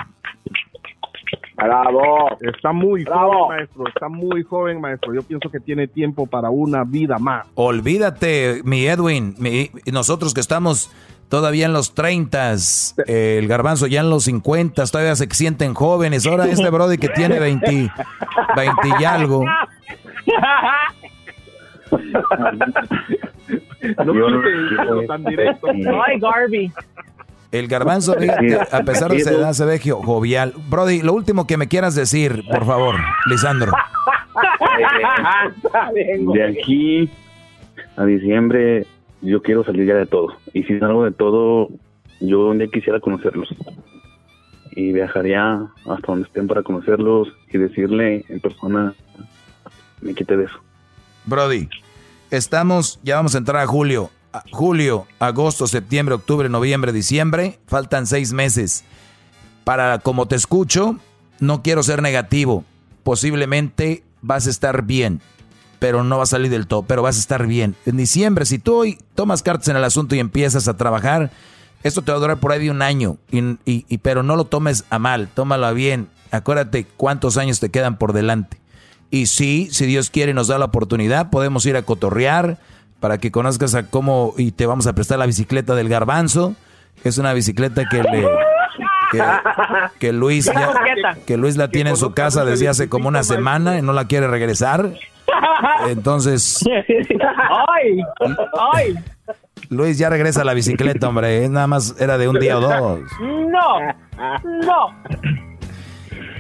Bravo. Está muy joven, maestro. Está muy joven, maestro. Yo pienso que tiene tiempo para una vida más. Olvídate, mi Edwin. nosotros que estamos todavía en los 30, el garbanzo ya en los 50, todavía se sienten jóvenes. Ahora este brody que tiene 20, 20 y algo. no, tan directo. Ay, Garby. El garbanzo, a pesar de su edad, se ve jovial. Brody, lo último que me quieras decir, por favor, Lisandro. de aquí a diciembre, yo quiero salir ya de todo. Y si salgo de todo, yo un día quisiera conocerlos. Y viajaría hasta donde estén para conocerlos y decirle en persona, me quite de eso. Brody, estamos, ya vamos a entrar a julio julio, agosto, septiembre, octubre, noviembre, diciembre, faltan seis meses. Para como te escucho, no quiero ser negativo. Posiblemente vas a estar bien, pero no va a salir del todo, pero vas a estar bien. En diciembre, si tú hoy tomas cartas en el asunto y empiezas a trabajar, esto te va a durar por ahí de un año, y, pero no lo tomes a mal, tómalo a bien. Acuérdate cuántos años te quedan por delante. Y sí, si Dios quiere y nos da la oportunidad, podemos ir a cotorrear, para que conozcas a cómo y te vamos a prestar la bicicleta del garbanzo. Es una bicicleta que le que, Luis que Luis la tiene en su casa desde hace como una semana y no la quiere regresar. Entonces, ¡Ay! ¡Ay! Luis ya regresa a la bicicleta, hombre. Nada más era de un día o dos. ¡No! ¡No!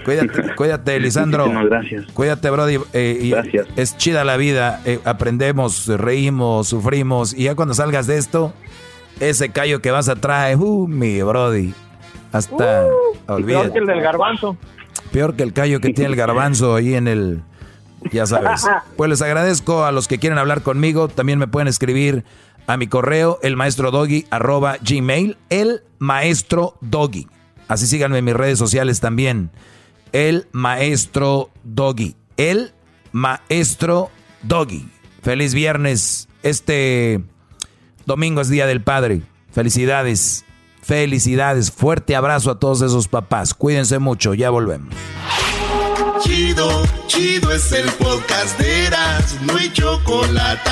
Cuídate, cuídate, Lisandro. Muchísimas gracias. Cuídate, Brody. eh, y Gracias. Es chida la vida. eh, aprendemos, reímos, sufrimos. Y ya cuando salgas de esto, ese callo que vas a traer, uh, mi Brody. Hasta, Peor olvídate. que el del garbanzo. Peor que el callo que tiene el garbanzo ahí en el... Ya sabes. Pues les agradezco a los que quieren hablar conmigo. También me pueden escribir a mi correo, el maestro doggy, arroba gmail, el maestro doggy. Así síganme en mis redes sociales también. El maestro doggy. El maestro doggy. Feliz viernes. Este domingo es Día del Padre. Felicidades. Felicidades. Fuerte abrazo a todos esos papás. Cuídense mucho. Ya volvemos. Chido, chido es el podcast de no hay chocolate.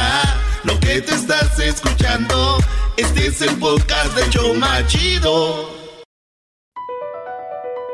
Lo que te estás escuchando, este es el podcast de Choma Chido.